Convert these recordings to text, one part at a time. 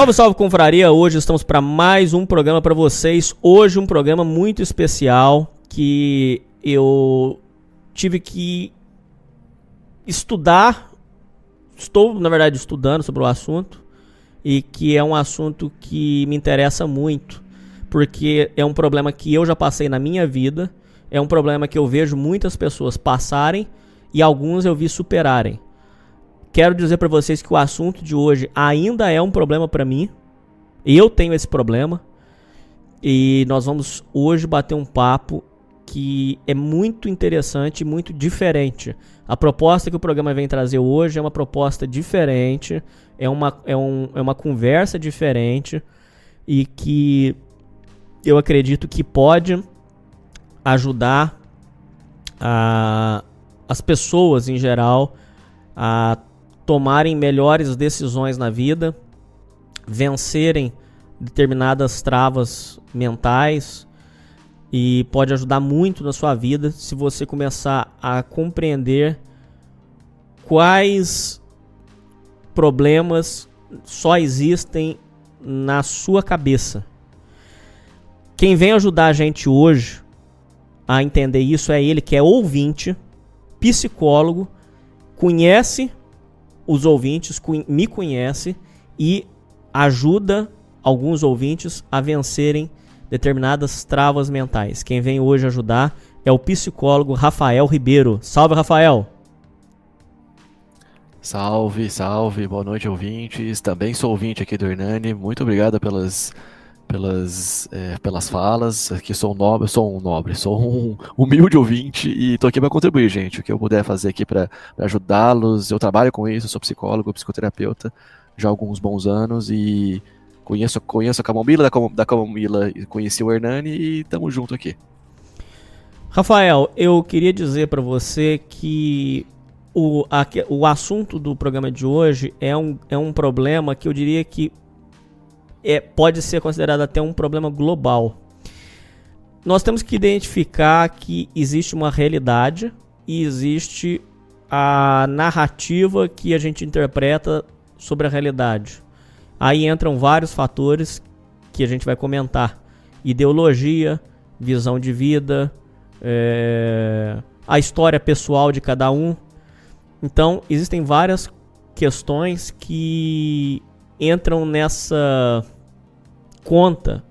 Salve, salve, confraria! Hoje estamos para mais um programa para vocês. Hoje um programa muito especial que eu tive que estudar. Estou, na verdade, estudando sobre o assunto e que é um assunto que me interessa muito, porque é um problema que eu já passei na minha vida, é um problema que eu vejo muitas pessoas passarem e alguns eu vi superarem. Quero dizer para vocês que o assunto de hoje ainda é um problema para mim. Eu tenho esse problema. E nós vamos hoje bater um papo que é muito interessante e muito diferente. A proposta que o programa vem trazer hoje é uma proposta diferente, é uma, é um, é uma conversa diferente e que eu acredito que pode ajudar a, as pessoas em geral a tomarem melhores decisões na vida, vencerem determinadas travas mentais e pode ajudar muito na sua vida se você começar a compreender quais problemas só existem na sua cabeça. Quem vem ajudar a gente hoje a entender isso é ele que é ouvinte, psicólogo, conhece os ouvintes me conhece e ajuda alguns ouvintes a vencerem determinadas travas mentais. Quem vem hoje ajudar é o psicólogo Rafael Ribeiro. Salve, Rafael! Salve, salve, boa noite, ouvintes. Também sou ouvinte aqui do Hernani. Muito obrigado pelas pelas, é, pelas falas. Aqui sou um nobre, sou um nobre, sou um humilde ouvinte e tô aqui para contribuir, gente. O que eu puder fazer aqui para ajudá-los. Eu trabalho com isso, sou psicólogo, psicoterapeuta já há alguns bons anos e conheço, conheço a Camomila da, da Camomila conheci o Hernani e estamos junto aqui. Rafael, eu queria dizer para você que o, a, o assunto do programa de hoje é um, é um problema que eu diria que é, pode ser considerado até um problema global. Nós temos que identificar que existe uma realidade e existe a narrativa que a gente interpreta sobre a realidade. Aí entram vários fatores que a gente vai comentar: ideologia, visão de vida, é, a história pessoal de cada um. Então, existem várias questões que entram nessa conta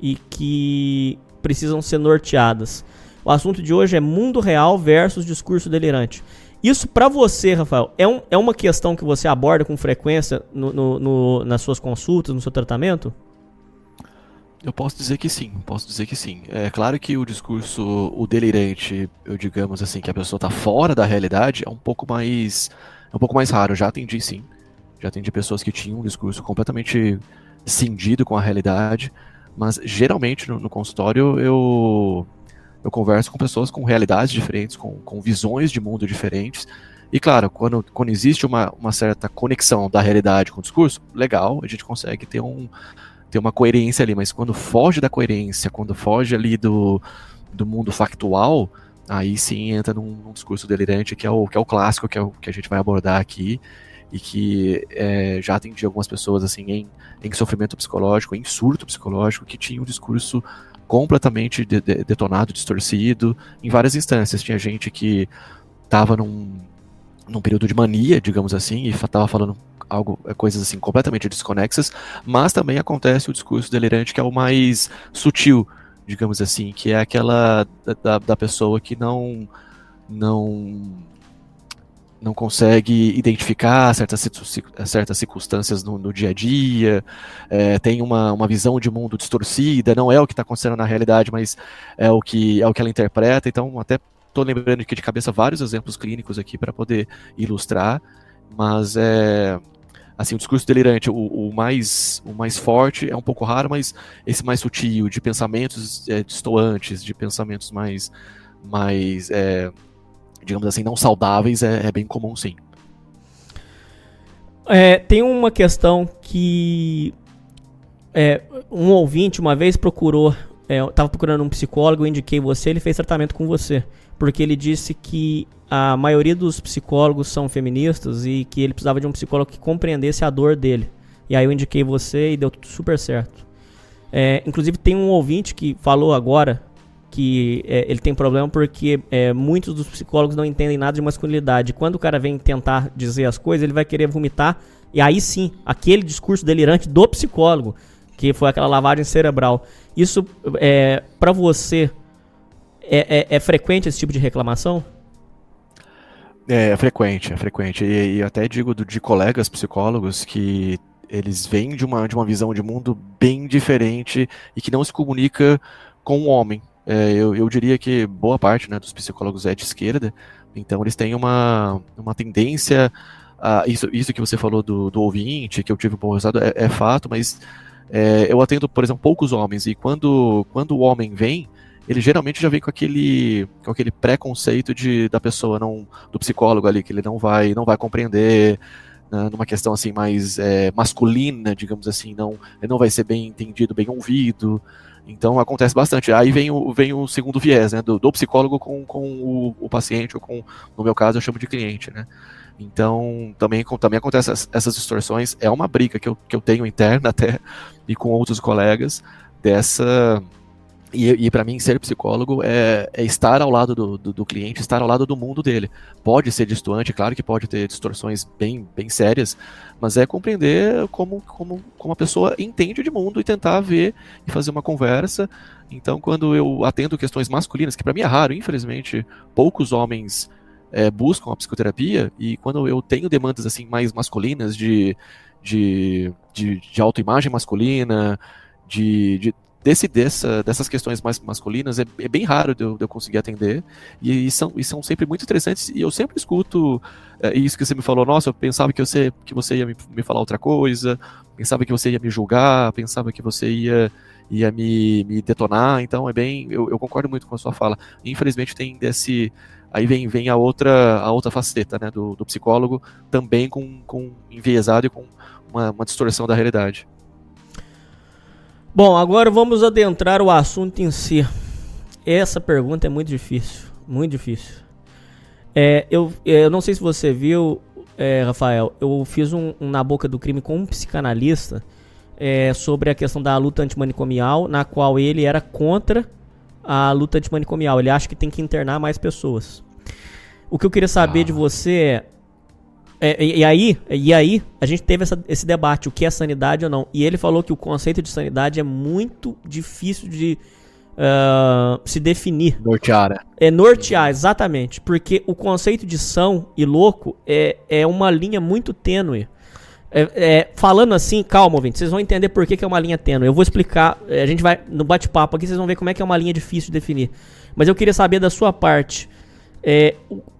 e que precisam ser norteadas. O assunto de hoje é mundo real versus discurso delirante. Isso para você, Rafael, é, um, é uma questão que você aborda com frequência no, no, no, nas suas consultas, no seu tratamento? Eu posso dizer que sim, posso dizer que sim. É claro que o discurso, o delirante, eu digamos assim, que a pessoa está fora da realidade, é um pouco mais, é um pouco mais raro. Já atendi sim, já atendi pessoas que tinham um discurso completamente cindido com a realidade, mas geralmente no, no consultório eu, eu converso com pessoas com realidades diferentes, com, com visões de mundo diferentes. E claro, quando, quando existe uma, uma certa conexão da realidade com o discurso, legal, a gente consegue ter, um, ter uma coerência ali, mas quando foge da coerência, quando foge ali do, do mundo factual, aí sim entra num, num discurso delirante que é o, que é o clássico que, é o, que a gente vai abordar aqui e que é, já atendi algumas pessoas assim em, em sofrimento psicológico, em surto psicológico, que tinham um discurso completamente de, de, detonado, distorcido, em várias instâncias. Tinha gente que estava num, num período de mania, digamos assim, e estava falando algo, é, coisas assim completamente desconexas, mas também acontece o discurso delirante que é o mais sutil, digamos assim, que é aquela da, da pessoa que não não não consegue identificar certas, certas circunstâncias no, no dia a dia, é, tem uma, uma visão de mundo distorcida, não é o que está acontecendo na realidade, mas é o que é o que ela interpreta. Então, até estou lembrando aqui de cabeça vários exemplos clínicos aqui para poder ilustrar, mas é assim o discurso delirante, o, o, mais o mais forte é um pouco raro, mas esse mais sutil de pensamentos é, distoantes, de pensamentos mais mais é, digamos assim, não saudáveis é, é bem comum sim. É, tem uma questão que é, um ouvinte uma vez procurou, é, estava procurando um psicólogo, eu indiquei você, ele fez tratamento com você, porque ele disse que a maioria dos psicólogos são feministas e que ele precisava de um psicólogo que compreendesse a dor dele. E aí eu indiquei você e deu tudo super certo. É, inclusive tem um ouvinte que falou agora que é, ele tem problema porque é, muitos dos psicólogos não entendem nada de masculinidade. Quando o cara vem tentar dizer as coisas, ele vai querer vomitar. E aí sim, aquele discurso delirante do psicólogo, que foi aquela lavagem cerebral. Isso, é, para você, é, é, é, frequente esse tipo de reclamação? É, é frequente, é frequente. E, e até digo do, de colegas psicólogos que eles vêm de uma, de uma visão de mundo bem diferente e que não se comunica com o homem. É, eu, eu, diria que boa parte né, dos psicólogos é de esquerda, então eles têm uma, uma tendência a. Isso, isso que você falou do, do ouvinte, que eu tive um bom resultado, é, é fato, mas é, eu atendo, por exemplo, poucos homens, e quando, quando o homem vem, ele geralmente já vem com aquele, com aquele preconceito de, da pessoa, não do psicólogo ali, que ele não vai, não vai compreender, né, numa questão assim mais é, masculina, digamos assim, não, ele não vai ser bem entendido, bem ouvido. Então acontece bastante. Aí vem o, vem o segundo viés, né? Do, do psicólogo com, com o, o, paciente, ou com, no meu caso, eu chamo de cliente, né? Então também, também acontece essas, essas distorções. É uma briga que eu, que eu tenho interna até e com outros colegas dessa e, e para mim, ser psicólogo é, é estar ao lado do, do, do, cliente, estar ao lado do mundo dele. Pode ser distoante, claro que pode ter distorções bem, bem sérias, mas é compreender como, como, como a pessoa entende de mundo e tentar ver e fazer uma conversa. Então, quando eu atendo questões masculinas, que para mim é raro, infelizmente, poucos homens é, buscam a psicoterapia, e quando eu tenho demandas assim mais masculinas de, de, de, de autoimagem masculina, de, de desse, dessa, dessas questões mais masculinas é, é bem raro de eu, de eu, conseguir atender e, e, são, e são sempre muito interessantes e eu sempre escuto é, isso que você me falou, nossa, eu pensava que você, que você ia me, me, falar outra coisa, pensava que você ia me julgar, pensava que você ia, ia me, me detonar, então é bem, eu, eu concordo muito com a sua fala. Infelizmente tem desse, aí vem, vem a outra a outra faceta né, do, do psicólogo também com, com enviesado e com uma, uma distorção da realidade. Bom, agora vamos adentrar o assunto em si. Essa pergunta é muito difícil, muito difícil. É, eu, eu não sei se você viu, é, Rafael, eu fiz um, um, Na Boca do Crime com um psicanalista é, sobre a questão da luta antimanicomial, na qual ele era contra a luta antimanicomial. Ele acha que tem que internar mais pessoas. O que eu queria saber ah. de você é é, e, e, aí, e aí, a gente teve essa, esse debate, o que é sanidade ou não. E ele falou que o conceito de sanidade é muito difícil de uh, se definir. Nortear. Né? É nortear, exatamente. Porque o conceito de são e louco é, é uma linha muito tênue. É, é, falando assim, calma, ouvinte, vocês vão entender por que, que é uma linha tênue. Eu vou explicar, é, a gente vai no bate-papo aqui, vocês vão ver como é que é uma linha difícil de definir. Mas eu queria saber da sua parte, é,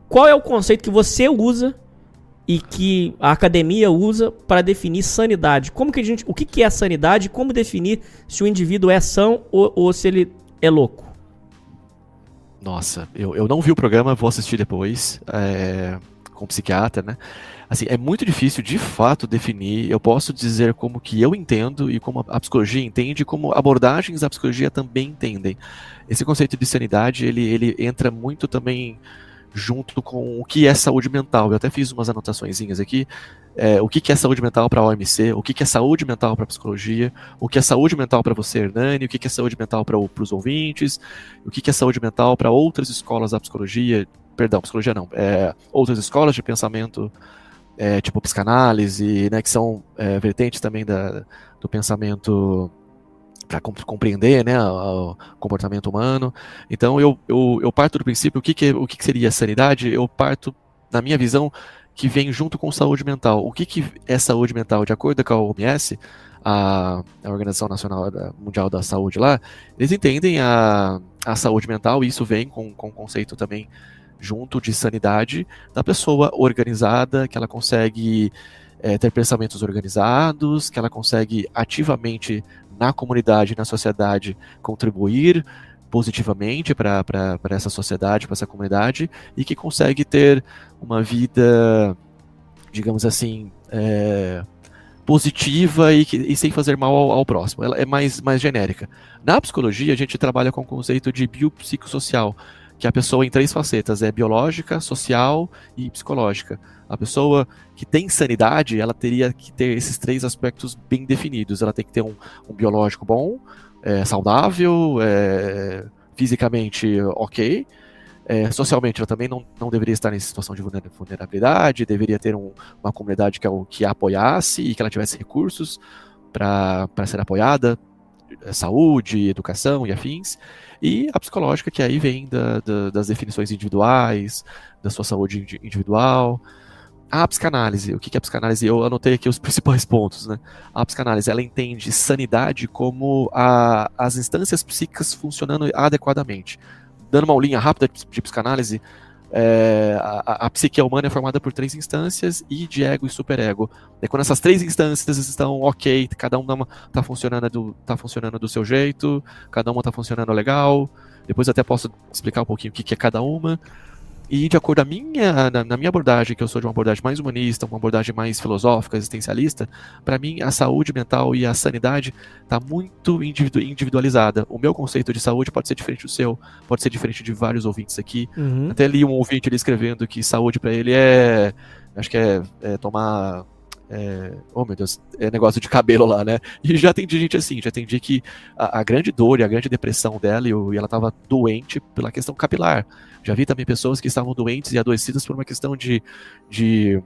qual é o conceito que você usa e que a academia usa para definir sanidade. Como que a gente, o que, que é sanidade? Como definir se o indivíduo é são ou, ou se ele é louco? Nossa, eu, eu não vi o programa, vou assistir depois é, com o psiquiatra, né? Assim, é muito difícil de fato definir. Eu posso dizer como que eu entendo e como a psicologia entende, como abordagens da psicologia também entendem. Esse conceito de sanidade ele, ele entra muito também junto com o que é saúde mental. Eu até fiz umas anotações aqui. É, o que, que é saúde mental para a OMC, o que, que é saúde mental para psicologia, o que é saúde mental para você, Hernani, o que, que é saúde mental para os ouvintes, o que, que é saúde mental para outras escolas da psicologia, perdão, psicologia não, é, outras escolas de pensamento é, tipo psicanálise, né, que são é, vertentes também da, do pensamento para compreender né, o comportamento humano. Então eu, eu, eu parto do princípio, o que, que, o que, que seria sanidade? Eu parto, na minha visão, que vem junto com saúde mental. O que, que é saúde mental? De acordo com a OMS, a, a Organização Nacional Mundial da Saúde lá, eles entendem a, a saúde mental, e isso vem com, com o conceito também junto de sanidade da pessoa organizada, que ela consegue é, ter pensamentos organizados, que ela consegue ativamente na comunidade, na sociedade, contribuir positivamente para essa sociedade, para essa comunidade, e que consegue ter uma vida, digamos assim, é, positiva e, que, e, sem fazer mal ao, ao, próximo. Ela é mais, mais genérica. Na psicologia, a gente trabalha com o conceito de biopsicossocial, que a pessoa em três facetas é biológica, social e psicológica. A pessoa que tem sanidade, ela teria que ter esses três aspectos bem definidos. Ela tem que ter um, um biológico bom, é, saudável, é, fisicamente ok. É, socialmente, ela também não, não deveria estar em situação de vulnerabilidade, deveria ter um, uma comunidade que, que a apoiasse e que ela tivesse recursos para ser apoiada, é, saúde, educação e afins. E a psicológica, que aí vem da, da, das definições individuais, da sua saúde individual. A psicanálise, o que é a psicanálise? Eu anotei aqui os principais pontos, né? A psicanálise, ela entende sanidade como a, as instâncias psíquicas funcionando adequadamente. Dando uma aulinha rápida de psicanálise, é, a, a, psique humana é formada por três instâncias, id, ego e superego. E quando essas três instâncias estão ok, cada uma está funcionando, do, tá funcionando do seu jeito, cada uma está funcionando legal. Depois até posso explicar um pouquinho o que, que é cada uma. E de acordo com a minha, na, na, minha abordagem, que eu sou de uma abordagem mais humanista, uma abordagem mais filosófica, existencialista, para mim a saúde mental e a sanidade está muito individu individualizada. O meu conceito de saúde pode ser diferente do seu, pode ser diferente de vários ouvintes aqui. Uhum. Até li um ouvinte ali escrevendo que saúde para ele é, acho que é, é tomar é, oh meu Deus, é negócio de cabelo lá, né? E já atendi gente assim, já atendi que a, a grande dor e a grande depressão dela, e, e ela estava doente pela questão capilar. Já vi também pessoas que estavam doentes e adoecidas por uma questão de, de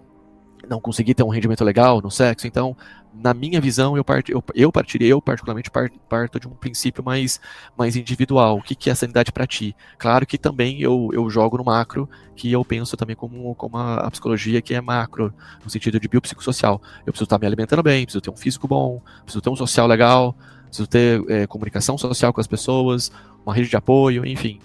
não conseguir ter um rendimento legal no sexo. Então, na minha visão, eu, part, eu, eu partiria, eu particularmente parto de um princípio mais, mais individual. O que, que é sanidade para ti? Claro que também eu, eu jogo no macro, que eu penso também como, como a, psicologia que é macro, no sentido de biopsicossocial. Eu preciso estar me alimentando bem, preciso ter um físico bom, preciso ter um social legal, preciso ter é, comunicação social com as pessoas, uma rede de apoio, enfim.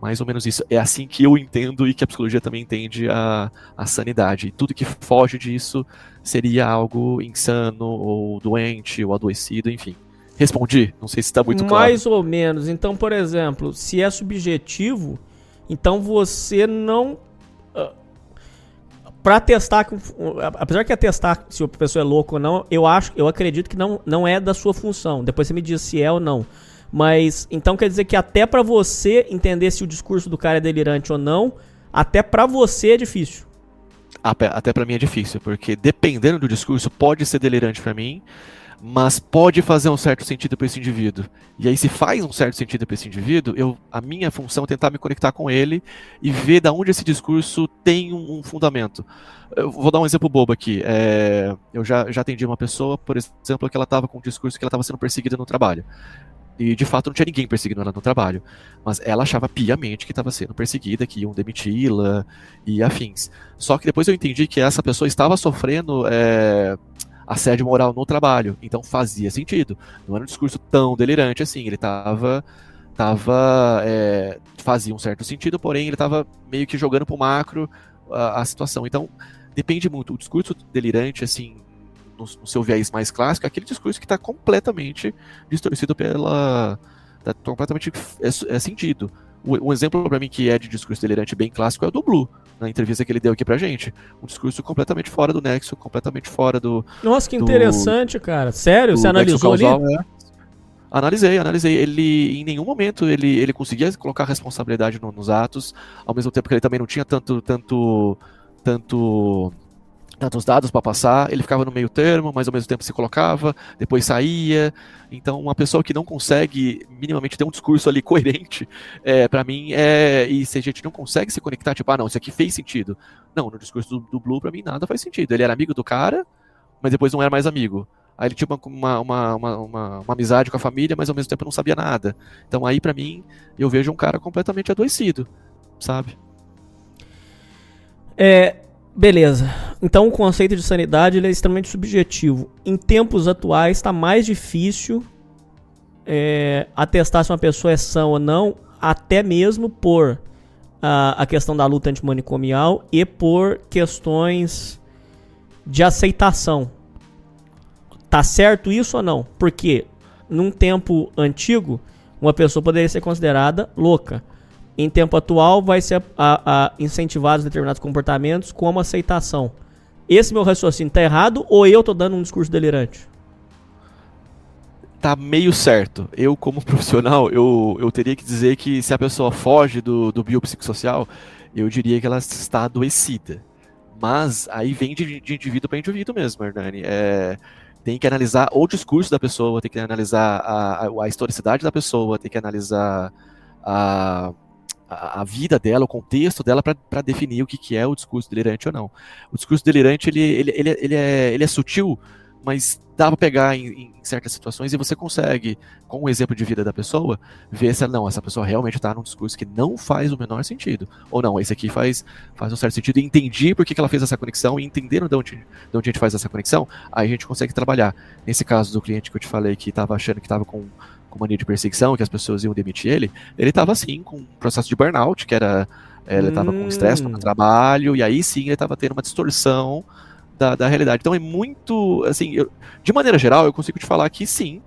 Mais ou menos isso. É assim que eu entendo e que a psicologia também entende a, a sanidade. E tudo que foge disso seria algo insano, ou doente, ou adoecido, enfim. Respondi? Não sei se está muito claro. Mais ou menos. Então, por exemplo, se é subjetivo, então você não. Ah, para testar, apesar que atestar se o professor é louco ou não, eu acho, eu acredito que não, não é da sua função. Depois você me diz se é ou não. Mas então quer dizer que até para você entender se o discurso do cara é delirante ou não, até para você é difícil. Até para mim é difícil, porque dependendo do discurso pode ser delirante para mim, mas pode fazer um certo sentido para esse indivíduo. E aí se faz um certo sentido para esse indivíduo, eu a minha função é tentar me conectar com ele e ver da onde esse discurso tem um, um fundamento. Eu vou dar um exemplo bobo aqui. É, eu já, já atendi uma pessoa, por exemplo, que ela estava com um discurso que ela estava sendo perseguida no trabalho. E de fato não tinha ninguém perseguindo ela no trabalho. Mas ela achava piamente que estava sendo perseguida, que iam demiti-la e afins. Só que depois eu entendi que essa pessoa estava sofrendo é, assédio moral no trabalho. Então fazia sentido. Não era um discurso tão delirante assim. Ele estava. Tava, é, fazia um certo sentido, porém ele estava meio que jogando pro macro a, a situação. Então, depende muito. O discurso delirante, assim, no, no seu viés mais clássico, é aquele discurso que está completamente distorcido pela. Tá completamente é, é sentido. Um exemplo para mim que é de discurso delirante bem clássico é o do Blue, na entrevista que ele deu aqui pra gente. Um discurso completamente fora do nexo, completamente fora do. Nossa, que do, interessante, cara. Sério? Você analisou ali? É. Analisei, analisei. Ele, em nenhum momento, ele, ele conseguia colocar responsabilidade no, nos atos, ao mesmo tempo que ele também não tinha tanto, tanto, tanto tantos dados para passar, ele ficava no meio termo, mas ao mesmo tempo se colocava, depois saía. Então, uma pessoa que não consegue minimamente ter um discurso ali coerente, é, para mim, é. E se a gente não consegue se conectar, tipo, ah, não, isso aqui fez sentido. Não, no discurso do, do Blue, para mim, nada faz sentido. Ele era amigo do cara, mas depois não era mais amigo. Aí ele tinha uma, uma, uma, uma, amizade com a família, mas ao mesmo tempo não sabia nada. Então, aí, para mim, eu vejo um cara completamente adoecido, sabe? É, Beleza. Então o conceito de sanidade é extremamente subjetivo. Em tempos atuais está mais difícil é, atestar se uma pessoa é sã ou não, até mesmo por a, a questão da luta antimanicomial e por questões de aceitação. Tá certo isso ou não? Porque num tempo antigo, uma pessoa poderia ser considerada louca em tempo atual vai ser a, a incentivados determinados comportamentos como aceitação. Esse meu raciocínio tá errado ou eu tô dando um discurso delirante? Tá meio certo. Eu, como profissional, eu, eu teria que dizer que se a pessoa foge do, do biopsicossocial, eu diria que ela está adoecida. Mas aí vem de, de indivíduo para indivíduo mesmo, Hernani. É, tem que analisar o discurso da pessoa, tem que analisar a, a, a historicidade da pessoa, tem que analisar a a, vida dela, o contexto dela para definir o que, que é o discurso delirante ou não. O discurso delirante ele, ele, ele, ele, é, ele é sutil, mas dá para pegar em, em, certas situações e você consegue, com o exemplo de vida da pessoa, ver se não, essa pessoa realmente está num discurso que não faz o menor sentido. Ou não, esse aqui faz, faz um certo sentido e entendi por que, que ela fez essa conexão e entendendo de onde, de onde a gente faz essa conexão, aí a gente consegue trabalhar. Nesse caso do cliente que eu te falei que estava achando que estava com com mania de perseguição, que as pessoas iam demitir ele, ele estava assim, com um processo de burnout, que era. Ele estava hum. com estresse no trabalho, e aí sim ele estava tendo uma distorção da, da realidade. Então é muito. Assim, eu, de maneira geral, eu consigo te falar que sim,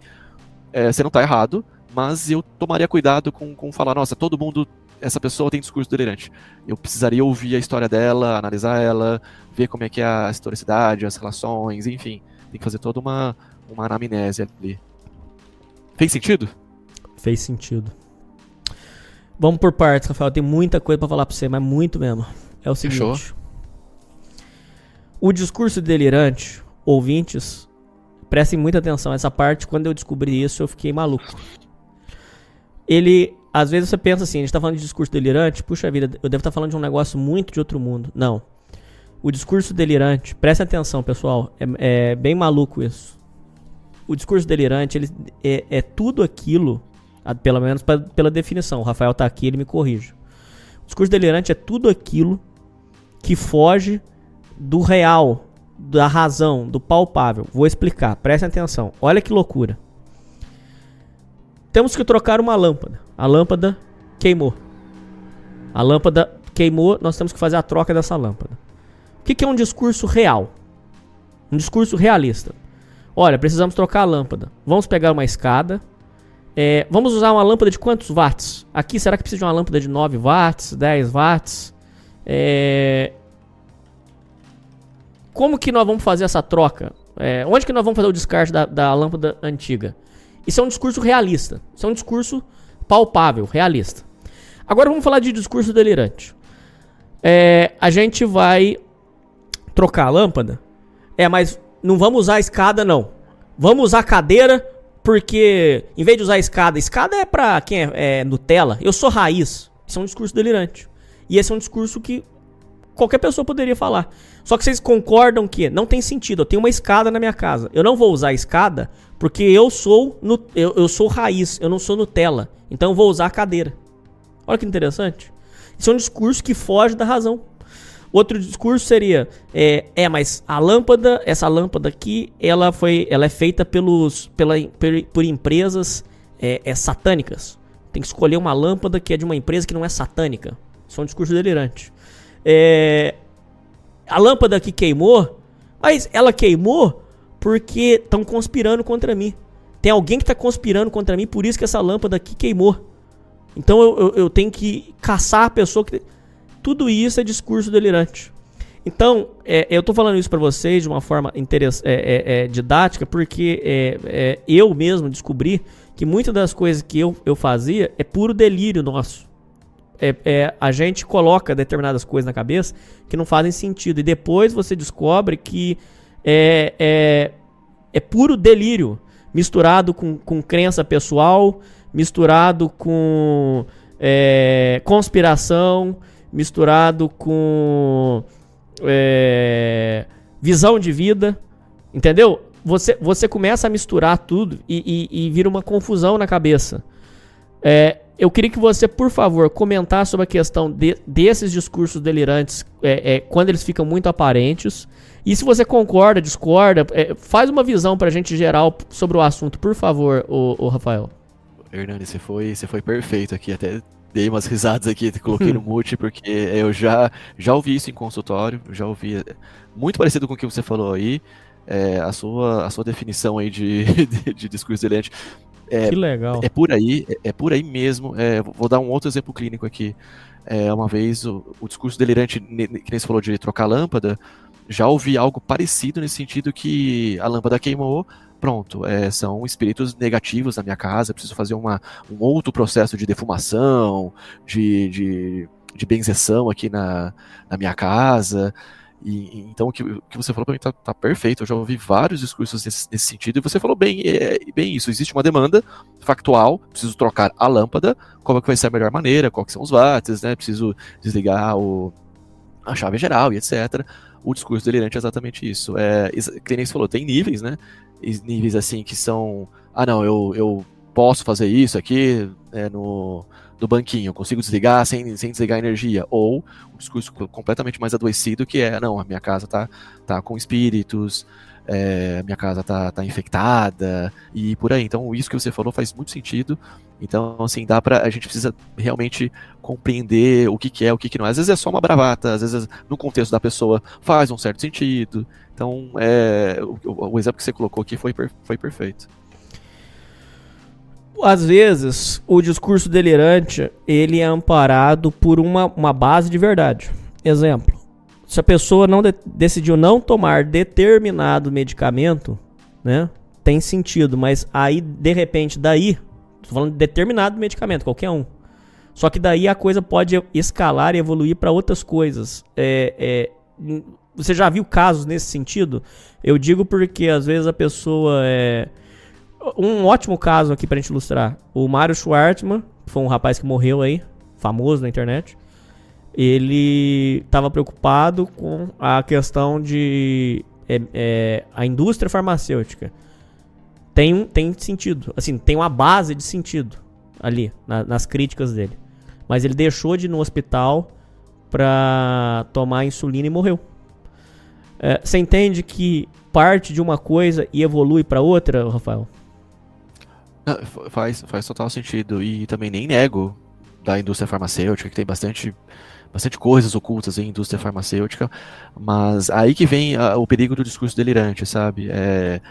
é, você não está errado, mas eu tomaria cuidado com, com falar, nossa, todo mundo. Essa pessoa tem discurso delirante. Eu precisaria ouvir a história dela, analisar ela, ver como é que é a historicidade, as relações, enfim. Tem que fazer toda uma, uma anamnese ali. Fez sentido? Fez sentido. Vamos por partes, Rafael. Tem muita coisa para falar pra você, mas muito mesmo. É o seguinte. Fechou. O discurso delirante, ouvintes, prestem muita atenção. Essa parte, quando eu descobri isso, eu fiquei maluco. Ele, às vezes você pensa assim, a gente tá falando de discurso delirante, puxa vida, eu devo estar tá falando de um negócio muito de outro mundo. Não. O discurso delirante, prestem atenção, pessoal, é, é bem maluco isso o discurso delirante ele é, é tudo aquilo, pelo menos pra, pela definição. O Rafael tá aqui, ele me corrige. O discurso delirante é tudo aquilo que foge do real, da razão, do palpável. Vou explicar, prestem atenção. Olha que loucura. Temos que trocar uma lâmpada. A lâmpada queimou. A lâmpada queimou, nós temos que fazer a troca dessa lâmpada. O que, que é um discurso real? Um discurso realista. Olha, precisamos trocar a lâmpada. Vamos pegar uma escada. É, vamos usar uma lâmpada de quantos watts? Aqui, será que precisa de uma lâmpada de 9 watts, 10 watts? É... Como que nós vamos fazer essa troca? É, onde que nós vamos fazer o descarte da, da lâmpada antiga? Isso é um discurso realista. Isso é um discurso palpável, realista. Agora vamos falar de discurso delirante. É, a gente vai trocar a lâmpada. É, mas não vamos usar escada, não. Vamos usar cadeira, porque em vez de usar escada, escada é pra quem é, é Nutella. Eu sou raiz. Isso é um discurso delirante. E esse é um discurso que qualquer pessoa poderia falar. Só que vocês concordam que não tem sentido. Eu tenho uma escada na minha casa. Eu não vou usar a escada porque eu sou no, eu, eu sou raiz, eu não sou Nutella. Então eu vou usar a cadeira. Olha que interessante. Isso é um discurso que foge da razão. Outro discurso seria, é, é, mas a lâmpada, essa lâmpada aqui, ela foi, ela é feita pelos, pela, por, empresas é, é, satânicas. Tem que escolher uma lâmpada que é de uma empresa que não é satânica. Isso é um discurso delirante. É, a lâmpada que queimou, mas ela queimou porque estão conspirando contra mim. Tem alguém que está conspirando contra mim, por isso que essa lâmpada aqui queimou. Então eu, eu, eu tenho que caçar a pessoa que tudo isso é discurso delirante. Então, é, eu estou falando isso para vocês de uma forma é, é, é, didática, porque é, é, eu mesmo descobri que muitas das coisas que eu, eu fazia é puro delírio nosso. É, a gente coloca determinadas coisas na cabeça que não fazem sentido. E depois você descobre que é, puro delírio, misturado com, com crença pessoal, misturado com conspiração, misturado com é, visão de vida, entendeu? Você, você começa a misturar tudo e, e, e vira uma confusão na cabeça. É, eu queria que você, por favor, comentasse sobre a questão de, desses discursos delirantes é, é, quando eles ficam muito aparentes. E se você concorda, discorda, é, faz uma visão pra gente geral sobre o assunto, por favor, o, Rafael. Hernani, você foi, você foi perfeito aqui, até dei umas risadas aqui, coloquei no mute, porque eu já, já ouvi isso em consultório, já ouvi muito parecido com o que você falou aí. É, a, sua, a sua definição aí de, de, de discurso delirante é, que legal. É por aí, é, é por aí mesmo. É, vou dar um outro exemplo clínico aqui. É, uma vez o, o, discurso delirante, que nem você falou de trocar lâmpada, já ouvi algo parecido nesse sentido que a lâmpada queimou, pronto, é, são espíritos negativos na minha casa, preciso fazer uma, um outro processo de defumação, de, de, de benzeção aqui na, na minha casa. E, então o que, o que você falou para mim tá, tá, perfeito. Eu já ouvi vários discursos nesse, nesse sentido e você falou bem, é, bem isso. Existe uma demanda factual, preciso trocar a lâmpada, como é que vai ser a melhor maneira, quais são os watts, né? Preciso desligar o, a chave geral e etc. O discurso delirante é exatamente isso. É, que nem você falou, tem níveis, né? Níveis assim que são. Ah, não, eu, eu posso fazer isso aqui é, no do banquinho, consigo desligar sem, sem desligar energia. Ou um discurso completamente mais adoecido que é, não, a minha casa tá, tá com espíritos, é, minha casa tá, tá infectada e por aí. Então isso que você falou faz muito sentido. Então, assim, dá pra. A gente precisa realmente compreender o que, que é, o que, que não é. Às vezes é só uma bravata, às vezes no contexto da pessoa faz um certo sentido. Então, é, o, o exemplo que você colocou aqui foi, foi perfeito às vezes, o discurso delirante, ele é amparado por uma, uma base de verdade. Exemplo, se a pessoa não de decidiu não tomar determinado medicamento, né, tem sentido, mas aí, de repente, daí, tô falando de determinado medicamento, qualquer um, só que daí a coisa pode escalar e evoluir para outras coisas. É, é, você já viu casos nesse sentido? Eu digo porque às vezes a pessoa é um ótimo caso aqui pra gente ilustrar. O Mário Schwartzman, foi um rapaz que morreu aí, famoso na internet. Ele estava preocupado com a questão de é, é, a indústria farmacêutica. Tem, tem sentido, assim, tem uma base de sentido ali na, nas críticas dele. Mas ele deixou de ir no hospital pra tomar insulina e morreu. É, você entende que parte de uma coisa e evolui para outra, Rafael? Faz, faz total sentido. E também nem nego da indústria farmacêutica, que tem bastante, bastante coisas ocultas em indústria farmacêutica, mas aí que vem a, o perigo do discurso delirante, sabe? É,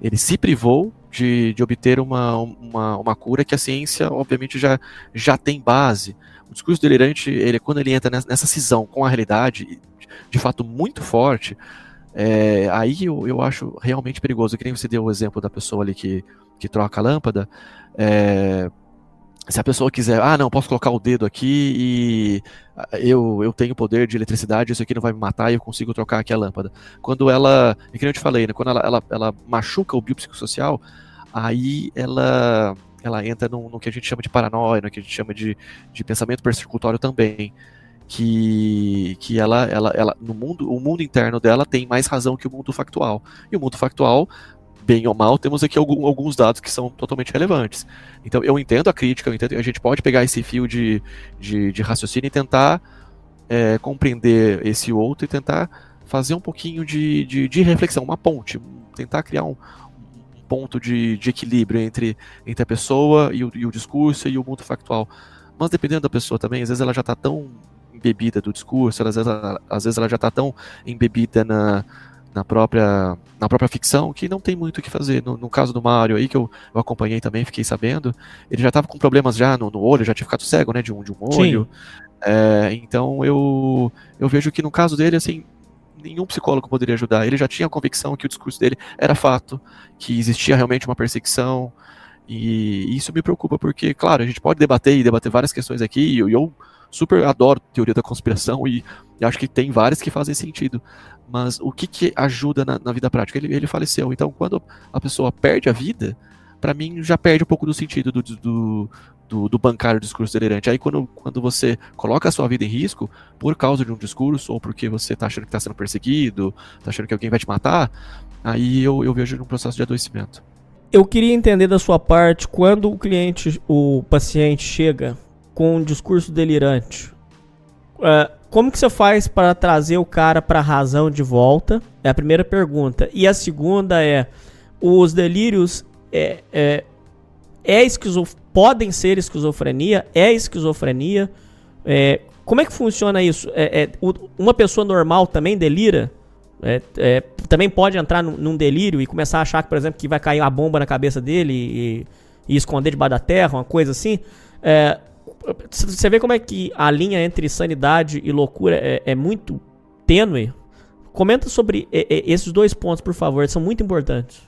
ele se privou de, de obter uma, uma, uma cura que a ciência, obviamente, já, já tem base. Discurso delirante, ele, quando ele entra nessa, nessa cisão com a realidade, de fato muito forte, é, aí eu, eu acho realmente perigoso. Que nem você deu o exemplo da pessoa ali que que troca a lâmpada, é, se a pessoa quiser, ah, não, posso colocar o dedo aqui e ah, eu, eu tenho poder de eletricidade, isso aqui não vai me matar e eu consigo trocar aqui a lâmpada. Quando ela, é que eu te falei, né, quando ela, ela, ela machuca o biopsicossocial, aí ela, ela entra no, no, que a gente chama de paranoia, no que a gente chama de, de pensamento persecutório também. Que, que ela, ela, ela, no mundo, o mundo interno dela tem mais razão que o mundo factual. E o mundo factual bem ou mal, temos aqui algum, alguns dados que são totalmente relevantes. Então, eu entendo a crítica, eu entendo, a gente pode pegar esse fio de, de, de raciocínio e tentar é, compreender esse outro e tentar fazer um pouquinho de, de, de reflexão, uma ponte, tentar criar um, ponto de, de, equilíbrio entre, entre a pessoa e o, e o discurso e o mundo factual. Mas dependendo da pessoa também, às vezes ela já está tão embebida do discurso, às vezes ela, às vezes ela já está tão embebida na, na própria, na própria ficção que não tem muito o que fazer. No, no caso do Mario aí, que eu, eu, acompanhei também, fiquei sabendo, ele já estava com problemas já no, no, olho, já tinha ficado cego, né, de um, de um olho. É, então eu, eu vejo que no caso dele, assim, nenhum psicólogo poderia ajudar. Ele já tinha a convicção que o discurso dele era fato, que existia realmente uma perseguição, e isso me preocupa, porque, claro, a gente pode debater e debater várias questões aqui, e eu, super adoro teoria da conspiração e, e acho que tem várias que fazem sentido. Mas o que, que ajuda na, na vida prática? Ele, ele faleceu. Então, quando a pessoa perde a vida, para mim já perde um pouco do sentido do, do, do, do bancário discurso delirante. Aí quando, quando você coloca a sua vida em risco por causa de um discurso, ou porque você tá achando que está sendo perseguido, tá achando que alguém vai te matar, aí eu, eu vejo um processo de adoecimento. Eu queria entender da sua parte quando o cliente, o paciente chega com um discurso delirante. Uh, como que você faz para trazer o cara para a razão de volta? É a primeira pergunta. E a segunda é: os delírios é, é, é podem ser esquizofrenia? É esquizofrenia? É, como é que funciona isso? É, é uma pessoa normal também delira? É, é, também pode entrar num, num, delírio e começar a achar, por exemplo, que vai cair uma bomba na cabeça dele e, e esconder debaixo da terra, uma coisa assim. É, você vê como é que a linha entre sanidade e loucura é, muito tênue? Comenta sobre esses dois pontos, por favor, são muito importantes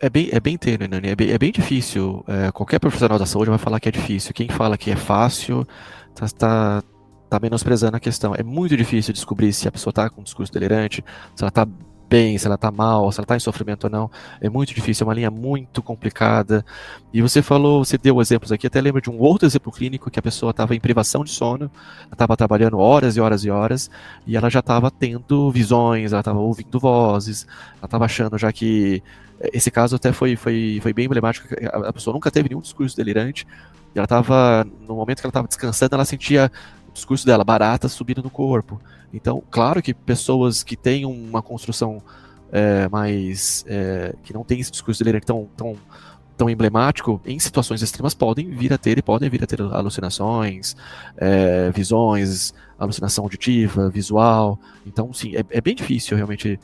é bem, é bem tênue, Nani. É bem, é bem difícil. É, qualquer profissional da saúde vai falar que é difícil. Quem fala que é fácil tá, tá, tá menosprezando a questão. É muito difícil descobrir se a pessoa tá com um discurso delirante, se ela tá bem, se ela tá mal, se ela tá em sofrimento ou não. É muito difícil, é uma linha muito complicada. E você falou, você deu exemplos aqui, até lembro de um outro exemplo clínico que a pessoa estava em privação de sono, estava trabalhando horas e horas e horas, e ela já estava tendo visões, ela estava ouvindo vozes, ela estava achando já que esse caso até foi, foi, foi bem emblemático. A pessoa nunca teve nenhum discurso delirante. E ela estava, no momento que ela estava descansando, ela sentia o discurso dela, barata, subindo no corpo. Então, claro que pessoas que têm uma construção é, mais. É, que não tem esse discurso delirante tão, tão, tão emblemático, em situações extremas podem vir a ter e podem vir a ter alucinações, é, visões, alucinação auditiva, visual. Então, sim, é, é bem difícil realmente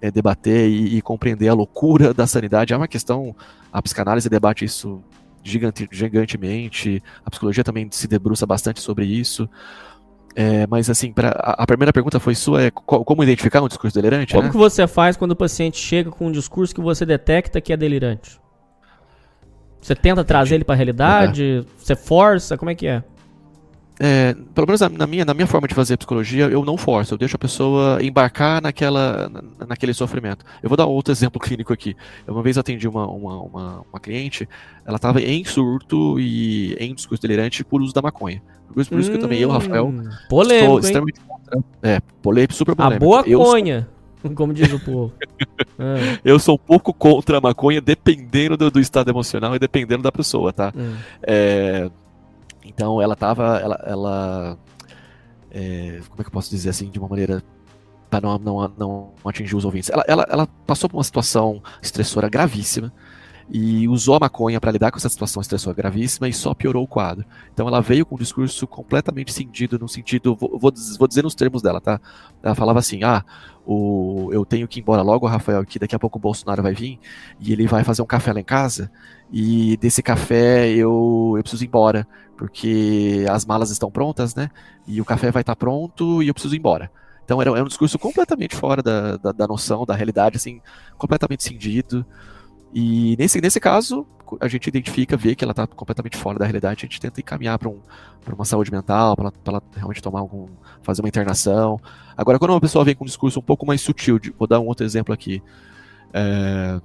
é, debater e, e, compreender a loucura da sanidade. É uma questão, a psicanálise debate isso gigante, gigantemente, a psicologia também se debruça bastante sobre isso. É, mas assim, pra, a, primeira pergunta foi sua, é como identificar um discurso delirante? Como né? que você faz quando o paciente chega com um discurso que você detecta que é delirante? Você tenta trazer ele para a realidade? Você força? Como é que é? É, pelo menos na minha, na minha forma de fazer psicologia, eu não forço, eu deixo a pessoa embarcar naquela, naquele sofrimento. Eu vou dar outro exemplo clínico aqui. Eu uma vez atendi uma, uma, uma, uma cliente, ela estava em surto e em discurso delirante por uso da maconha. Por isso, por isso hum, que eu também, eu, Rafael, hum, polêmico, estou extremamente contra. É, polêmico, super polêmico. A boa eu conha. Sou... Como diz o povo. é. Eu sou um pouco contra a maconha, dependendo do, do estado emocional e dependendo da pessoa, tá? Hum. É, então ela tava. Ela. ela é, como é que eu posso dizer assim, de uma maneira. para não, não, não atingir os ouvintes. Ela, ela, ela passou por uma situação estressora gravíssima e usou a maconha para lidar com essa situação estressora gravíssima e só piorou o quadro. Então ela veio com um discurso completamente cindido no sentido, vou, vou, vou dizer nos termos dela, tá? Ela falava assim: ah, o, eu tenho que ir embora logo, Rafael, que daqui a pouco o Bolsonaro vai vir e ele vai fazer um café lá em casa e desse café eu, eu preciso ir embora, porque as malas estão prontas, né? E o café vai estar tá pronto e eu preciso ir embora. Então era, era um discurso completamente fora da, da, da noção, da realidade, assim, completamente cindido. E nesse, nesse caso, a gente identifica, vê que ela está completamente fora da realidade, a gente tenta encaminhar para um, uma saúde mental, para ela, ela, realmente tomar algum. fazer uma internação. Agora, quando uma pessoa vem com um discurso um pouco mais sutil, de, vou dar um outro exemplo aqui. É,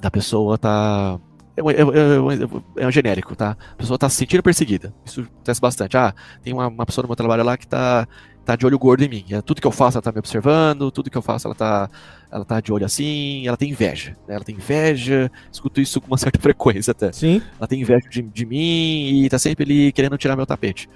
da pessoa tá. É um, é, é, é um, genérico, tá? A pessoa tá se sentindo perseguida. Isso acontece bastante. Ah, tem uma, uma pessoa no meu trabalho lá que tá tá de olho gordo em mim. É, tudo que eu faço ela tá me observando, tudo que eu faço ela tá, ela tá de olho assim, ela tem inveja. Né? Ela tem inveja, escuto isso com uma certa frequência até. Sim. Ela tem inveja de, de mim e tá sempre ali querendo tirar meu tapete.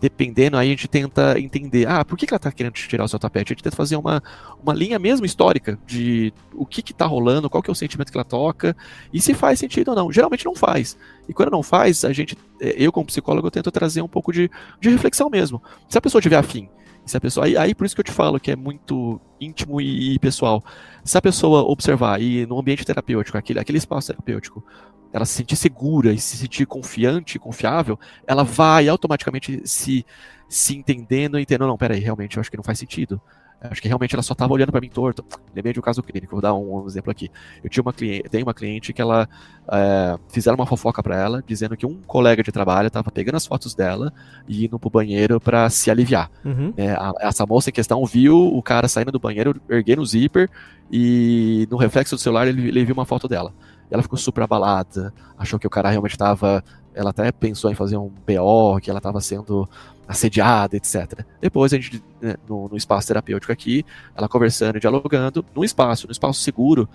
Dependendo, aí a gente tenta entender, ah, por que, que ela tá querendo tirar o seu tapete? A gente tenta fazer uma, uma linha mesmo histórica de o que que tá rolando, qual que é o sentimento que ela toca, e se faz sentido ou não. Geralmente não faz. E quando não faz, a gente, é, eu como psicólogo, eu tento trazer um pouco de, de reflexão mesmo. Se a pessoa tiver afim, se a pessoa, aí, aí por isso que eu te falo que é muito íntimo e, e pessoal. Se a pessoa observar e no ambiente terapêutico, aquele, aquele espaço terapêutico, ela se sentir segura e se sentir confiante e confiável, ela vai automaticamente se, se entendendo e entendendo, não, peraí, realmente eu acho que não faz sentido. Acho que realmente ela só estava olhando para mim torto. Lembrei de um caso clínico, vou dar um, um, exemplo aqui. Eu tinha uma cliente, tenho uma cliente que ela é, fizeram uma fofoca para ela, dizendo que um colega de trabalho estava pegando as fotos dela e indo pro banheiro para se aliviar. Uhum. É, a, essa moça em questão viu o cara saindo do banheiro, erguendo o zíper e no reflexo do celular ele, ele viu uma foto dela. Ela ficou super abalada, achou que o cara realmente estava. Ela até pensou em fazer um BO, que ela estava sendo assediada, etc. Depois a gente, né, no, no, espaço terapêutico aqui, ela conversando, dialogando, no espaço, no espaço seguro,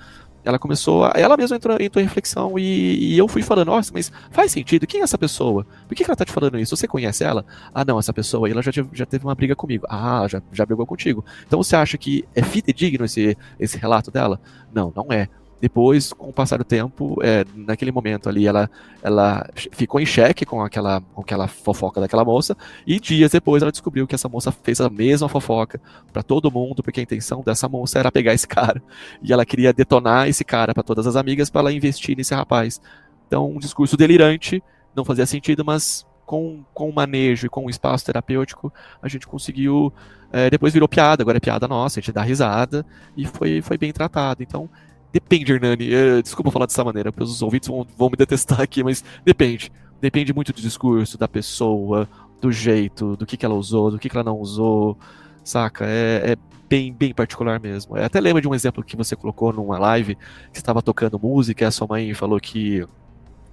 ela começou, a, ela mesma entrou, entrou em reflexão e, e, eu fui falando, nossa, mas faz sentido, quem é essa pessoa? Por que, que ela tá te falando isso? Você conhece ela? Ah, não, essa pessoa aí, ela já, já teve uma briga comigo. Ah, já, já brigou contigo. Então você acha que é fidedigno esse, esse relato dela? Não, não é. Depois, com o passar do tempo, é, naquele momento ali, ela, ela ficou em xeque com aquela, com aquela fofoca daquela moça, e dias depois ela descobriu que essa moça fez a mesma fofoca para todo mundo, porque a intenção dessa moça era pegar esse cara. E ela queria detonar esse cara para todas as amigas para ela investir nesse rapaz. Então, um discurso delirante, não fazia sentido, mas com, com o manejo e com o espaço terapêutico, a gente conseguiu. É, depois virou piada, agora é piada nossa, a gente dá risada, e foi, foi bem tratado. Então, Depende, Hernani. Uh, desculpa falar dessa maneira, porque os ouvintes vão, vão me detestar aqui, mas depende. Depende muito do discurso, da pessoa, do jeito, do que, que ela usou, do que, que ela não usou, saca? É, é bem, bem particular mesmo. Eu até lembro de um exemplo que você colocou numa live, que estava tocando música e a sua mãe falou que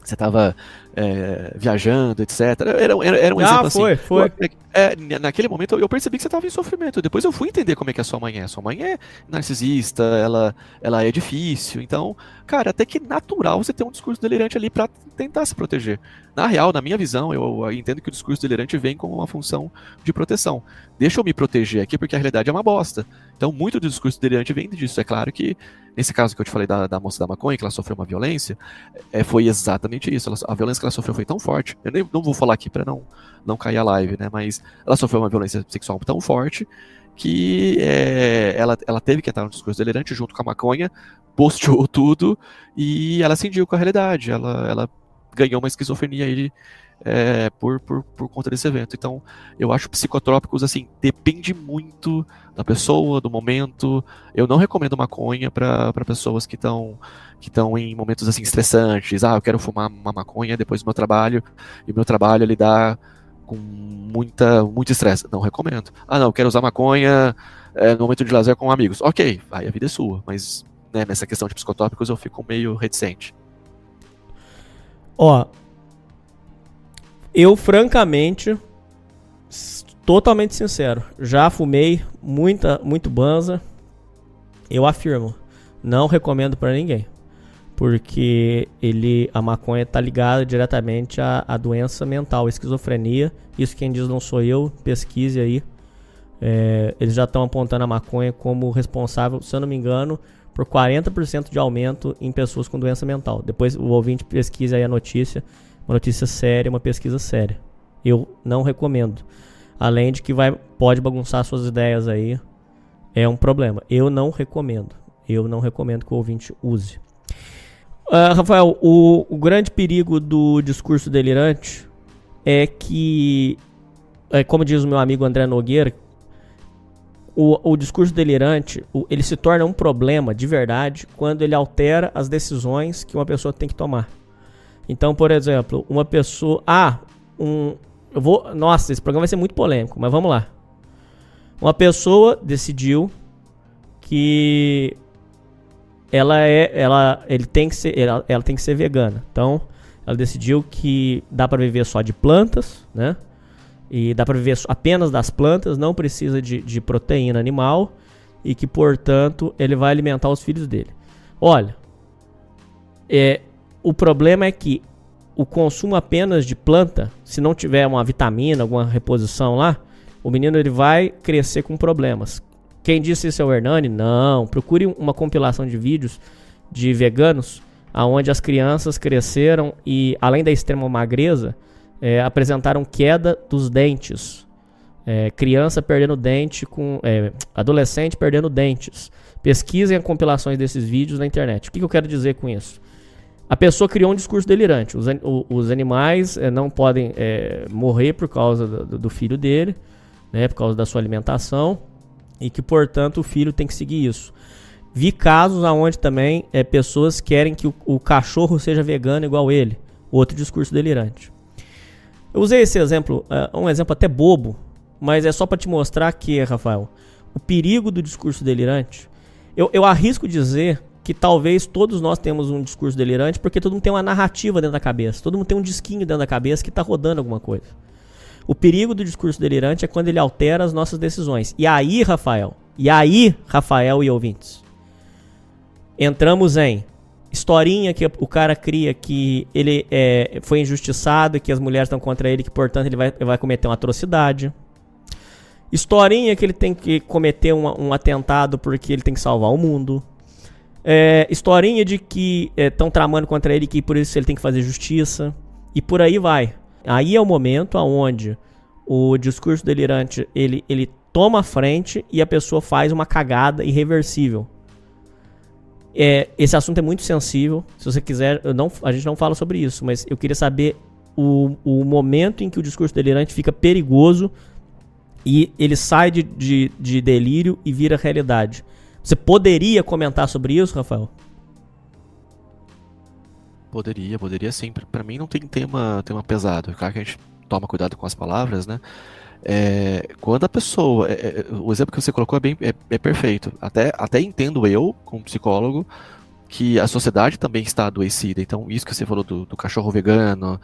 você estava é, viajando, etc. Era, era, era um ah, exemplo foi, assim. Foi, foi. É, naquele momento eu percebi que você estava em sofrimento. Depois eu fui entender como é que a sua mãe é. Sua mãe é narcisista, ela, ela é difícil. Então, cara, até que é natural você ter um discurso delirante ali para tentar se proteger. Na real, na minha visão, eu entendo que o discurso delirante vem com uma função de proteção. Deixa eu me proteger aqui porque a realidade é uma bosta. Então, muito do discurso delirante vem disso. É claro que, nesse caso que eu te falei da, da moça da maconha, que ela sofreu uma violência, é, foi exatamente isso. Ela, a violência que ela sofreu foi tão forte. Eu nem, não vou falar aqui para não, não cair a live, né? Mas ela sofreu uma violência sexual tão forte que é, ela, ela teve que entrar no discurso delirante junto com a maconha, posteou tudo e ela cindiu com a realidade. Ela, ela ganhou uma esquizofrenia aí é, por, por, por conta desse evento. Então, eu acho psicotrópicos, assim, depende muito da pessoa, do momento. Eu não recomendo maconha para pessoas que estão que estão em momentos assim estressantes. Ah, eu quero fumar uma maconha depois do meu trabalho e meu trabalho lidar com muita muito estresse. Não recomendo. Ah, não, eu quero usar maconha é, no momento de lazer com amigos. Ok, aí a vida é sua, mas né, nessa questão de psicotrópicos eu fico meio reticente. Ó, eu francamente, totalmente sincero, já fumei muita, muito banza. Eu afirmo, não recomendo para ninguém, porque ele, a maconha tá ligada diretamente à, à doença mental, esquizofrenia. Isso quem diz não sou eu, pesquise aí. É, eles já estão apontando a maconha como responsável, se eu não me engano, por 40% de aumento em pessoas com doença mental. Depois o ouvinte pesquisa aí a notícia uma notícia séria, uma pesquisa séria. Eu não recomendo. Além de que vai, pode bagunçar suas ideias aí, é um problema. Eu não recomendo. Eu não recomendo que o ouvinte use. Uh, Rafael, o, o, grande perigo do discurso delirante é que, é, como diz o meu amigo André Nogueira, o, o discurso delirante o, ele se torna um problema de verdade quando ele altera as decisões que uma pessoa tem que tomar. Então, por exemplo, uma pessoa. Ah, um. Eu vou. Nossa, esse programa vai ser muito polêmico, mas vamos lá. Uma pessoa decidiu que ela é. Ela, ele tem que ser, ela, ela tem que ser vegana. Então, ela decidiu que dá para viver só de plantas, né? E dá para viver apenas das plantas, não precisa de, de proteína animal e que, portanto, ele vai alimentar os filhos dele. Olha, é, o problema é que o consumo apenas de planta, se não tiver uma vitamina, alguma reposição lá, o menino ele vai crescer com problemas. Quem disse isso é o Hernani? Não. Procure uma compilação de vídeos de veganos aonde as crianças cresceram e, além da extrema magreza, é, apresentaram queda dos dentes. É, criança perdendo dente com. É, adolescente perdendo dentes. Pesquisem as compilações desses vídeos na internet. O que, que eu quero dizer com isso? A pessoa criou um discurso delirante. Os, os animais é, não podem é, morrer por causa do, do, filho dele, né, por causa da sua alimentação. e que, portanto, o filho tem que seguir isso. Vi casos onde também é, pessoas querem que o, o cachorro seja vegano igual ele. Outro discurso delirante. Eu usei esse exemplo, um exemplo até bobo, mas é só para te mostrar que, Rafael, o perigo do discurso delirante. Eu, eu arrisco dizer que talvez todos nós temos um discurso delirante porque todo mundo tem uma narrativa dentro da cabeça, todo mundo tem um disquinho dentro da cabeça que está rodando alguma coisa. O perigo do discurso delirante é quando ele altera as nossas decisões. E aí, Rafael, e aí, Rafael e ouvintes, entramos em historinha que o cara cria que ele é, foi injustiçado que as mulheres estão contra ele, que portanto ele vai, vai cometer uma atrocidade. Historinha que ele tem que cometer um, um atentado porque ele tem que salvar o mundo. É, historinha de que estão é, tramando contra ele que por isso ele tem que fazer justiça. E por aí vai. Aí é o momento aonde o discurso delirante ele, ele toma a frente e a pessoa faz uma cagada irreversível. É, esse assunto é muito sensível. Se você quiser, não, a gente não fala sobre isso, mas eu queria saber o, o momento em que o discurso delirante fica perigoso e ele sai de, de, de delírio e vira realidade. Você poderia comentar sobre isso, Rafael? Poderia, poderia sim. Para mim não tem tema, tema pesado. Claro que a gente toma cuidado com as palavras, né? É, quando a pessoa. É, é, o exemplo que você colocou é, bem, é, é, perfeito. Até, até entendo eu, como psicólogo, que a sociedade também está adoecida. Então, isso que você falou do, do cachorro vegano,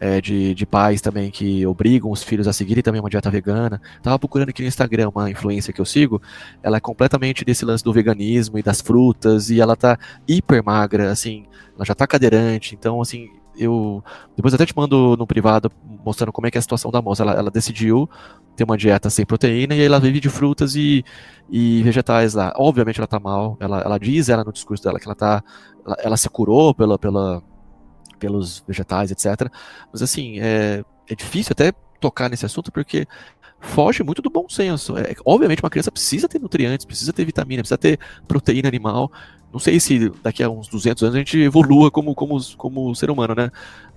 é, de, de pais também que obrigam os filhos a seguirem também uma dieta vegana. Tava procurando aqui no Instagram uma influência que eu sigo. Ela é completamente desse lance do veganismo e das frutas, e ela tá hiper magra, assim, ela já tá cadeirante. Então, assim, eu depois até te mando no privado mostrando como é que é a situação da moça. Ela, ela decidiu ter uma dieta sem proteína e aí ela vive de frutas e, e vegetais lá. Obviamente ela tá mal. Ela, ela diz ela no discurso dela que ela tá ela, ela se curou pela, pela pelos vegetais, etc. Mas assim, é, é difícil até tocar nesse assunto porque foge muito do bom senso. É, obviamente, uma criança precisa ter nutrientes, precisa ter vitamina, precisa ter proteína animal. Não sei se daqui a uns 200 anos a gente evolua como, como, como ser humano, né?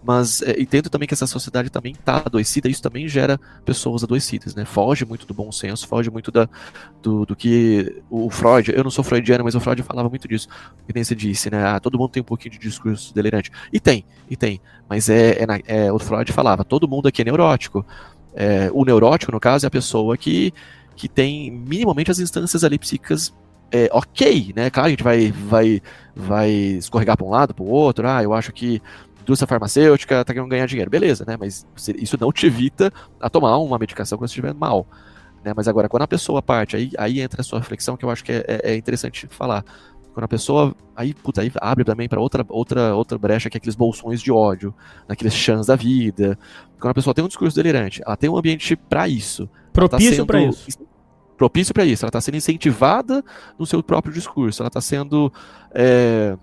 Mas é, entendo também que essa sociedade também está adoecida, isso também gera pessoas adoecidas, né? Foge muito do bom senso, foge muito da, do, do que o Freud, eu não sou freudiano, mas o Freud falava muito disso, que nem você disse, né? Ah, todo mundo tem um pouquinho de discurso delirante. E tem, e tem. Mas é, é, é o Freud falava, todo mundo aqui é neurótico. É, o neurótico, no caso, é a pessoa que, que tem minimamente as instâncias ali psíquicas é, ok, né? Claro, a gente vai, vai, vai escorregar para um lado, para o outro. Ah, eu acho que indústria farmacêutica está querendo ganhar dinheiro. Beleza, né? Mas isso não te evita a tomar uma medicação quando você estiver mal. Né? Mas agora, quando a pessoa parte, aí, aí entra a sua reflexão, que eu acho que é, é, é interessante falar. Quando a pessoa aí, puta, aí abre também para outra, outra, outra brecha, que é aqueles bolsões de ódio, naqueles chans da vida. Quando a pessoa tem um discurso delirante, ela tem um ambiente para isso. Tá Propício tá para isso propício para isso. Ela está sendo incentivada no seu próprio discurso. Ela está sendo é,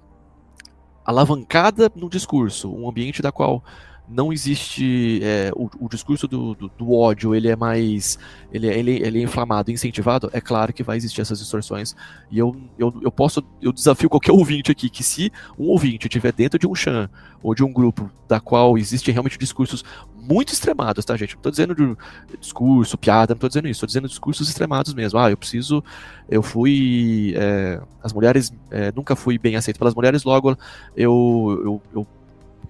alavancada no discurso, um ambiente da qual não existe é, o, o, discurso do, do, do, ódio, ele é mais ele, é, ele, ele é inflamado, incentivado, é claro que vai existir essas distorções. E eu, eu, eu posso, eu desafio qualquer ouvinte aqui que se um ouvinte estiver dentro de um chan ou de um grupo da qual existem realmente discursos muito extremados, tá, gente? Não tô dizendo de discurso, piada, não tô dizendo isso, tô dizendo discursos extremados mesmo. Ah, eu preciso, eu fui, é, as mulheres, é, nunca fui bem aceito pelas mulheres, logo eu, eu, eu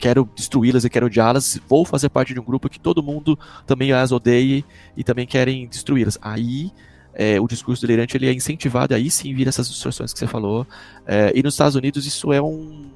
quero destruí-las e quero odiá-las, vou fazer parte de um grupo que todo mundo também as odeie e também querem destruí-las. Aí é, o discurso delirante ele é incentivado, aí sim vira essas distorções que você falou. É, e nos Estados Unidos isso é um.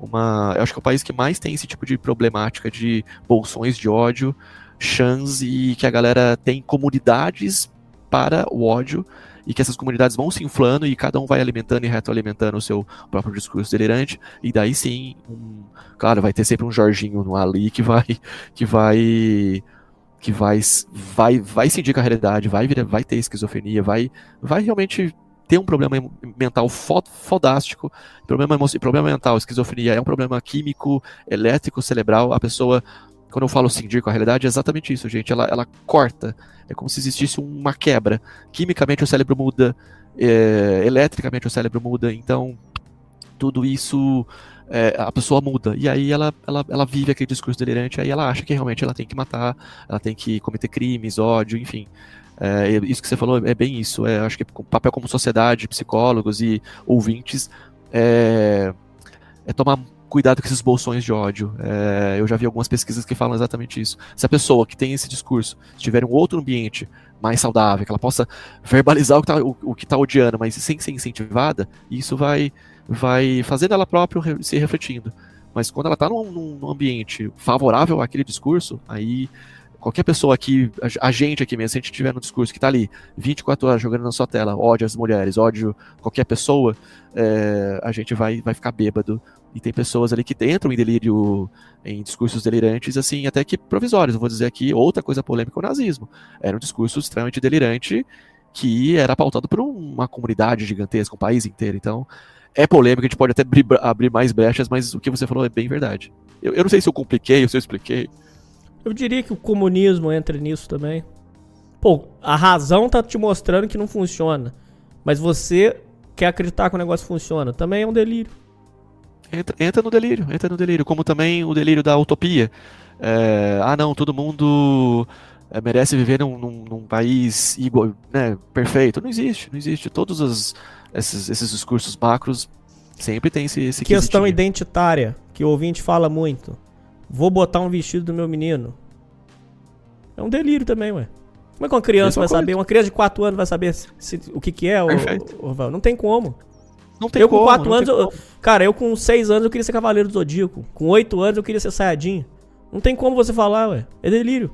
Uma, eu acho que é o país que mais tem esse tipo de problemática de bolsões de ódio, chans e que a galera tem comunidades para o ódio e que essas comunidades vão se inflando e cada um vai alimentando e retroalimentando o seu próprio discurso delirante, e daí sim, um, claro, vai ter sempre um Jorginho no ali que vai que vai que vai vai vai sentir com a realidade, vai vir, vai ter esquizofrenia, vai vai realmente ter um problema mental fodástico, problema, problema mental, esquizofrenia é um problema químico, elétrico, cerebral, a pessoa quando eu falo cindir com a realidade, é exatamente isso, gente. Ela, ela corta. É como se existisse uma quebra. Quimicamente o cérebro muda, é, eletricamente o cérebro muda, então tudo isso é, a pessoa muda. E aí ela, ela, ela vive aquele discurso delirante, aí ela acha que realmente ela tem que matar, ela tem que cometer crimes, ódio, enfim. É, isso que você falou é bem isso. É, acho que o papel como sociedade, psicólogos e ouvintes é, é tomar cuidado com esses bolsões de ódio. É, eu já vi algumas pesquisas que falam exatamente isso. Se a pessoa que tem esse discurso tiver um outro ambiente mais saudável, que ela possa verbalizar o que está o, o que tá odiando, mas sem ser incentivada, isso vai, vai fazer dela própria se refletindo. Mas quando ela está num, num, ambiente favorável àquele discurso, aí qualquer pessoa aqui, a gente aqui mesmo, se a gente tiver no discurso que está ali 24 horas jogando na sua tela, ódio às mulheres, ódio qualquer pessoa, é, a gente vai, vai ficar bêbado. E tem pessoas ali que entram em delírio, em discursos delirantes, assim, até que provisórios. Eu vou dizer aqui outra coisa polêmica: o nazismo. Era um discurso extremamente delirante que era pautado por uma comunidade gigantesca, um país inteiro. Então, é polêmico, a gente pode até abrir, abrir mais brechas, mas o que você falou é bem verdade. Eu, eu não sei se eu compliquei ou se eu expliquei. Eu diria que o comunismo entra nisso também. Pô, a razão tá te mostrando que não funciona. Mas você quer acreditar que o negócio funciona. Também é um delírio. Entra, entra no delírio, entra no delírio. Como também o delírio da utopia. É, ah, não, todo mundo é, merece viver num, num, num, país igual, né, perfeito. Não existe, não existe. Todos os, esses, esses discursos macros sempre tem esse, esse Questão identitária, que o ouvinte fala muito. Vou botar um vestido do meu menino. É um delírio também, ué. Como é que uma criança vai coisa. saber? Uma criança de 4 anos vai saber se, se, o que, que é? Ou, não tem como. Não tem eu como, com 4 anos, eu, cara, eu com 6 anos eu queria ser Cavaleiro do Zodíaco. Com 8 anos eu queria ser Sayajin. Não tem como você falar, ué. É delírio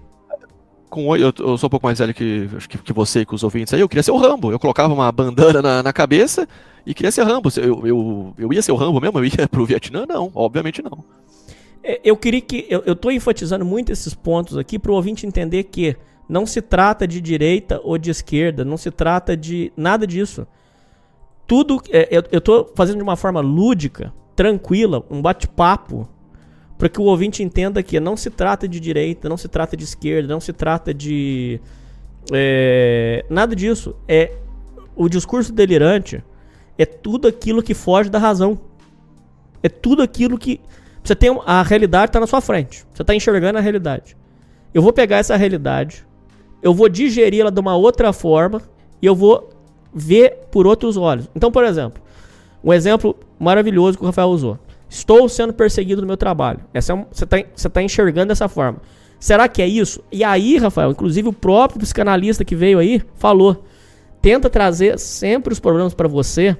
com eu, eu sou um pouco mais velho que, que, que você e com os ouvintes aí, eu queria ser o Rambo. Eu colocava uma bandana na, na cabeça e queria ser Rambo. Eu, eu, eu ia ser o Rambo mesmo? Eu ia pro Vietnã? Não, obviamente não. É, eu queria que. Eu, eu tô enfatizando muito esses pontos aqui pro ouvinte entender que não se trata de direita ou de esquerda, não se trata de nada disso. Tudo. É, eu, eu tô fazendo de uma forma lúdica, tranquila, um bate-papo para que o ouvinte entenda que não se trata de direita, não se trata de esquerda, não se trata de é, nada disso. É o discurso delirante é tudo aquilo que foge da razão. É tudo aquilo que você tem a realidade está na sua frente. Você está enxergando a realidade. Eu vou pegar essa realidade, eu vou digerir ela de uma outra forma e eu vou ver por outros olhos. Então, por exemplo, um exemplo maravilhoso que o Rafael usou. Estou sendo perseguido no meu trabalho. Essa é um, você está tá enxergando dessa forma. Será que é isso? E aí, Rafael, inclusive o próprio psicanalista que veio aí falou: tenta trazer sempre os problemas para você,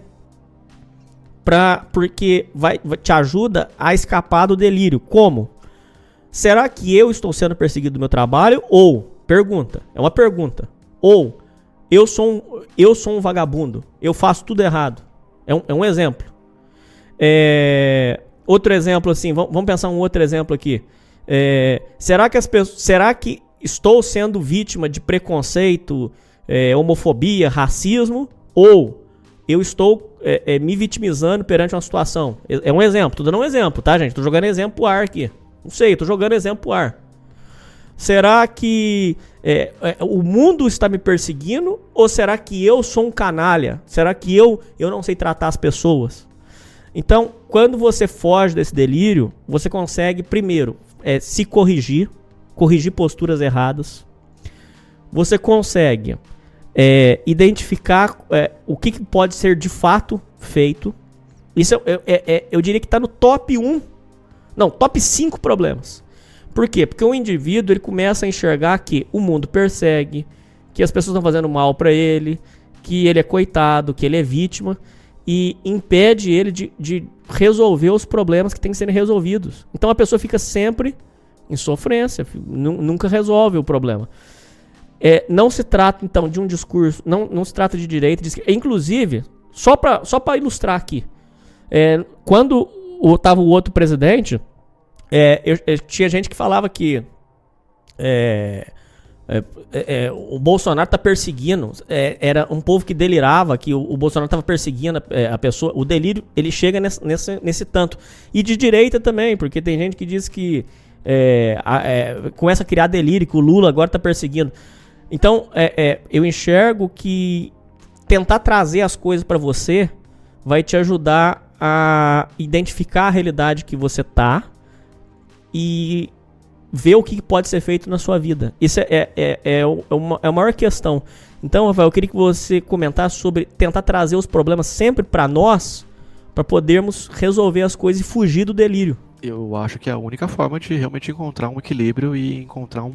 pra, porque vai, te ajuda a escapar do delírio. Como? Será que eu estou sendo perseguido no meu trabalho? Ou, pergunta, é uma pergunta. Ou, eu sou um, eu sou um vagabundo, eu faço tudo errado. É um, é um exemplo. É, outro exemplo assim, vamos pensar um outro exemplo aqui. É, será que as pessoas, será que estou sendo vítima de preconceito, é, homofobia, racismo ou eu estou é, é, me vitimizando perante uma situação? É, é um exemplo, tô dando um exemplo, tá, gente? Tô jogando exemplo pro ar aqui. Não sei, tô jogando exemplo pro ar. Será que é, é, o mundo está me perseguindo ou será que eu sou um canalha? Será que eu, eu não sei tratar as pessoas? Então, quando você foge desse delírio, você consegue, primeiro, é, se corrigir, corrigir posturas erradas. Você consegue é, identificar é, o que, que, pode ser de fato feito. Isso é, eu diria que está no top 1, não, top 5 problemas. Por quê? Porque o indivíduo ele começa a enxergar que o mundo persegue, que as pessoas estão fazendo mal para ele, que ele é coitado, que ele é vítima e impede ele de, de resolver os problemas que têm que serem resolvidos. Então a pessoa fica sempre em sofrência, nunca resolve o problema. É, não se trata então de um discurso, não, não se trata de direita, de. Inclusive, só para só ilustrar aqui, é, quando estava o outro presidente, é, eu, eu, tinha gente que falava que é, é, é, é, o Bolsonaro tá perseguindo. É, era um povo que delirava que o, o Bolsonaro tava perseguindo a, a, pessoa. O delírio ele chega nesse, nesse, nesse, tanto. E de direita também, porque tem gente que diz que começa a criar delírio, que o Lula agora tá perseguindo. Então eu enxergo que tentar trazer as coisas para você vai te ajudar a identificar a realidade que você tá e ver o que pode ser feito na sua vida. Isso é, é, é, é, uma, é a maior questão. Então, Rafael, eu queria que você comentasse sobre tentar trazer os problemas sempre para nós, para podermos resolver as coisas e fugir do delírio. Eu acho que é a única forma de realmente encontrar um equilíbrio e encontrar um,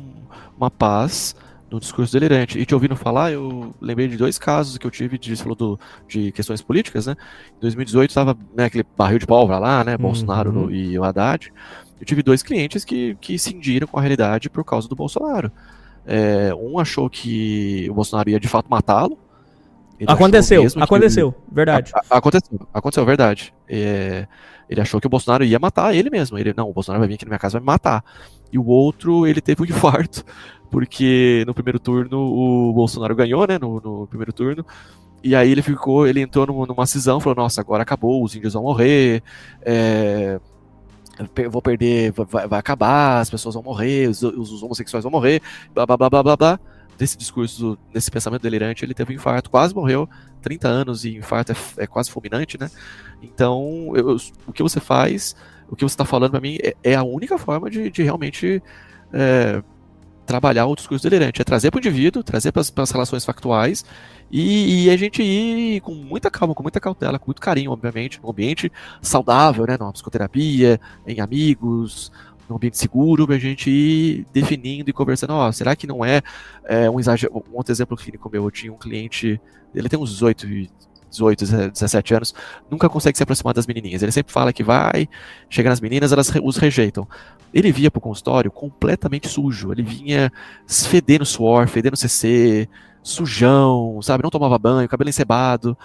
uma paz no discurso delirante. E te ouvindo falar, eu lembrei de dois casos que eu tive, de, você falou do, de questões políticas, né? Em 2018 estava né, aquele barril de pólvora lá, né? Bolsonaro uhum. e o Haddad. Eu tive dois clientes que, que cindiram com a realidade por causa do Bolsonaro. É, um achou que o Bolsonaro ia de fato matá-lo. Aconteceu, aconteceu, que... verdade. A, a, aconteceu, aconteceu, verdade. É, ele achou que o Bolsonaro ia matar ele mesmo. Ele, não, o Bolsonaro vai vir aqui na minha casa e vai me matar. E o outro, ele teve um infarto, porque no primeiro turno o Bolsonaro ganhou, né, no, no primeiro turno. E aí ele ficou, ele entrou numa, numa cisão, falou, nossa, agora acabou, os índios vão morrer, é, vou perder, vai, vai, acabar, as pessoas vão morrer, os, os, homossexuais vão morrer, blá blá blá blá blá blá. Desse discurso, nesse pensamento delirante, ele teve um infarto, quase morreu, 30 anos e infarto é, é quase fulminante, né? Então, eu, o que você faz, o que você está falando para mim é, é, a única forma de, de realmente é, trabalhar o discurso delirante, é trazer para o indivíduo, trazer para as relações factuais e, e, a gente ir com muita calma, com muita cautela, com muito carinho, obviamente, num ambiente saudável, né, numa psicoterapia, em amigos, num ambiente seguro, para a gente ir definindo e conversando, oh, será que não é, é, um exagero, um outro exemplo clínico meu, eu tinha um cliente, ele tem uns 18, 18, 17 anos, nunca consegue se aproximar das menininhas. Ele sempre fala que vai, chega nas meninas, elas os rejeitam. Ele via pro consultório completamente sujo. Ele vinha fedendo suor, fedendo CC, sujão, sabe? Não tomava banho, cabelo encebado.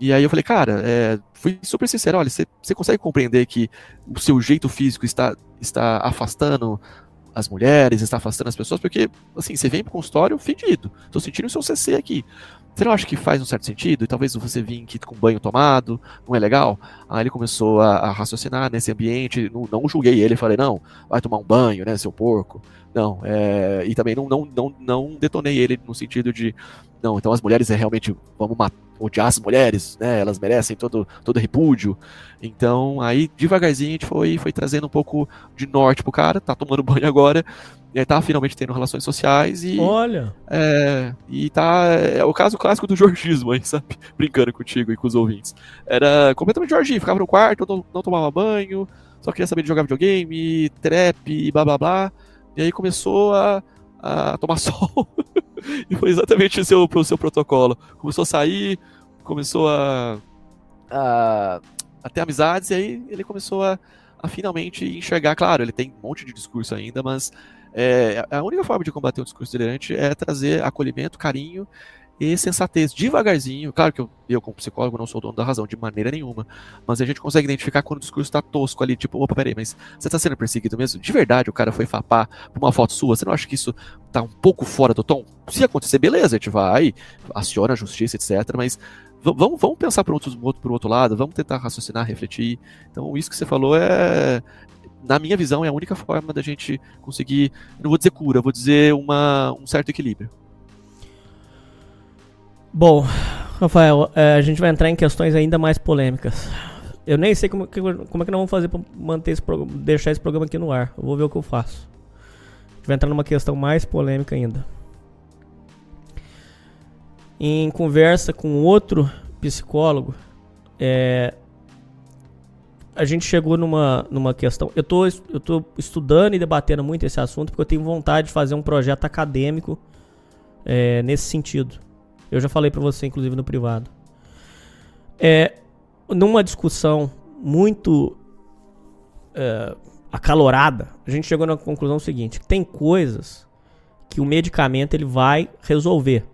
E aí eu falei, cara, é, fui super sincero, olha, você consegue compreender que o seu jeito físico está, está afastando as mulheres, está afastando as pessoas, porque, assim, você vem pro consultório fedido. Tô sentindo o seu CC aqui. Você não acha que faz um certo sentido? E talvez você vir aqui com banho tomado, não é legal? Aí ele começou a, a raciocinar nesse ambiente, não, não, julguei ele, falei, não, vai tomar um banho, né, seu porco. Não, é, e também não, não, não, não detonei ele no sentido de, não, então as mulheres é realmente, vamos odiar as mulheres, né, elas merecem todo, todo repúdio. Então, aí, devagarzinho, a gente foi, foi trazendo um pouco de norte pro cara, tá tomando banho agora, e aí tá finalmente tendo relações sociais e. Olha! É, e tá. É o caso clássico do jorgismo aí, sabe? Brincando contigo e com os ouvintes. Era completamente jorginho, ficava no quarto, não, não tomava banho, só queria saber de jogar videogame, trap e blá blá blá. E aí começou a, a tomar sol. e foi exatamente o seu, o seu protocolo. Começou a sair, começou a, a, a ter amizades, e aí ele começou a, a finalmente enxergar. Claro, ele tem um monte de discurso ainda, mas é, a única forma de combater o discurso delirante é trazer acolhimento, carinho e sensatez, devagarzinho. Claro que eu, eu, como psicólogo, não sou dono da razão de maneira nenhuma, mas a gente consegue identificar quando o discurso está tosco ali, tipo, opa, peraí, mas você está sendo perseguido mesmo? De verdade o cara foi fapar por uma foto sua? Você não acha que isso tá um pouco fora do tom? Se acontecer, beleza, a gente vai, aciona a justiça, etc, mas vamos, vamos pensar por outro, por outro lado, vamos tentar raciocinar, refletir. Então, isso que você falou é, na minha visão, é a única forma da gente conseguir, não vou dizer cura, vou dizer uma, um certo equilíbrio. Bom, Rafael, é, a gente vai entrar em questões ainda mais polêmicas. Eu nem sei como, como é que nós vamos fazer para manter esse deixar esse programa aqui no ar. Eu vou ver o que eu faço. A gente vai entrar numa questão mais polêmica ainda. Em conversa com outro psicólogo, é, a gente chegou numa, numa questão. Eu tô, eu tô estudando e debatendo muito esse assunto porque eu tenho vontade de fazer um projeto acadêmico é, nesse sentido. Eu já falei para você, inclusive, no privado. É, numa discussão muito é, acalorada, a gente chegou na conclusão seguinte: tem coisas que o medicamento ele vai resolver.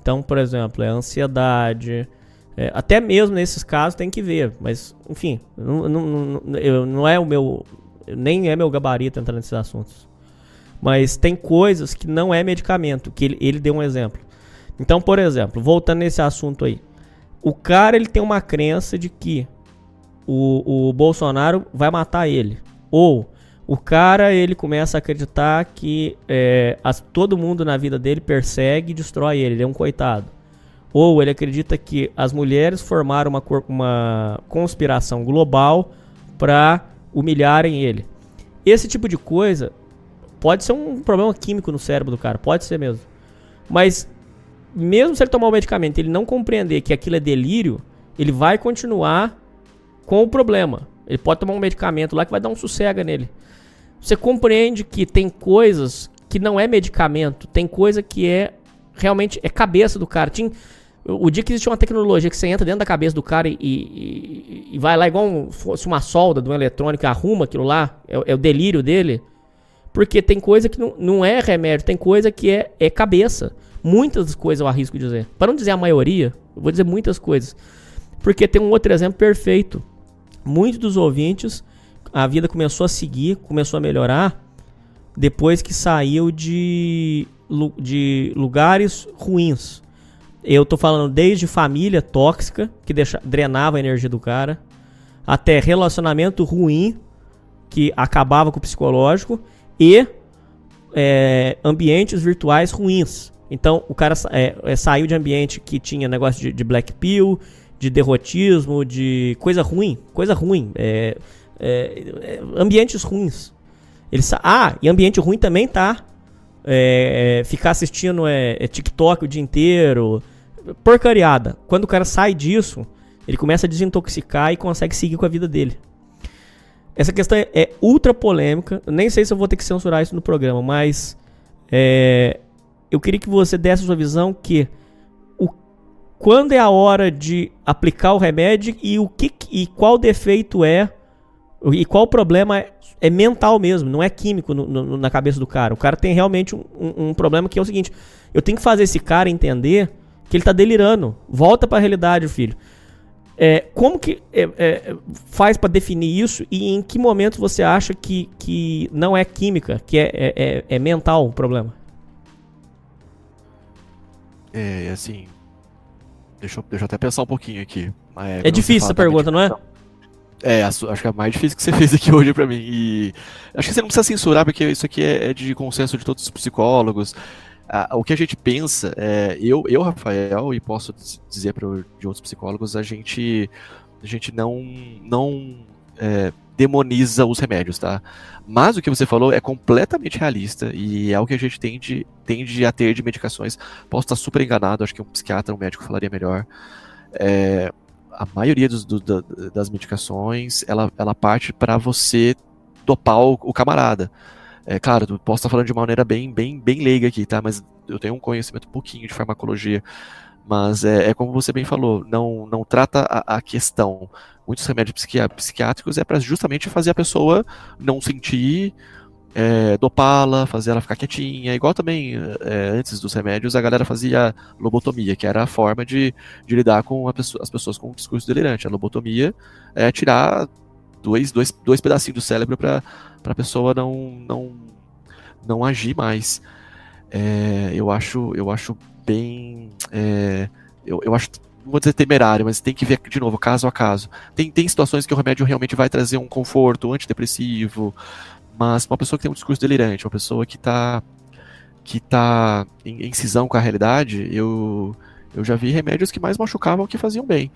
Então, por exemplo, é ansiedade, é, até mesmo nesses casos tem que ver, mas enfim, não, não, não, eu, não é o meu. Nem é meu gabarito entrar nesses assuntos. Mas tem coisas que não é medicamento, que ele, ele deu um exemplo. Então, por exemplo, voltando nesse assunto aí. O cara ele tem uma crença de que o, o Bolsonaro vai matar ele. Ou o cara ele começa a acreditar que é, as, todo mundo na vida dele persegue e destrói ele. Ele é um coitado. Ou ele acredita que as mulheres formaram uma, uma conspiração global para humilharem ele. Esse tipo de coisa, pode ser um problema químico no cérebro do cara, pode ser mesmo. Mas mesmo se ele tomar o medicamento, ele não compreender que aquilo é delírio, ele vai continuar com o problema. Ele pode tomar um medicamento lá que vai dar um sossega nele. Você compreende que tem coisas que não é medicamento, tem coisa que é realmente é cabeça do cara. Tinha, o dia que existe uma tecnologia que você entra dentro da cabeça do cara e, e, e vai lá igual um, fosse uma solda de um eletrônico, arruma aquilo lá, é, é, o delírio dele. Porque tem coisa que não, não é remédio, tem coisa que é, é cabeça. Muitas coisas eu arrisco dizer. Para não dizer a maioria, eu vou dizer muitas coisas. Porque tem um outro exemplo perfeito. Muitos dos ouvintes, a vida começou a seguir, começou a melhorar depois que saiu de, de lugares ruins eu tô falando desde família tóxica, que deixa, drenava a energia do cara, até relacionamento ruim, que acabava com o psicológico, e é, ambientes virtuais ruins. Então, o cara é, é, saiu de ambiente que tinha negócio de, de, black pill, de derrotismo, de coisa ruim, coisa ruim, é, é, é, ambientes ruins. Ele ah, e ambiente ruim também tá. ficar assistindo é, TikTok o dia inteiro, porcariada. Quando o cara sai disso, ele começa a desintoxicar e consegue seguir com a vida dele. Essa questão é, é ultra polêmica. Eu nem sei se eu vou ter que censurar isso no programa, mas é, eu queria que você desse a sua visão que o, quando é a hora de aplicar o remédio e o que e qual defeito é e qual problema é, é mental mesmo, não é químico no, no, na cabeça do cara. O cara tem realmente um, um, um problema que é o seguinte: eu tenho que fazer esse cara entender que ele tá delirando. Volta para a realidade, filho. É, como que é, é, faz para definir isso e em que momento você acha que, que não é química, que é, é, é, é mental o problema? É, assim. Deixa eu, deixa eu até pensar um pouquinho aqui. É, difícil essa pergunta, não é? É, acho que é a mais difícil que você fez aqui hoje para mim. E acho que você não precisa censurar, porque isso aqui é, é de consenso de todos os psicólogos o que a gente pensa, é, eu, eu, Rafael, e posso dizer para de outros psicólogos, a gente, a gente não, não é, demoniza os remédios, tá? Mas o que você falou é completamente realista e é o que a gente tende, tende a ter de medicações. Posso estar super enganado, acho que um psiquiatra, um médico falaria melhor. É, a maioria dos, do, das medicações, ela, ela parte para você dopar o, o camarada. É, claro, posso estar falando de uma maneira bem, bem, bem leiga aqui, tá? Mas eu tenho um conhecimento pouquinho de farmacologia. Mas é, é como você bem falou, não, não trata a, a questão. Muitos remédios psiquiátricos é para justamente fazer a pessoa não sentir, é, dopá-la, fazer ela ficar quietinha. Igual também, é, antes dos remédios, a galera fazia lobotomia, que era a forma de, de lidar com pessoa, as pessoas com discurso delirante. A lobotomia é tirar dois, dois, dois pedacinhos do cérebro para a pessoa não, não, não agir mais. É, eu acho eu acho bem é, eu, eu acho vou dizer temerário, mas tem que ver de novo caso a caso. Tem, tem situações que o remédio realmente vai trazer um conforto, antidepressivo, mas uma pessoa que tem um discurso delirante, uma pessoa que está que tá em, em cisão com a realidade, eu eu já vi remédios que mais machucavam que faziam bem.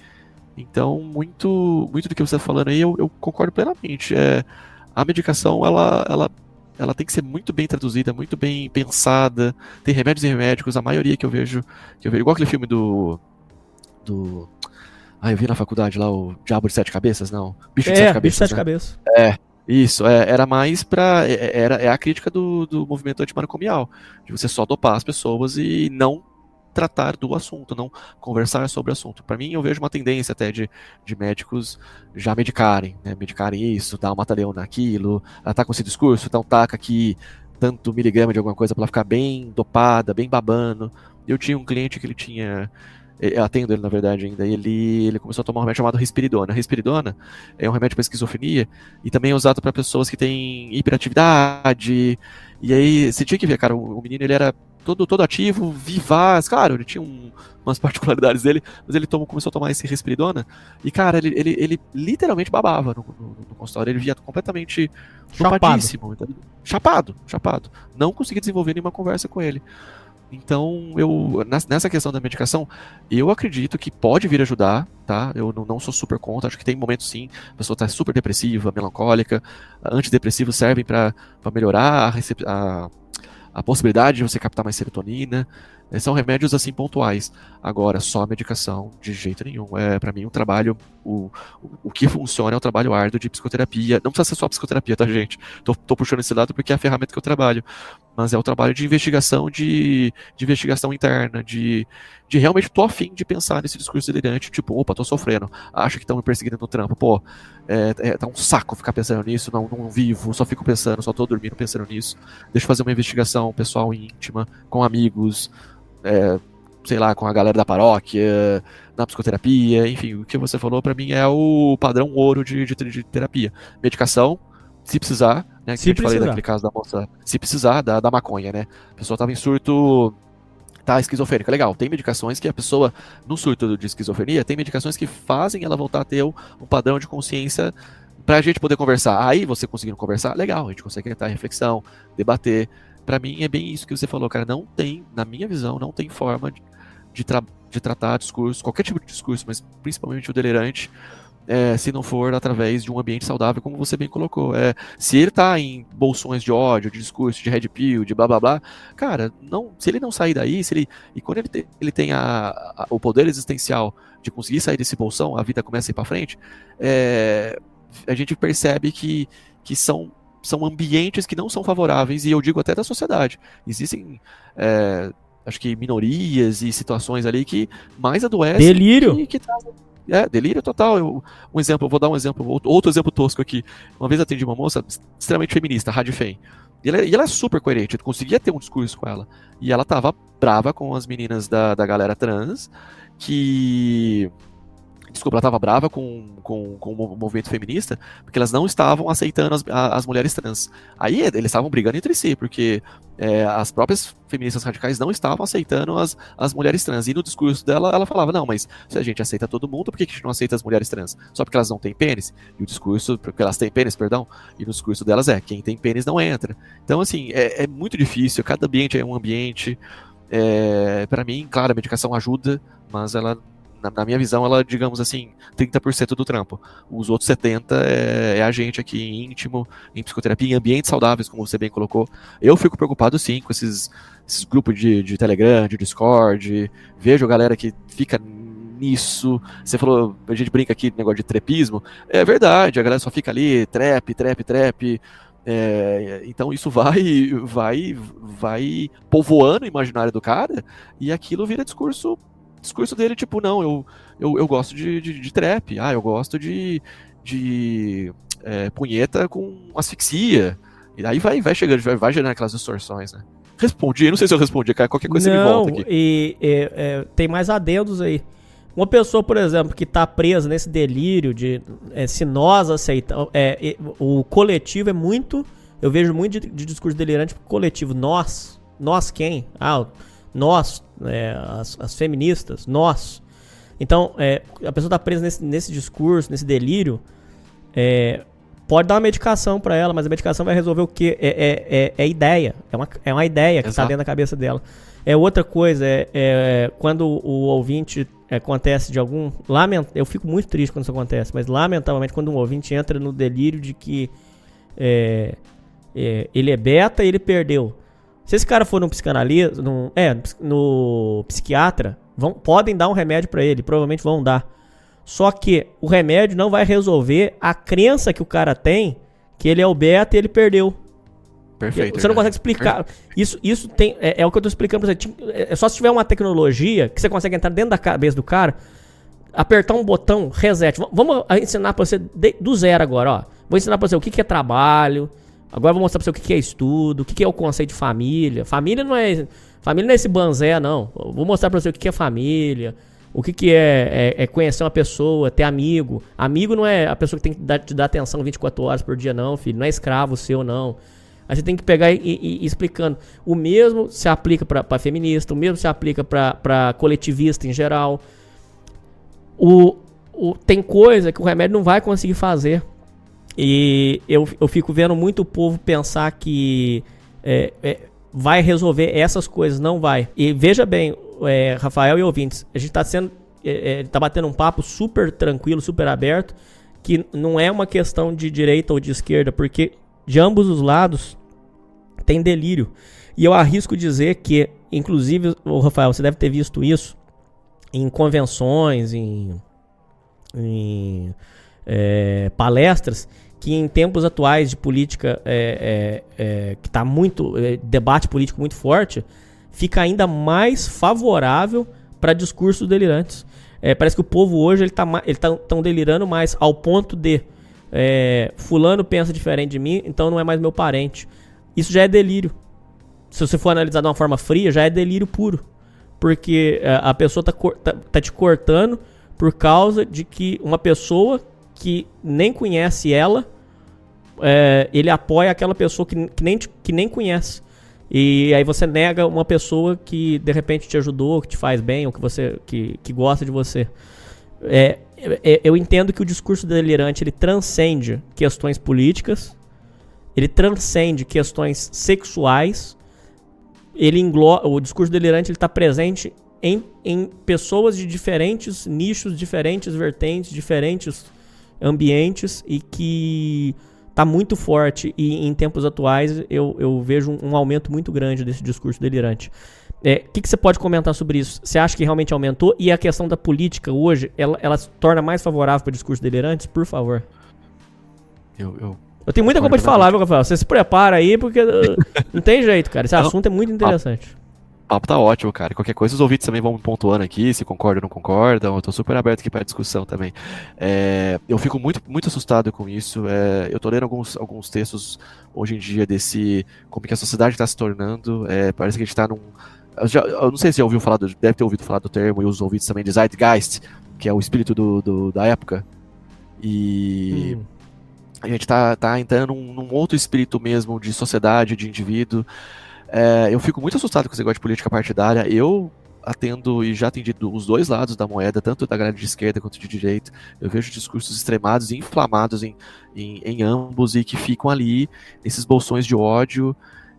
Então, muito, muito do que você está falando aí, eu, eu, concordo plenamente. É, a medicação, ela, ela, ela tem que ser muito bem traduzida, muito bem pensada. Tem remédios e remédicos, a maioria que eu vejo, que eu vejo igual aquele filme do. do ah, eu vi na faculdade lá o Diabo de Sete Cabeças, não? Bicho de é, Sete Cabeças. Bicho de Sete né? Cabeças. É, isso, é, era mais pra. É, é, era, é a crítica do, do movimento antimanicomial. De você só dopar as pessoas e não tratar do assunto, não conversar sobre o assunto. Para mim, eu vejo uma tendência até de, de médicos já medicarem, né? medicarem isso, dar um mataleão naquilo, ela tá com esse discurso, então taca aqui tanto miligrama de alguma coisa para ela ficar bem dopada, bem babando. Eu tinha um cliente que ele tinha eu atendo ele na verdade ainda, ele, ele começou a tomar um remédio chamado risperidona. Risperidona é um remédio para esquizofrenia e também é usado para pessoas que têm hiperatividade. E aí você tinha que ver, cara, o menino ele era todo, todo ativo, vivaz. Claro, ele tinha um, umas particularidades dele, mas ele tomou, começou a tomar esse respiridona. E, cara, ele, ele, ele literalmente babava no, no, no consultório. Ele via completamente chapado. Chapado, chapado. Não consegui desenvolver nenhuma conversa com ele. Então, eu nessa questão da medicação, eu acredito que pode vir ajudar, tá? Eu não, não sou super contra, acho que tem momentos sim, a pessoa está super depressiva, melancólica, antidepressivos servem para melhorar a, a, a possibilidade de você captar mais serotonina, é, são remédios assim pontuais. Agora, só a medicação, de jeito nenhum. É, para mim, um trabalho. O, o, o, que funciona é o trabalho árduo de psicoterapia. Não precisa ser só psicoterapia, tá, gente? Tô, tô, puxando esse lado porque é a ferramenta que eu trabalho. Mas é o trabalho de investigação, de, de investigação interna, de, de realmente tô afim de pensar nesse discurso delirante, tipo, opa, tô sofrendo, acho que estão me perseguindo no trampo, pô, é, é, tá um saco ficar pensando nisso, não, não vivo, só fico pensando, só tô dormindo pensando nisso. Deixa eu fazer uma investigação pessoal íntima, com amigos, é, sei lá, com a galera da paróquia, na psicoterapia, enfim, o que você falou para mim é o padrão ouro de, de, de, terapia. Medicação, se precisar, né? Que se gente falei daquele caso da moça, se precisar, da, da maconha, né? A pessoa tava em surto. Tá, esquizofrênica, legal. Tem medicações que a pessoa, no surto de esquizofrenia, tem medicações que fazem ela voltar a ter um, um padrão de consciência pra gente poder conversar. Aí você conseguindo conversar, legal, a gente consegue entrar em reflexão, debater para mim é bem isso que você falou, cara. Não tem, na minha visão, não tem forma de, de, tra de tratar discurso, qualquer tipo de discurso, mas principalmente o delirante, é, se não for através de um ambiente saudável, como você bem colocou. É, se ele tá em bolsões de ódio, de discurso, de red pill, de blá blá blá, cara, não, se ele não sair daí, se ele, e quando ele, te, ele tem a, a, o poder existencial de conseguir sair desse bolsão, a vida começa a ir para frente, é, a gente percebe que, que são são ambientes que não são favoráveis, e eu digo até da sociedade. Existem, é, acho que, minorias e situações ali que mais adoecem. Delírio! Que, que trazem, é, delírio total. Eu, um exemplo, vou dar um exemplo, outro exemplo tosco aqui. Uma vez atendi uma moça extremamente feminista, Rádio Fem. E ela, e ela é super coerente, eu conseguia ter um discurso com ela. E ela tava brava com as meninas da, da galera trans, que desculpa, ela estava brava com, com, com o movimento feminista, porque elas não estavam aceitando as, as mulheres trans. Aí eles estavam brigando entre si, porque é, as próprias feministas radicais não estavam aceitando as, as mulheres trans. E no discurso dela, ela falava: não, mas se a gente aceita todo mundo, por que a gente não aceita as mulheres trans? Só porque elas não têm pênis? E o discurso, porque elas têm pênis, perdão, e no discurso delas é: quem tem pênis não entra. Então, assim, é, é muito difícil, cada ambiente é um ambiente. É, para mim, claro, a medicação ajuda, mas ela na, na, minha visão, ela, digamos assim, 30% do trampo. Os outros 70% é, é, a gente aqui íntimo, em psicoterapia, em ambientes saudáveis, como você bem colocou. Eu fico preocupado sim com esses, esses grupos de, de Telegram, de Discord. Vejo a galera que fica nisso. Você falou, a gente brinca aqui negócio de trepismo. É verdade, a galera só fica ali, trap, trap, trap. É, então isso vai, vai, vai povoando o imaginário do cara e aquilo vira discurso discurso dele, tipo, não, eu, eu, eu gosto de, de, de trap, ah, eu gosto de, de é, punheta com asfixia. E aí vai, vai chegando, vai, vai gerando aquelas distorções, né? Respondi, não sei se eu respondi, cara, qualquer coisa não, volta aqui. E, e é, tem mais adendos aí. Uma pessoa, por exemplo, que está presa nesse delírio de é, se nós aceitamos. É, o coletivo é muito. Eu vejo muito de, de discurso delirante coletivo. Nós. Nós quem? Ah, nós, é, as, as, feministas, nós. Então, é, a pessoa está presa nesse, nesse, discurso, nesse delírio, é, pode dar uma medicação para ela, mas a medicação vai resolver o quê? É, é, é, é ideia. É uma, é uma ideia que está dentro da cabeça dela. É outra coisa, é, é quando o ouvinte acontece de algum. Lament, eu fico muito triste quando isso acontece, mas lamentavelmente quando um ouvinte entra no delírio de que ele é beta e ele perdeu. Se esse cara for num psicanalista, num, é, no psiquiatra, vão, podem dar um remédio para ele, provavelmente vão dar. Só que o remédio não vai resolver a crença que o cara tem que ele é o beta e ele perdeu. Perfeito. Você não consegue explicar. Isso, isso tem, é, é, o que eu tô explicando pra você. É só se tiver uma tecnologia que você consegue entrar dentro da cabeça do cara, apertar um botão, reset. Vamos ensinar pra você do zero agora, ó. Vou ensinar pra você o que, que é trabalho, Agora eu vou mostrar pra você o que é estudo, o que é o conceito de família. Família não é. Família não é esse banzé, não. Eu vou mostrar pra você o que é família. O que, é, é, é, conhecer uma pessoa, ter amigo. Amigo não é a pessoa que tem que dar, te dar atenção 24 horas por dia, não, filho. Não é escravo seu, não. Aí você tem que pegar e, e, e explicando. O mesmo se aplica para feminista, o mesmo se aplica para coletivista em geral. O, o, tem coisa que o remédio não vai conseguir fazer. E eu, eu fico vendo muito o povo pensar que é, é, vai resolver essas coisas, não vai. E veja bem, é, Rafael e ouvintes, a gente está sendo, é, é, tá batendo um papo super tranquilo, super aberto, que não é uma questão de direita ou de esquerda, porque de ambos os lados tem delírio. E eu arrisco dizer que, inclusive, o Rafael, você deve ter visto isso em convenções, em, em é, palestras, que em tempos atuais de política é, é, é que está muito é, debate político muito forte, fica ainda mais favorável para discursos delirantes. É, parece que o povo hoje ele está ele tá tão delirando mais ao ponto de fulano pensa diferente de mim, então não é mais meu parente. Isso já é delírio. Se você for analisar de uma forma fria, já é delírio puro. Porque é, a pessoa tá, tá, tá te cortando por causa de que uma pessoa que nem conhece ela, é, ele apoia aquela pessoa que, que, nem, que nem conhece. E aí você nega uma pessoa que de repente te ajudou, que te faz bem, ou que você que, que gosta de você. É, é, eu entendo que o discurso delirante ele transcende questões políticas, ele transcende questões sexuais, ele engloba, o discurso delirante ele está presente em, em pessoas de diferentes nichos, diferentes vertentes, diferentes ambientes e que está muito forte e em tempos atuais eu, eu vejo um, um aumento muito grande desse discurso delirante. O é, que, que, você pode comentar sobre isso? Você acha que realmente aumentou? E a questão da política hoje, ela, ela se torna mais favorável para discurso delirantes? Por favor. Eu, eu eu tenho muita coisa de falar, viu, Rafael? Você se prepara aí, porque uh, não tem jeito, cara. Esse assunto é muito interessante. O papo tá ótimo, cara. Qualquer coisa, os ouvintes também vão pontuando aqui, se concordam ou não concordam. Eu tô super aberto aqui pra discussão também. É, eu fico muito, muito assustado com isso. É, eu tô lendo alguns, alguns textos hoje em dia desse. como que a sociedade está se tornando. É, parece que a gente tá num. Eu, já, eu, não sei se já ouviu falar, do, deve ter ouvido falar do termo, e os ouvintes também de Zeitgeist, que é o espírito do, do da época. E. Hum a gente tá, tá entrando num, num outro espírito mesmo de sociedade, de indivíduo. É, eu fico muito assustado com esse negócio de política partidária. Eu atendo e já atendi os dois lados da moeda, tanto da galera de esquerda quanto de direita. Eu vejo discursos extremados e inflamados em, em, em ambos e que ficam ali, nesses bolsões de ódio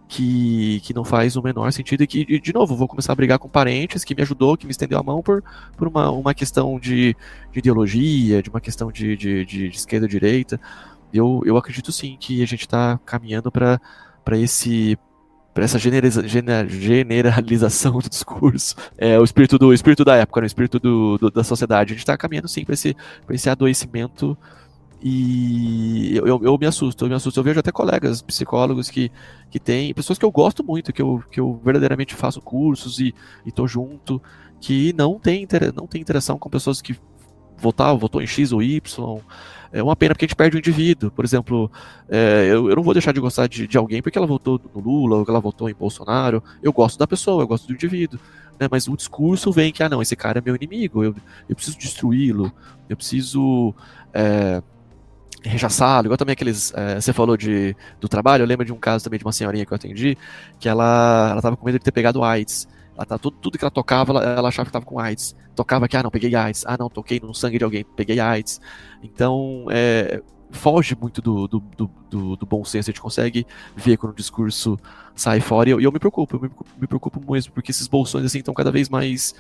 que, que não faz o menor sentido e que, de novo, vou começar a brigar com parentes que me ajudou, que me estendeu a mão por, por uma, uma questão de, de ideologia, de uma questão de, de, de, de esquerda ou direita eu, eu acredito sim que a gente está caminhando para esse para essa generaliza, generalização do discurso, é o espírito do o espírito da época, né, o espírito do, do, da sociedade. A gente está caminhando sim para esse, esse adoecimento e eu, eu, eu, me assusto, eu me assusto. Eu vejo até colegas psicólogos que, que têm, pessoas que eu gosto muito, que eu, que eu verdadeiramente faço cursos e estou junto, que não tem, não tem interação com pessoas que votar, votou em X ou Y, é uma pena porque a gente perde o indivíduo. Por exemplo, é, eu, eu, não vou deixar de gostar de, de, alguém porque ela votou no Lula ou que ela votou em Bolsonaro. Eu gosto da pessoa, eu gosto do indivíduo. Né? Mas o discurso vem que, ah, não, esse cara é meu inimigo, eu, eu preciso destruí-lo, eu preciso. É, rechaçá-lo, igual também aqueles, é, você falou de, do trabalho, eu lembro de um caso também de uma senhorinha que eu atendi, que ela, ela tava com medo de ter pegado AIDS, ela tá, tudo, tudo que ela tocava, ela, ela achava que estava com AIDS. Tocava aqui, ah, não, peguei AIDS. Ah, não, toquei no sangue de alguém, peguei AIDS. Então, é, foge muito do, do, do, do, bom senso. A gente consegue ver quando o discurso sai fora. E eu, eu me preocupo, eu me, me, preocupo mesmo, porque esses bolsões assim estão cada vez mais,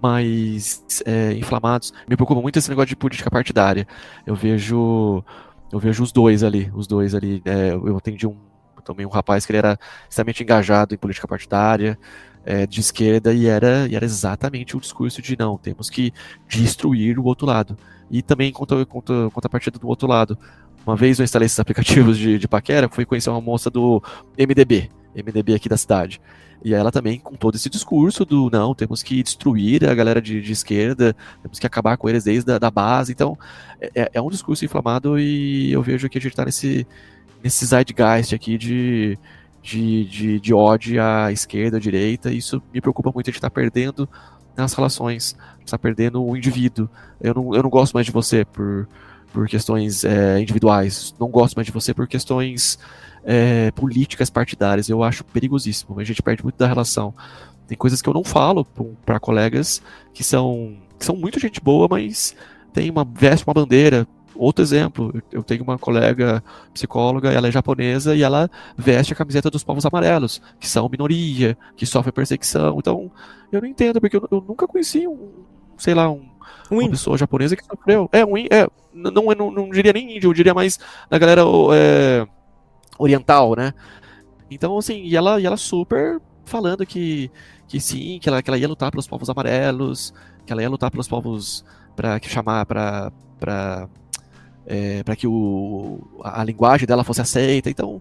mais é, inflamados. Me preocupa muito esse negócio de política partidária. Eu vejo. Eu vejo os dois ali, os dois ali. É, eu atendi um também um rapaz que ele era extremamente engajado em política partidária, é, de esquerda e era, e era exatamente o discurso de não, temos que destruir o outro lado. E também contra, contra, contra a partida do outro lado. Uma vez eu instalei esses aplicativos de, de paquera, fui conhecer uma moça do MDB, MDB aqui da cidade. E ela também com todo esse discurso do não, temos que destruir a galera de, de esquerda, temos que acabar com eles desde a da base. Então, é, é, é um discurso inflamado e eu vejo que a gente está nesse, nesse zeitgeist aqui de, de, de, de ódio à esquerda, à direita, isso me preocupa muito, a gente está perdendo nas relações, está perdendo o indivíduo. Eu não, eu não gosto mais de você por, por questões é, individuais, não gosto mais de você por questões é, políticas partidárias, eu acho perigosíssimo, a gente perde muito da relação. Tem coisas que eu não falo para colegas que são, que são muito gente boa, mas tem uma veste uma bandeira Outro exemplo, eu tenho uma colega psicóloga, ela é japonesa e ela veste a camiseta dos povos amarelos, que são minoria, que sofrem perseguição. Então, eu não entendo, porque eu, eu nunca conheci um, sei lá, um, um uma pessoa japonesa que sofreu. É, um, é não, não, não diria nem índio, eu diria mais da galera é, oriental, né? Então, assim, e ela, e ela super falando que, que sim, que ela, que ela ia lutar pelos povos amarelos, que ela ia lutar pelos povos para chamar para para é, para que o, a, a, linguagem dela fosse aceita. Então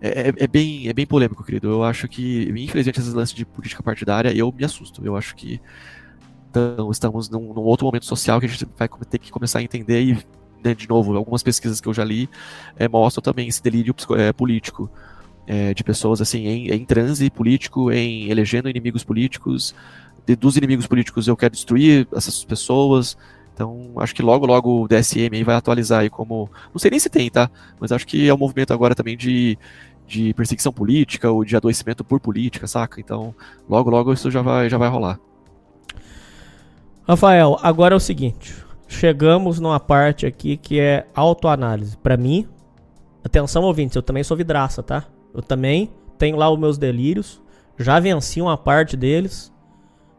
é, é, é, bem é bem polêmico, querido. Eu acho que infelizmente esses lances de política partidária eu me assusto. Eu acho que então, estamos num, num outro momento social que a gente vai ter que começar a entender e né, de novo algumas pesquisas que eu já li é, mostram também esse delírio é, político é, de pessoas assim em, em transe político, em elegendo inimigos políticos. De, dos inimigos políticos eu quero destruir essas pessoas. Então, acho que logo, logo o DSM vai atualizar aí como. Não sei nem se tem, tá? Mas acho que é um movimento agora também de, de perseguição política ou de adoecimento por política, saca? Então, logo, logo isso já vai, já vai rolar. Rafael, agora é o seguinte. Chegamos numa parte aqui que é autoanálise. Para mim, atenção ouvintes, eu também sou vidraça, tá? Eu também tenho lá os meus delírios. Já venci uma parte deles.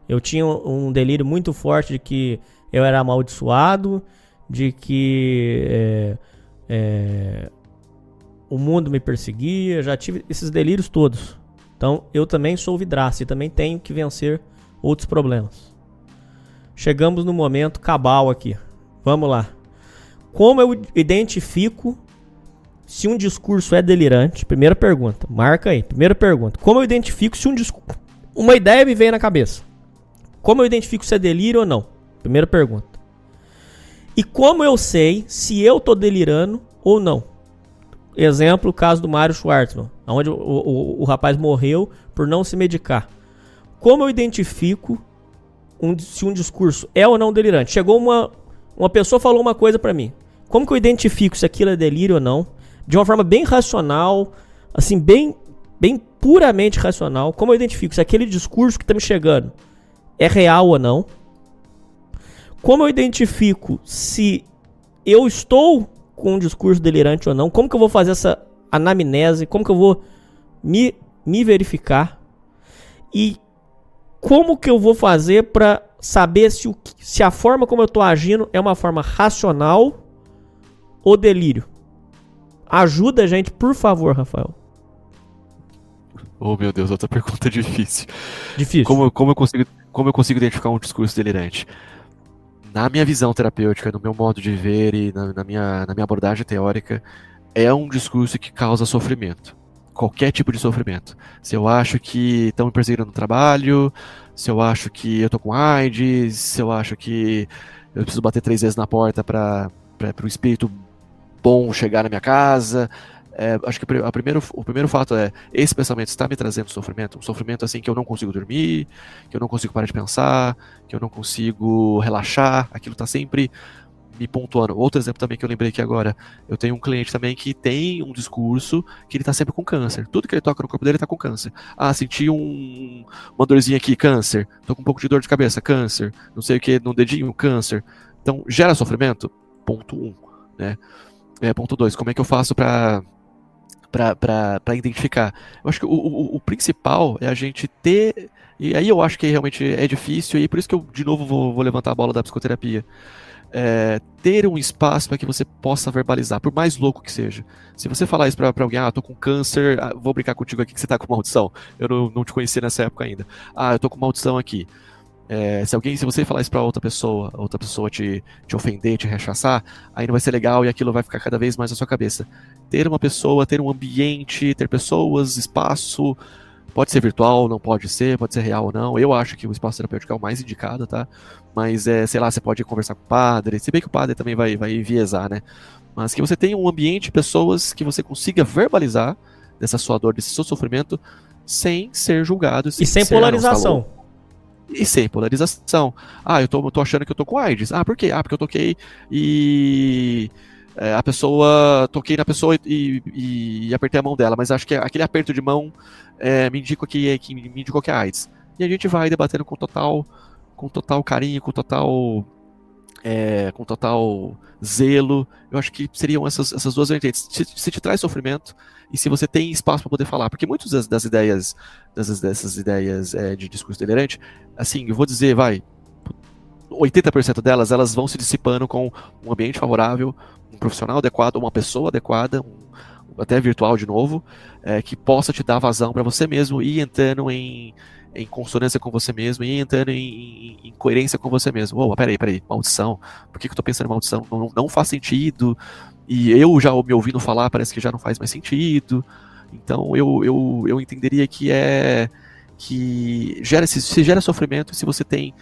Eu tinha um delírio muito forte de que eu era amaldiçoado, de que é, é, o mundo me perseguia. Já tive esses delírios todos. Então eu também sou vidraça e também tenho que vencer outros problemas. Chegamos no momento cabal aqui. Vamos lá. Como eu identifico se um discurso é delirante? Primeira pergunta. Marca aí. Primeira pergunta. Como eu identifico se um discurso. Uma ideia me vem na cabeça. Como eu identifico se é delírio ou não? Primeira pergunta. E como eu sei se eu tô delirando ou não? Exemplo, o caso do Mário Schwartzman, onde o, o, o, rapaz morreu por não se medicar. Como eu identifico um, se um discurso é ou não delirante? Chegou uma, uma pessoa falou uma coisa para mim. Como que eu identifico se aquilo é delírio ou não? de uma forma bem racional, assim, bem, bem puramente racional, como eu identifico se aquele discurso que está me chegando é real ou não. Como eu identifico se eu estou com um discurso delirante ou não. Como que eu vou fazer essa anamnese? Como que eu vou me, me verificar? E como que eu vou fazer para saber se, o, se a forma como eu estou agindo é uma forma racional ou delírio? Ajuda a gente, por favor, Rafael. Oh, meu Deus, outra pergunta difícil. Difícil. Como, como, eu consigo, como eu consigo identificar um discurso delirante? Na minha visão terapêutica, no meu modo de ver e na, na, minha, na minha abordagem teórica, é um discurso que causa sofrimento. Qualquer tipo de sofrimento. Se eu acho que estão me perseguindo no trabalho, se eu acho que eu tô com AIDS, se eu acho que eu preciso bater três vezes na porta para o espírito bom chegar na minha casa. É, acho que a primeiro, o primeiro fato é esse pensamento está me trazendo sofrimento, um sofrimento assim que eu não consigo dormir, que eu não consigo parar de pensar, que eu não consigo relaxar, aquilo está sempre me pontuando. Outro exemplo também que eu lembrei aqui agora, eu tenho um cliente também que tem um discurso que ele está sempre com câncer. Tudo que ele toca no corpo dele está com câncer. Ah, senti um, uma dorzinha aqui, câncer. Tô com um pouco de dor de cabeça, câncer. Não sei o que no dedinho, câncer. Então, gera sofrimento? Ponto um, né? É, ponto 2, como é que eu faço para para identificar? Eu acho que o, o, o, principal é a gente ter. E aí eu acho que realmente é difícil, e por isso que eu, de novo, vou, vou levantar a bola da psicoterapia. É, ter um espaço para que você possa verbalizar, por mais louco que seja. Se você falar isso para alguém, ah, tô com câncer, ah, vou brincar contigo aqui que você tá com maldição. Eu não, não te conhecia nessa época ainda. Ah, eu tô com maldição aqui. É, se alguém, se você falar isso para outra pessoa, outra pessoa te, te ofender, te rechaçar, aí não vai ser legal e aquilo vai ficar cada vez mais na sua cabeça. Ter uma pessoa, ter um ambiente, ter pessoas, espaço, pode ser virtual, não pode ser, pode ser real ou não. Eu acho que o espaço terapêutico é o mais indicado, tá? Mas é, sei lá, você pode conversar com o padre, se bem que o padre também vai, vai enviesar, né? Mas que você tenha um ambiente, pessoas que você consiga verbalizar dessa sua dor, desse seu sofrimento, sem ser julgado. Sem e sem polarização. E sem polarização. Ah, eu tô, tô achando que eu tô com AIDS. Ah, por quê? Ah, porque eu toquei e. É, a pessoa. Toquei na pessoa e, e, e, apertei a mão dela, mas acho que aquele aperto de mão é, me indica que, que me indicou que é AIDS. E a gente vai debatendo com total, com total carinho, com total é, com total zelo. Eu acho que seriam essas, essas duas vertentes. Se, se te traz sofrimento e se você tem espaço para poder falar, porque muitas das, das ideias, das, dessas ideias é, de discurso delirante, assim, eu vou dizer, vai, 80% delas, elas vão se dissipando com um ambiente favorável, um profissional adequado, uma pessoa adequada, um, até virtual de novo, é, que possa te dar vazão para você mesmo ir entrando em, em consonância com você mesmo e entrando em, em, em, coerência com você mesmo. Oh, peraí, peraí, maldição. Por que, que eu tô pensando em maldição? Não, não faz sentido. E eu já me ouvindo falar, parece que já não faz mais sentido. Então eu, eu, eu entenderia que é que gera, se, se gera sofrimento se você tem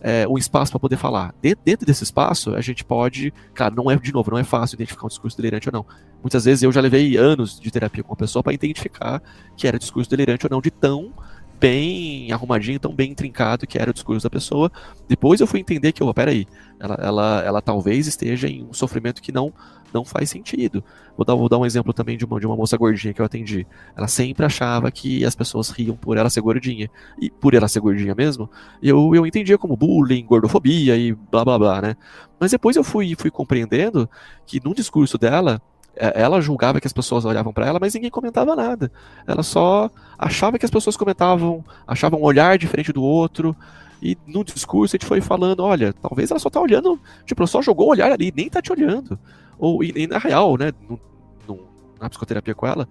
é, um espaço para poder falar. Dentro, dentro, desse espaço, a gente pode. Cara, não é, de novo, não é fácil identificar um discurso delirante ou não. Muitas vezes eu já levei anos de terapia com uma pessoa para identificar que era discurso delirante ou não, de tão bem arrumadinho, tão bem intrincado que era o discurso da pessoa. Depois eu fui entender que, oh, peraí, ela, ela, ela talvez esteja em um sofrimento que não não faz sentido. Vou dar, vou dar um exemplo também de uma, de uma moça gordinha que eu atendi. Ela sempre achava que as pessoas riam por ela ser gordinha. E por ela ser gordinha mesmo, eu, eu entendia como bullying, gordofobia e blá blá blá, né? Mas depois eu fui, fui compreendendo que no discurso dela, ela julgava que as pessoas olhavam para ela, mas ninguém comentava nada. Ela só achava que as pessoas comentavam, achavam um olhar diferente do outro. E no discurso a gente foi falando, olha, talvez ela só tá olhando, tipo, ela só jogou o olhar ali, nem tá te olhando. Ou, e, e na real, né, no, no, na psicoterapia com ela,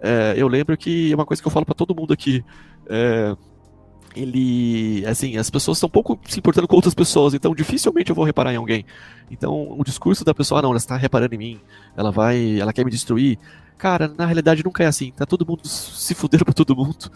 é, eu lembro que é uma coisa que eu falo para todo mundo aqui. É, ele, assim, as pessoas estão pouco se importando com outras pessoas, então dificilmente eu vou reparar em alguém. Então, o discurso da pessoa, ah, não, ela está reparando em mim, ela vai, ela quer me destruir. Cara, na realidade nunca é assim. Tá todo mundo se fudendo pra todo mundo.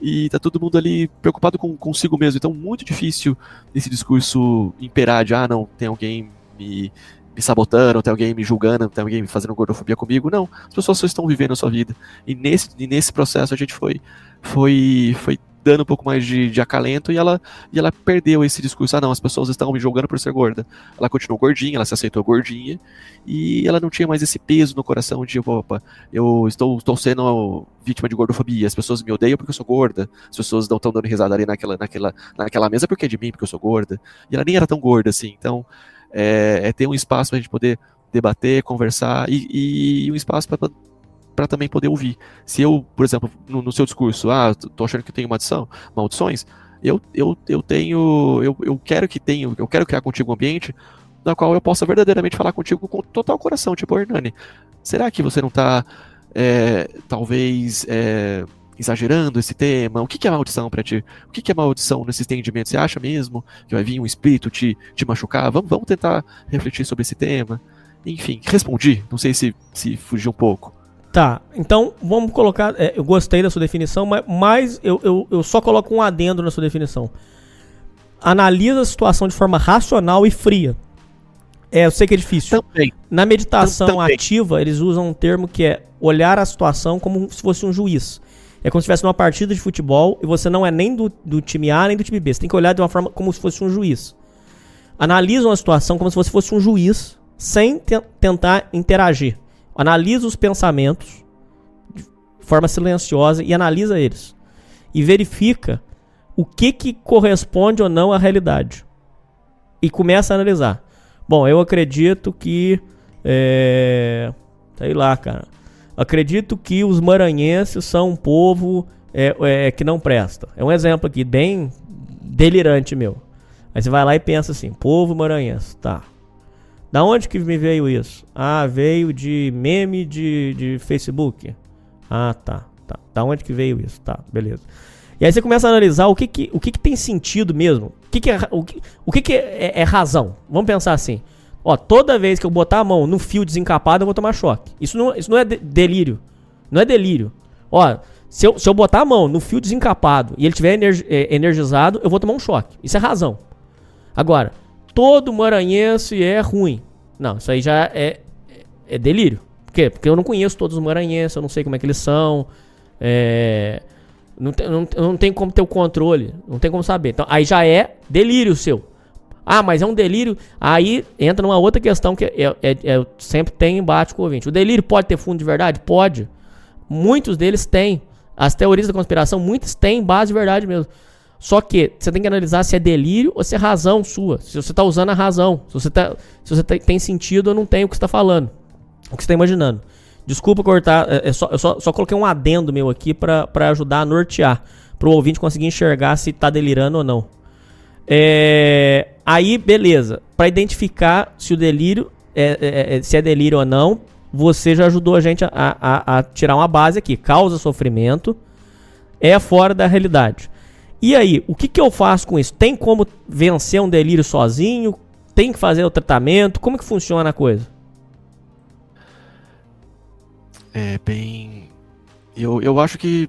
E tá todo mundo ali preocupado com consigo mesmo. Então, muito difícil esse discurso imperar de, ah, não, tem alguém me, me sabotando, tem alguém me julgando, tem alguém fazendo gordofobia comigo. Não, as pessoas só estão vivendo a sua vida. E nesse, e nesse processo a gente foi, foi, foi dando um pouco mais de, de acalento e ela, e ela perdeu esse discurso. Ah, não, as pessoas estão me julgando por ser gorda. Ela continuou gordinha, ela se aceitou gordinha e ela não tinha mais esse peso no coração de, opa, eu estou, estou sendo vítima de gordofobia, as pessoas me odeiam porque eu sou gorda, as pessoas não estão dando risada ali naquela, naquela, naquela mesa porque é de mim, porque eu sou gorda. E ela nem era tão gorda assim, então é, é ter um espaço para a gente poder debater, conversar e, e um espaço para também poder ouvir. Se eu, por exemplo, no, no, seu discurso, ah, tô achando que tenho maldição, maldições, eu, eu, eu tenho, eu, eu quero que tenha, eu quero criar contigo um ambiente na qual eu possa verdadeiramente falar contigo com total coração, tipo, Hernani, será que você não está é, talvez é, exagerando esse tema? O que, que é maldição para ti? O que, que é maldição nesse entendimento? Você acha mesmo que vai vir um espírito te, te machucar? Vamos, vamos tentar refletir sobre esse tema. Enfim, respondi. Não sei se, se fugiu um pouco. Tá, então vamos colocar. É, eu gostei da sua definição, mas, mas eu, eu, eu só coloco um adendo na sua definição. Analisa a situação de forma racional e fria. É, eu sei que é difícil. Também. Na meditação Também. ativa, eles usam um termo que é olhar a situação como se fosse um juiz. É como se estivesse numa partida de futebol e você não é nem do, do time A nem do time B. Você tem que olhar de uma forma como se fosse um juiz. Analisa uma situação como se você fosse um juiz, sem te tentar interagir. Analisa os pensamentos de forma silenciosa e analisa eles. E verifica o que, que corresponde ou não à realidade. E começa a analisar. Bom, eu acredito que. É, sei lá, cara. Acredito que os maranhenses são um povo é, é, que não presta. É um exemplo aqui, bem delirante meu. Aí você vai lá e pensa assim: povo maranhense, tá. Da onde que me veio isso? Ah, veio de meme de, de Facebook. Ah, tá, tá. Da onde que veio isso? Tá, beleza. E aí você começa a analisar o que que, o que, que tem sentido mesmo. O que, que, é, o que, o que, que é, é, razão. Vamos pensar assim. Ó, toda vez que eu botar a mão no fio desencapado, eu vou tomar choque. Isso não, isso não é de delírio. Não é delírio. Ó, se eu, se eu botar a mão no fio desencapado e ele estiver é, energizado, eu vou tomar um choque. Isso é razão. Agora, todo maranhense é ruim. Não, isso aí já é, é, é delírio. Por quê? Porque eu não conheço todos os maranhenses, eu não sei como é que eles são. É, não, tem, não, não tem como ter o controle, não tem como saber. Então, aí já é delírio seu. Ah, mas é um delírio. Aí entra numa outra questão que é, é, é, sempre tem embate com o ouvinte. O delírio pode ter fundo de verdade? Pode. Muitos deles têm. As teorias da conspiração, muitas têm base de verdade mesmo. Só que você tem que analisar se é delírio ou se é razão sua. Se você está usando a razão. Se você, tá, se você tem sentido ou não tem o que está falando. O que você está imaginando. Desculpa cortar. É, é só, eu só, só, coloquei um adendo meu aqui para ajudar a nortear. Para o ouvinte conseguir enxergar se está delirando ou não. É, aí, beleza. Para identificar se o delírio é, é, é, se é delírio ou não, você já ajudou a gente a, a, a tirar uma base aqui. Causa sofrimento, é fora da realidade. E aí, o que, que eu faço com isso? Tem como vencer um delírio sozinho? Tem que fazer o tratamento? Como que funciona a coisa? É bem. Eu, eu acho que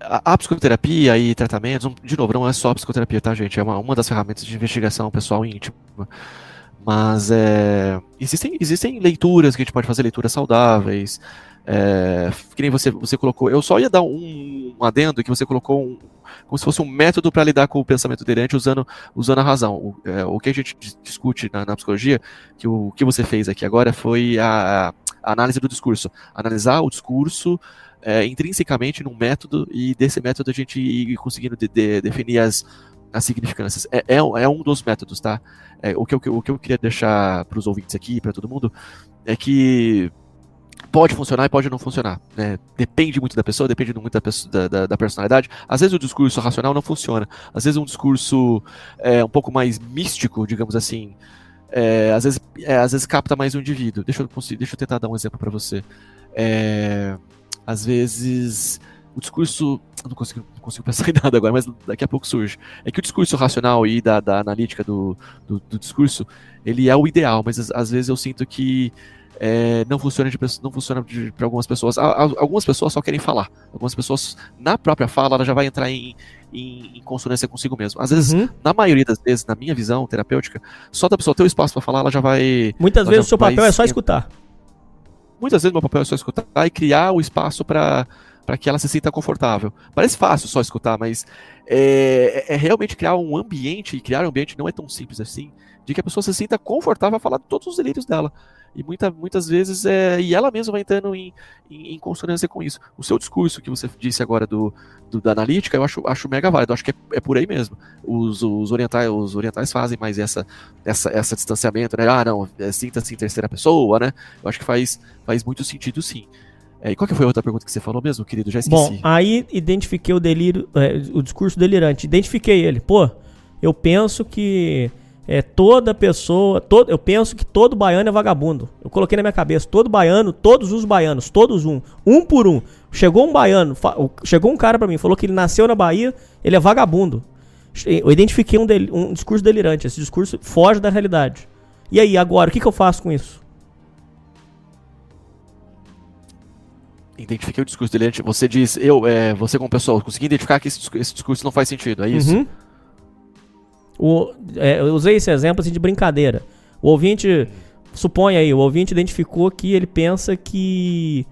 a, a psicoterapia e tratamentos, de novo, não é só psicoterapia, tá, gente? É uma, uma das ferramentas de investigação pessoal íntima. Mas é, existem, existem leituras que a gente pode fazer, leituras saudáveis. É, que nem você, você colocou. Eu só ia dar um, um adendo que você colocou um, como se fosse um método para lidar com o pensamento delirante usando, usando a razão. O, é, o que a gente discute na, na, psicologia, que o que você fez aqui agora foi a, a análise do discurso. Analisar o discurso é, intrinsecamente num método e desse método a gente ir conseguindo de, de, definir as, as significâncias. É, é, é, um dos métodos, tá? É, o, que eu, o que eu queria deixar para os ouvintes aqui, para todo mundo, é que pode funcionar e pode não funcionar. Né? Depende muito da pessoa, depende muito da, pessoa, da, da, personalidade. Às vezes o discurso racional não funciona. Às vezes um discurso é, um pouco mais místico, digamos assim, é, às, vezes, é, às vezes capta mais um indivíduo. Deixa eu, deixa eu tentar dar um exemplo para você. É, às vezes o discurso. Não consigo, não consigo pensar em nada agora, mas daqui a pouco surge. É que o discurso racional e da, da analítica do, do, do discurso, ele é o ideal, mas às, às vezes eu sinto que é, não funciona de não funciona para algumas pessoas. Algumas pessoas só querem falar. Algumas pessoas, na própria fala, ela já vai entrar em, em, em consonância consigo mesmo. Às vezes, uhum. na maioria das vezes, na minha visão terapêutica, só da pessoa ter o espaço para falar, ela já vai. Muitas vezes o seu papel é só escutar. Muitas vezes meu papel é só escutar e criar o espaço para para que ela se sinta confortável. Parece fácil só escutar, mas é, é, realmente criar um ambiente, e criar um ambiente não é tão simples assim, de que a pessoa se sinta confortável a falar de todos os delírios dela. E muita, muitas vezes, é, e ela mesma vai entrando em, em, em, consonância com isso. O seu discurso que você disse agora do, do da analítica, eu acho, acho mega válido, acho que é, é por aí mesmo. Os, os, orientais, os orientais fazem mais essa, essa, essa distanciamento, né? Ah, não, é, sinta-se em terceira pessoa, né? Eu acho que faz, faz muito sentido sim. É, e qual que foi a outra pergunta que você falou mesmo, querido? Já esqueci. Bom, aí identifiquei o delírio, é, o discurso delirante. Identifiquei ele. Pô, eu penso que é, toda pessoa, todo, eu penso que todo baiano é vagabundo. Eu coloquei na minha cabeça, todo baiano, todos os baianos, todos um, um por um. Chegou um baiano, chegou um cara para mim, falou que ele nasceu na Bahia, ele é vagabundo. Eu identifiquei um, del, um discurso delirante, esse discurso foge da realidade. E aí, agora, o que, que eu faço com isso? Identifiquei o discurso delirante. Você diz, eu, é, você como pessoa, consegui identificar que esse, esse discurso não faz sentido, é isso? Uhum. O, é, eu usei esse exemplo assim, de brincadeira. O ouvinte, supõe aí, o ouvinte identificou que ele pensa que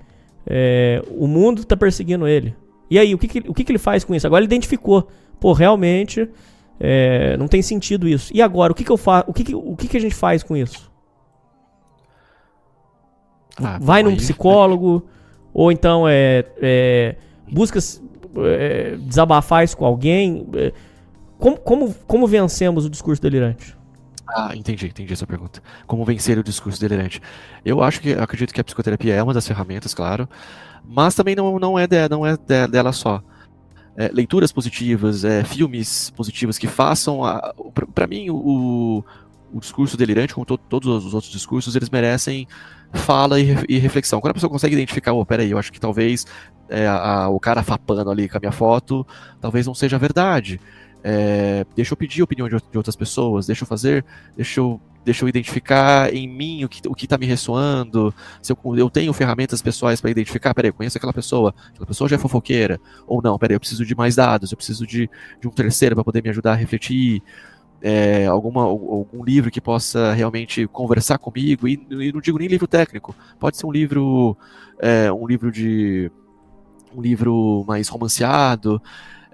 é, o mundo está perseguindo ele. E aí, o que, que o que, que, ele faz com isso? Agora ele identificou. Pô, realmente é, não tem sentido isso. E agora, o que, que eu faço? O, que, que, o que, que a gente faz com isso? Ah, Vai num psicólogo, ou então é, é busca é, desabafar isso com alguém. Como, como, como vencemos o discurso delirante? Ah, entendi, entendi essa pergunta. Como vencer o discurso delirante? Eu acho que acredito que a psicoterapia é uma das ferramentas, claro, mas também não, não é, de, não é de, dela só. É, leituras positivas, é, filmes positivos que façam. Para mim, o, o discurso delirante, como to, todos os outros discursos, eles merecem fala e, e, reflexão. Quando a pessoa consegue identificar, oh, peraí, eu acho que talvez é, a, o cara fapando ali com a minha foto, talvez não seja verdade. É, deixa eu pedir a opinião de, de, outras pessoas, deixa eu fazer, deixa eu, deixa eu identificar em mim o que o está me ressoando, se eu, eu tenho ferramentas pessoais para identificar, peraí, eu conheço aquela pessoa, aquela pessoa já é fofoqueira, ou não, peraí, eu preciso de mais dados, eu preciso de, de um terceiro para poder me ajudar a refletir, é, alguma, algum livro que possa realmente conversar comigo, e, e, não digo nem livro técnico, pode ser um livro, é, um livro de um livro mais romanceado,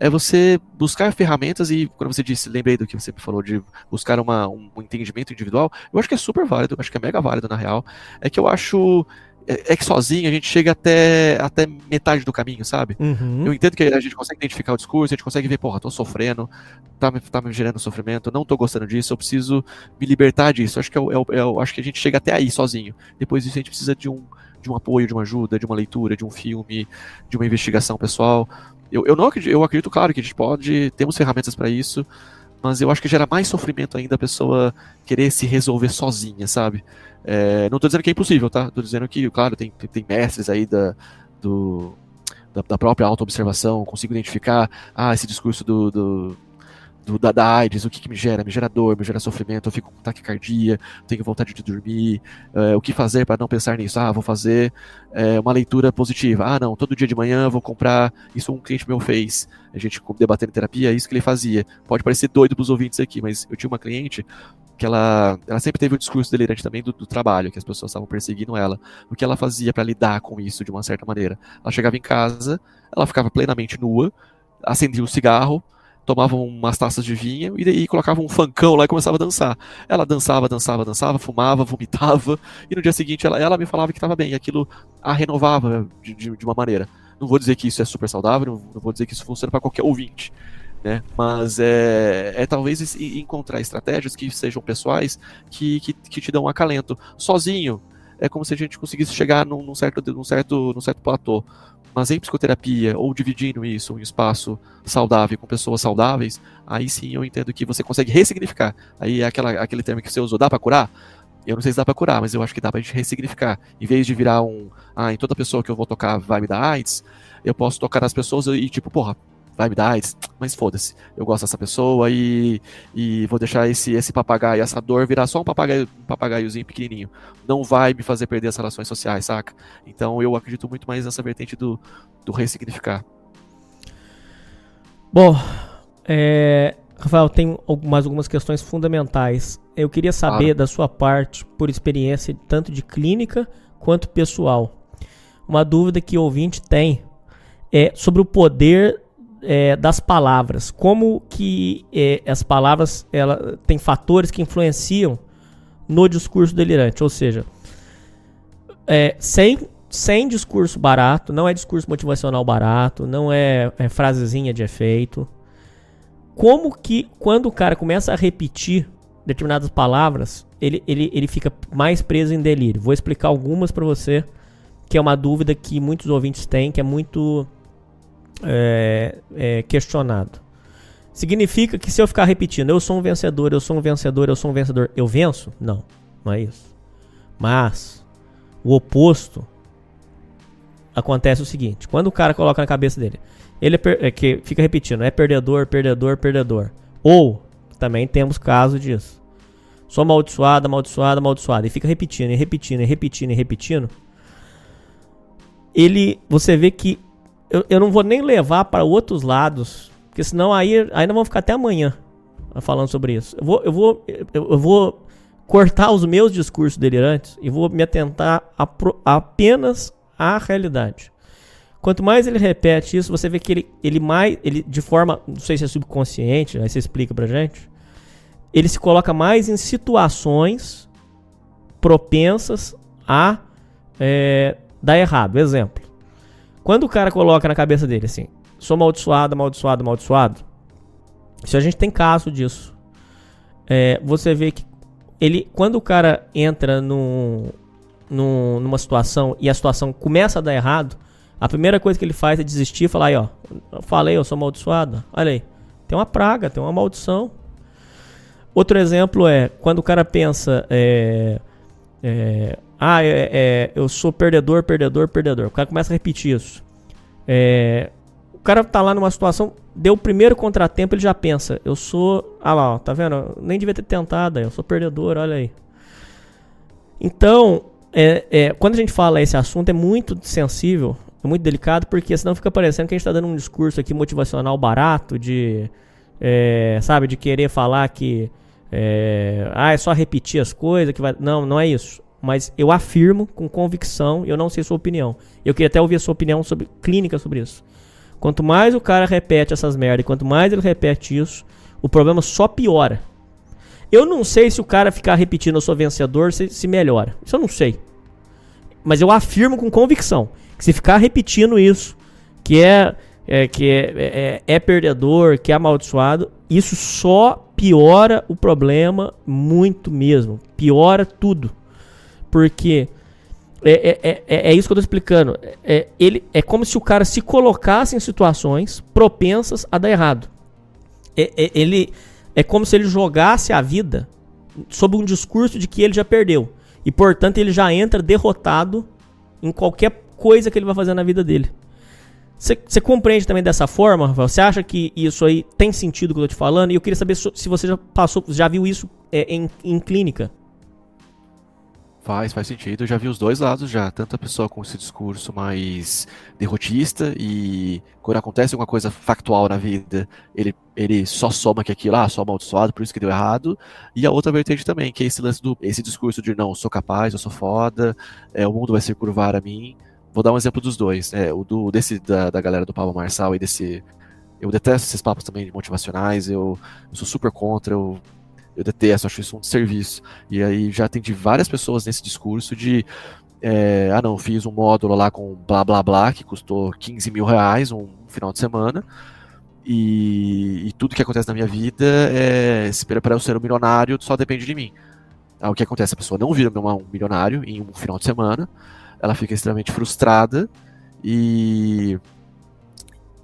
é você buscar ferramentas e, quando você disse, lembrei do que você me falou, de buscar uma, um entendimento individual, eu acho que é super válido, acho que é mega válido na real. É que eu acho é, é que sozinho a gente chega até, até metade do caminho, sabe? Uhum. Eu entendo que a gente consegue identificar o discurso, a gente consegue ver, porra, tô sofrendo, tá, me- tá me gerando sofrimento, não tô gostando disso, eu preciso me libertar disso. Acho que, o- é o- acho que a gente chega até aí sozinho. Depois disso a gente precisa de um, de um apoio, de uma ajuda, de uma leitura, de um filme, de uma investigação pessoal. Eu, eu não acredito, eu acredito, claro, que a gente pode, temos ferramentas para isso, mas eu acho que gera mais sofrimento ainda a pessoa querer se resolver sozinha, sabe? É, não tô dizendo que é impossível, tá? Tô dizendo que, claro, tem, tem, tem mestres aí da, do, da, da própria autoobservação, consigo identificar, ah, esse discurso do, do, do- da, da AIDS, o que, que me gera? Me gera dor, me gera sofrimento, eu fico com taquicardia, tenho vontade de dormir, é, o que fazer para não pensar nisso? Ah, vou fazer é, uma leitura positiva. Ah, não, todo dia de manhã vou comprar, isso um cliente meu fez, a gente debatendo terapia, é isso que ele fazia. Pode parecer doido pros ouvintes aqui, mas eu tinha uma cliente que ela, ela sempre teve o discurso delirante também do, do trabalho, que as pessoas estavam perseguindo ela. O que ela fazia para lidar com isso de uma certa maneira? Ela chegava em casa, ela ficava plenamente nua, acendia um cigarro, tomava umas taças de vinho e daí colocava um funkão lá e começava a dançar. Ela dançava, dançava, dançava, fumava, vomitava, e no dia seguinte ela, ela me falava que estava bem, e aquilo a renovava de, de, de uma maneira. Não vou dizer que isso é super saudável, não, não vou dizer que isso funciona para qualquer ouvinte, né? Mas é, é talvez encontrar estratégias que sejam pessoais que, que, que te dão um acalento. Sozinho, é como se a gente conseguisse chegar num, num certo, num, certo, num certo platô. Mas em psicoterapia, ou dividindo isso em um espaço saudável com pessoas saudáveis, aí sim eu entendo que você consegue ressignificar. Aí é aquela, aquele termo que você usou, dá pra curar? Eu não sei se dá pra curar, mas eu acho que dá pra gente ressignificar. Em vez de virar um, ah, em toda pessoa que eu vou tocar vai me dar AIDS, eu posso tocar nas pessoas e tipo, porra, vai me dar AIDS, mas foda-se, eu gosto dessa pessoa e, e vou deixar esse, esse papagaio, essa dor virar só um papagaio, um papagaiozinho pequenininho. Não vai me fazer perder as relações sociais, saca? Então eu acredito muito mais nessa vertente do, do ressignificar. Bom, é, Rafael, tem mais algumas questões fundamentais. Eu queria saber da sua parte, por experiência tanto de clínica quanto pessoal, uma dúvida que o ouvinte tem é sobre o poder é, das palavras. Como que é, as palavras ela tem fatores que influenciam no discurso delirante, ou seja, é, sem, sem discurso barato, não é discurso motivacional barato, não é, é frasezinha de efeito. Como que quando o cara começa a repetir determinadas palavras, ele, ele, ele fica mais preso em delírio? Vou explicar algumas pra você, que é uma dúvida que muitos ouvintes têm, que é muito é, é, questionado. Significa que se eu ficar repetindo, eu sou um vencedor, eu sou um vencedor, eu sou um vencedor, eu venço? Não, não é isso. Mas o oposto acontece o seguinte: quando o cara coloca na cabeça dele, ele é, é que fica repetindo, é perdedor, perdedor, perdedor. Ou também temos caso disso. Sou amaldiçoado, amaldiçoado, amaldiçoado. E fica repetindo, e repetindo, e repetindo, e repetindo. Ele. Você vê que. Eu, eu não vou nem levar para outros lados. Porque senão aí ainda vão ficar até amanhã falando sobre isso. Eu vou, eu vou, eu, eu vou cortar os meus discursos delirantes e vou me atentar a apenas à realidade. Quanto mais ele repete isso, você vê que ele, ele mais, ele de forma, não sei se é subconsciente, aí você explica pra gente, ele se coloca mais em situações propensas a é, dar errado. Exemplo, quando o cara coloca na cabeça dele assim, sou amaldiçoado, amaldiçoado, amaldiçoado, se a gente tem caso disso, é, você vê que ele, quando o cara entra num, num- numa situação e a situação começa a dar errado, a primeira coisa que ele faz é desistir e falar aí, ó, eu falei, eu sou amaldiçoado, olha aí, tem uma praga, tem uma maldição. Outro exemplo é quando o cara pensa, é, é, ah, é- é, eu sou perdedor, perdedor, perdedor. O cara começa a repetir isso. É, o cara tá lá numa situação, deu o primeiro contratempo, ele já pensa, eu sou, ah lá, ó, tá vendo? Eu nem devia ter tentado, eu sou perdedor, olha aí. Então, é, é, quando a gente fala esse assunto, é muito sensível, é muito delicado, porque senão fica parecendo que a gente tá dando um discurso aqui motivacional barato, de, é, sabe, de querer falar que, é, ah, é só repetir as coisas, que vai... Não, não é isso. Mas eu afirmo com convicção, eu não sei sua opinião. Eu queria até ouvir a sua opinião sobre clínica sobre isso. Quanto mais o cara repete essas merdas, quanto mais ele repete isso, o problema só piora. Eu não sei se o cara ficar repetindo eu sou vencedor se, se melhora. Isso eu não sei. mas eu afirmo com convicção que se ficar repetindo isso, que é, é que é, é, é perdedor, que é amaldiçoado, isso só piora o problema muito mesmo. Piora tudo. Porque é, é, é, é isso que eu tô explicando. É, ele, é como se o cara se colocasse em situações propensas a dar errado. É, é, ele, é como se ele jogasse a vida sob um discurso de que ele já perdeu. E, portanto, ele já entra derrotado em qualquer coisa que ele vai fazer na vida dele. Você compreende também dessa forma, Rafael? Você acha que isso aí tem sentido que eu tô te falando? E eu queria saber se você já passou, já viu isso é, em, em clínica. Faz, faz sentido. Eu já vi os dois lados já. Tanto a pessoa com esse discurso mais derrotista e quando acontece alguma coisa factual na vida, ele, ele só soma que aquilo, ah, sou amaldiçoado, por isso que deu errado. E a outra vertente também, que é esse lance do esse discurso de não, sou capaz, eu sou foda, é, o mundo vai se curvar a mim. Vou dar um exemplo dos dois. É, o do, desse da, da galera do Pablo Marçal e desse. Eu detesto esses papos também motivacionais, eu, eu sou super contra, eu eu detesto, acho isso um serviço. E aí já atendi várias pessoas nesse discurso de. É, ah, não, fiz um módulo lá com blá blá blá que custou 15 mil reais um final de semana. E, e tudo que acontece na minha vida é. Para eu ser um milionário só depende de mim. Ah, o que acontece? A pessoa não vira um milionário em um final de semana, ela fica extremamente frustrada e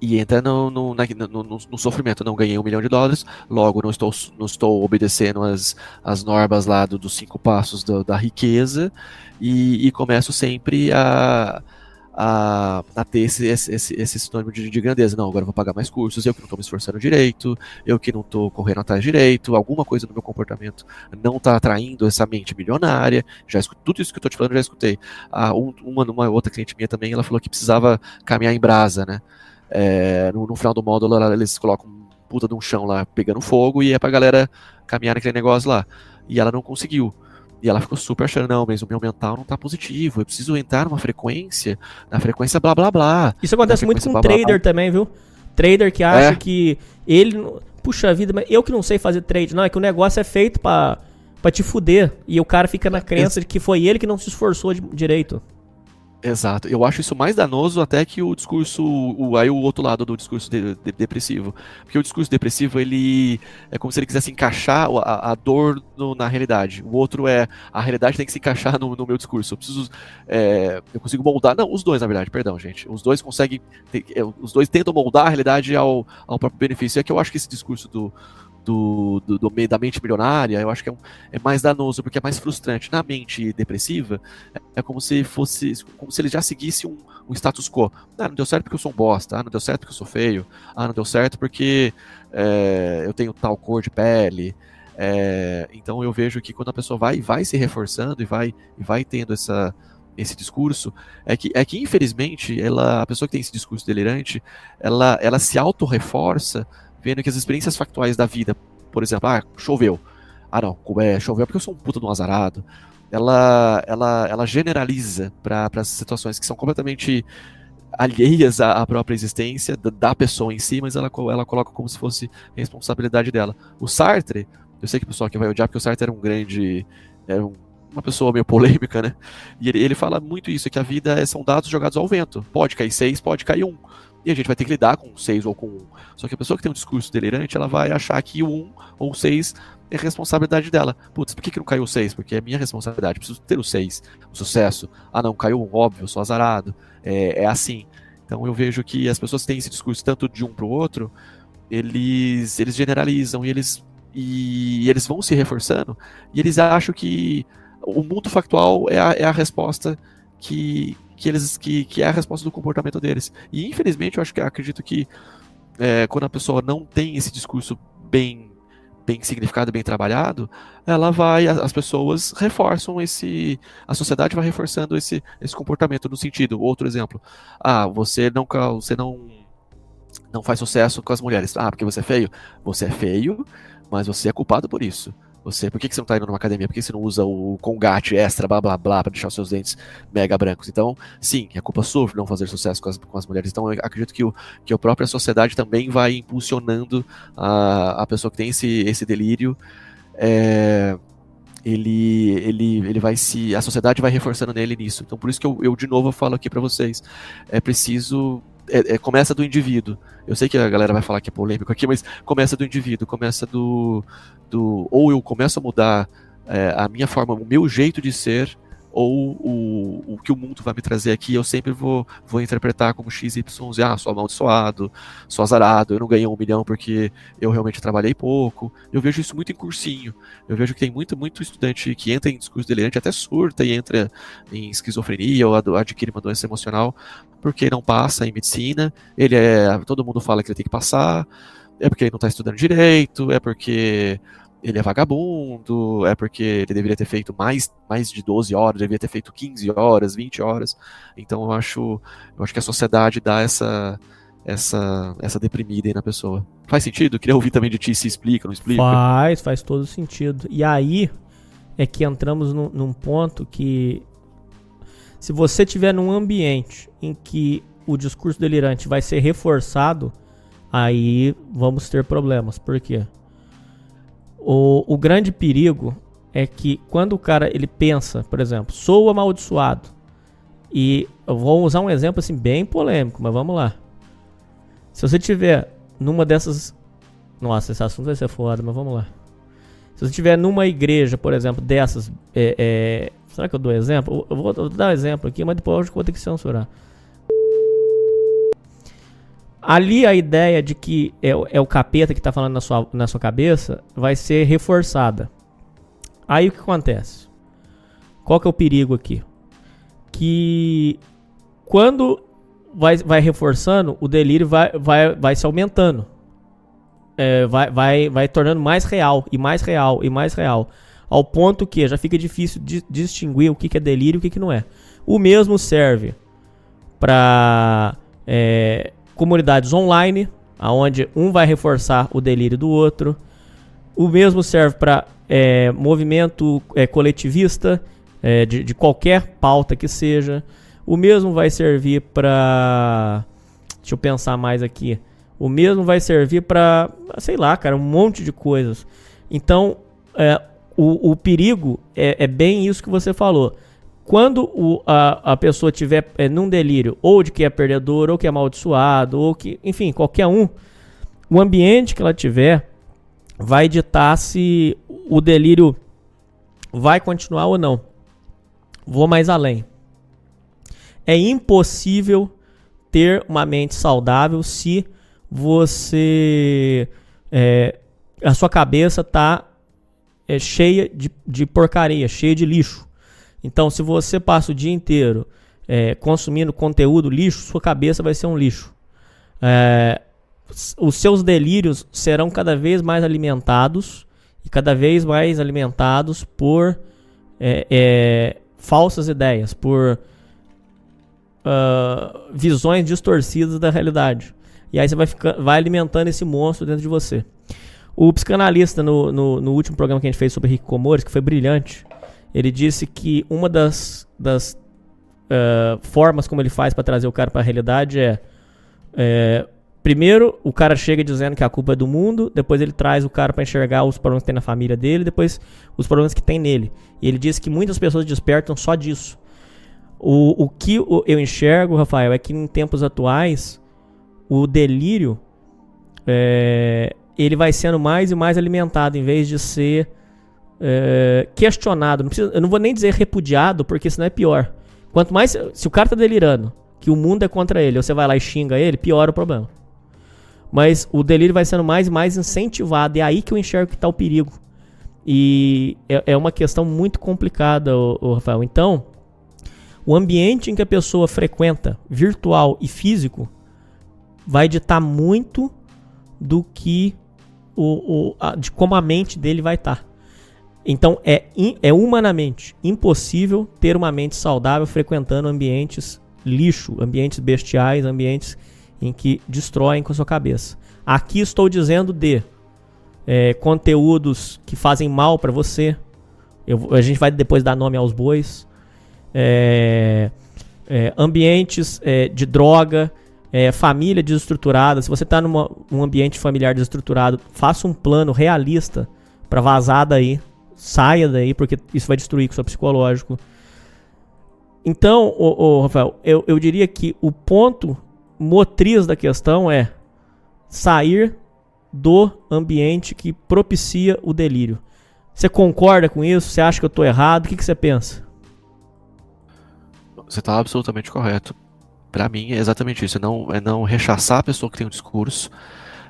e entra no, no, na, no, no, sofrimento. Não ganhei um milhão de dólares, logo não estou, não estou obedecendo as, as normas lá do, dos cinco passos do, da riqueza e, e, começo sempre a, a, a ter esse, esse, esse sinônimo de, de, grandeza. Não, agora eu vou pagar mais cursos, eu que não estou me esforçando direito, eu que não estou correndo atrás direito, alguma coisa no meu comportamento não está atraindo essa mente milionária. Já escuto, tudo isso que eu estou te falando, já escutei. Ah, um, uma, uma outra cliente minha também, ela falou que precisava caminhar em brasa, né? É, no, no, final do módulo eles colocam puta de um chão lá pegando fogo e é pra galera caminhar naquele negócio lá. E ela não conseguiu. E ela ficou super achando, não, mas o meu mental não tá positivo, eu preciso entrar numa frequência, na frequência blá blá blá. Isso acontece muito com blá, trader blá, blá. também, viu? Trader que acha é. que ele. Puxa vida, mas eu que não sei fazer trade. Não, é que o negócio é feito pra, pra te fuder. E o cara fica na crença de que foi ele que não se esforçou de, direito. Exato. Eu acho isso mais danoso até que o discurso, o, aí o outro lado do discurso de, de, depressivo. Porque o discurso depressivo, ele é como se ele quisesse encaixar a, a dor no, na realidade. O outro é, a realidade tem que se encaixar no, no meu discurso. Eu preciso, é, eu consigo moldar, não, os dois na verdade, perdão gente. Os dois conseguem, os dois tentam moldar a realidade ao, ao próprio benefício. É que eu acho que esse discurso do, do, do, do, da mente milionária, eu acho que é, um, é, mais danoso, porque é mais frustrante. Na mente depressiva, é, é como se fosse, como se ele já seguisse um, um, status quo. Ah, não deu certo porque eu sou um bosta, ah, não deu certo porque eu sou feio, ah, não deu certo porque é, eu tenho tal cor de pele. É, então eu vejo que quando a pessoa vai, vai se reforçando e vai, e vai tendo essa, esse discurso é que, é que infelizmente ela, a pessoa que tem esse discurso delirante, ela, ela se auto-reforça vendo que as experiências factuais da vida, por exemplo, ah, choveu. Ah, não, é, choveu porque eu sou um puta de um azarado. Ela, ela, ela generaliza para situações que são completamente alheias à, própria existência da pessoa em si, mas ela, ela coloca como se fosse responsabilidade dela. O Sartre, eu sei que o pessoal aqui vai odiar, porque o Sartre era um grande. Era um, uma pessoa meio polêmica, né? E ele, ele fala muito isso, que a vida é, são dados jogados ao vento. Pode cair seis, pode cair um. E a gente vai ter que lidar com 6 ou com 1. Só que a pessoa que tem um discurso delirante, ela vai achar que o 1 ou 6 é responsabilidade dela. Putz, por que, que não caiu o 6? Porque é minha responsabilidade, preciso ter o 6, o sucesso. Ah, não, caiu um, óbvio, sou azarado. É, é assim. Então eu vejo que as pessoas têm esse discurso tanto de um para o outro, eles, eles generalizam e eles, e eles vão se reforçando e eles acham que o mundo factual é a, é a resposta que, que eles que, que é a resposta do comportamento deles. E infelizmente eu acho que acredito que é, quando a pessoa não tem esse discurso bem bem significado, bem trabalhado, ela vai, as pessoas reforçam esse, a sociedade vai reforçando esse, esse comportamento no sentido, outro exemplo, ah, você não, você não, não faz sucesso com as mulheres, ah, porque você é feio, você é feio, mas você é culpado por isso. Você, por que, que você não está indo numa academia? Por que você não usa o Congate extra, blá blá blá, para deixar os seus dentes mega brancos? Então, sim, é culpa sua não fazer sucesso com as, com as mulheres. Então, eu acredito que, o, que a própria sociedade também vai impulsionando a, a pessoa que tem esse, esse delírio. É, ele, ele, ele vai se. A sociedade vai reforçando nele nisso. Então, por isso que eu, eu de novo falo aqui para vocês: é preciso. É, é, começa do indivíduo. Eu sei que a galera vai falar que é polêmico aqui, mas começa do indivíduo, começa do. do ou eu começo a mudar é, a minha forma, o meu jeito de ser, ou o, o que o mundo vai me trazer aqui, eu sempre vou, vou interpretar como XYZ, ah, sou amaldiçoado, sou azarado, eu não ganhei um milhão porque eu realmente trabalhei pouco. Eu vejo isso muito em cursinho. Eu vejo que tem muito, muito estudante que entra em discurso delirante, até surta e entra em esquizofrenia ou adquire uma doença emocional, porque não passa em medicina, ele é. Todo mundo fala que ele tem que passar, é porque ele não está estudando direito, é porque ele é vagabundo, é porque ele deveria ter feito mais, mais de 12 horas, deveria ter feito 15 horas, 20 horas. Então eu acho, eu acho que a sociedade dá essa essa essa deprimida aí na pessoa. Faz sentido? Queria ouvir também de ti se explica, não explica? Faz, faz todo sentido. E aí é que entramos num, num ponto que se você tiver num ambiente em que o discurso delirante vai ser reforçado, aí vamos ter problemas. Por quê? O, o grande perigo é que quando o cara ele pensa, por exemplo, sou amaldiçoado, e eu vou usar um exemplo assim bem polêmico, mas vamos lá. Se você tiver numa dessas. Nossa, esse assunto vai ser foda, mas vamos lá. Se você tiver numa igreja, por exemplo, dessas. É, é... Será que eu dou exemplo? Eu vou, eu vou dar um exemplo aqui, mas depois eu vou ter que censurar. Ali a ideia de que é, é o capeta que está falando na sua, na sua cabeça vai ser reforçada. Aí o que acontece? Qual que é o perigo aqui? Que quando vai, vai reforçando, o delírio vai, vai, vai se aumentando. É, vai, vai, vai tornando mais real, e mais real, e mais real. Ao ponto que já fica difícil distinguir o que, que é delírio e o que, que não é. O mesmo serve para é, comunidades online, aonde um vai reforçar o delírio do outro. O mesmo serve para é, movimento é, coletivista, é, de, de, qualquer pauta que seja. O mesmo vai servir para. Deixa eu pensar mais aqui. O mesmo vai servir para, sei lá, cara, um monte de coisas. Então, é, o, o perigo é, é bem isso que você falou quando o, a, a pessoa tiver é, num delírio, ou de que é perdedor, ou que é amaldiçoado, ou que, enfim, qualquer um, o ambiente que ela tiver vai ditar se o delírio vai continuar ou não. Vou mais além. É impossível ter uma mente saudável se você. É, a sua cabeça está é, cheia de, de porcaria, cheia de lixo. Então, se você passa o dia inteiro é, consumindo conteúdo lixo, sua cabeça vai ser um lixo. É, os seus delírios serão cada vez mais alimentados e cada vez mais alimentados por é, é falsas ideias, por uh, visões distorcidas da realidade. E aí você vai, ficar, vai alimentando esse monstro dentro de você. O psicanalista, no, no, no último programa que a gente fez sobre Rick Comores, que foi brilhante, ele disse que uma das, das uh, formas como ele faz para trazer o cara para a realidade é, é, primeiro o cara chega dizendo que a culpa é do mundo, depois ele traz o cara para enxergar os problemas que tem na família dele, depois os problemas que tem nele. E ele disse que muitas pessoas despertam só disso. O, o que eu enxergo, Rafael, é que em tempos atuais o delírio é, ele vai sendo mais e mais alimentado em vez de ser é, questionado. Não precisa, eu não vou nem dizer repudiado, porque senão é pior. Quanto mais. Se o cara tá delirando, que o mundo é contra ele, ou você vai lá e xinga ele, piora o problema. Mas o delírio vai sendo mais e mais incentivado. E é aí que eu enxergo que tá o perigo. E é, é uma questão muito complicada, o, o Rafael. Então, o ambiente em que a pessoa frequenta, virtual e físico, vai ditar muito do que o, o a, de como a mente dele vai estar. Tá. Então é, é humanamente impossível ter uma mente saudável frequentando ambientes lixo, ambientes bestiais, ambientes em que destroem com a sua cabeça. Aqui estou dizendo de é, conteúdos que fazem mal para você. Eu, a gente vai depois dar nome aos bois. É, é, ambientes é, de droga, é, família desestruturada. Se você está num ambiente familiar desestruturado, faça um plano realista para vazar daí saia daí, porque isso vai destruir o seu psicológico. Então, ô, ô, Rafael, eu, eu diria que o ponto motriz da questão é sair do ambiente que propicia o delírio. Você concorda com isso? Você acha que eu estou errado? O que, que você pensa? Você está absolutamente correto. Para mim é exatamente isso. É não, é não rechaçar a pessoa que tem um discurso,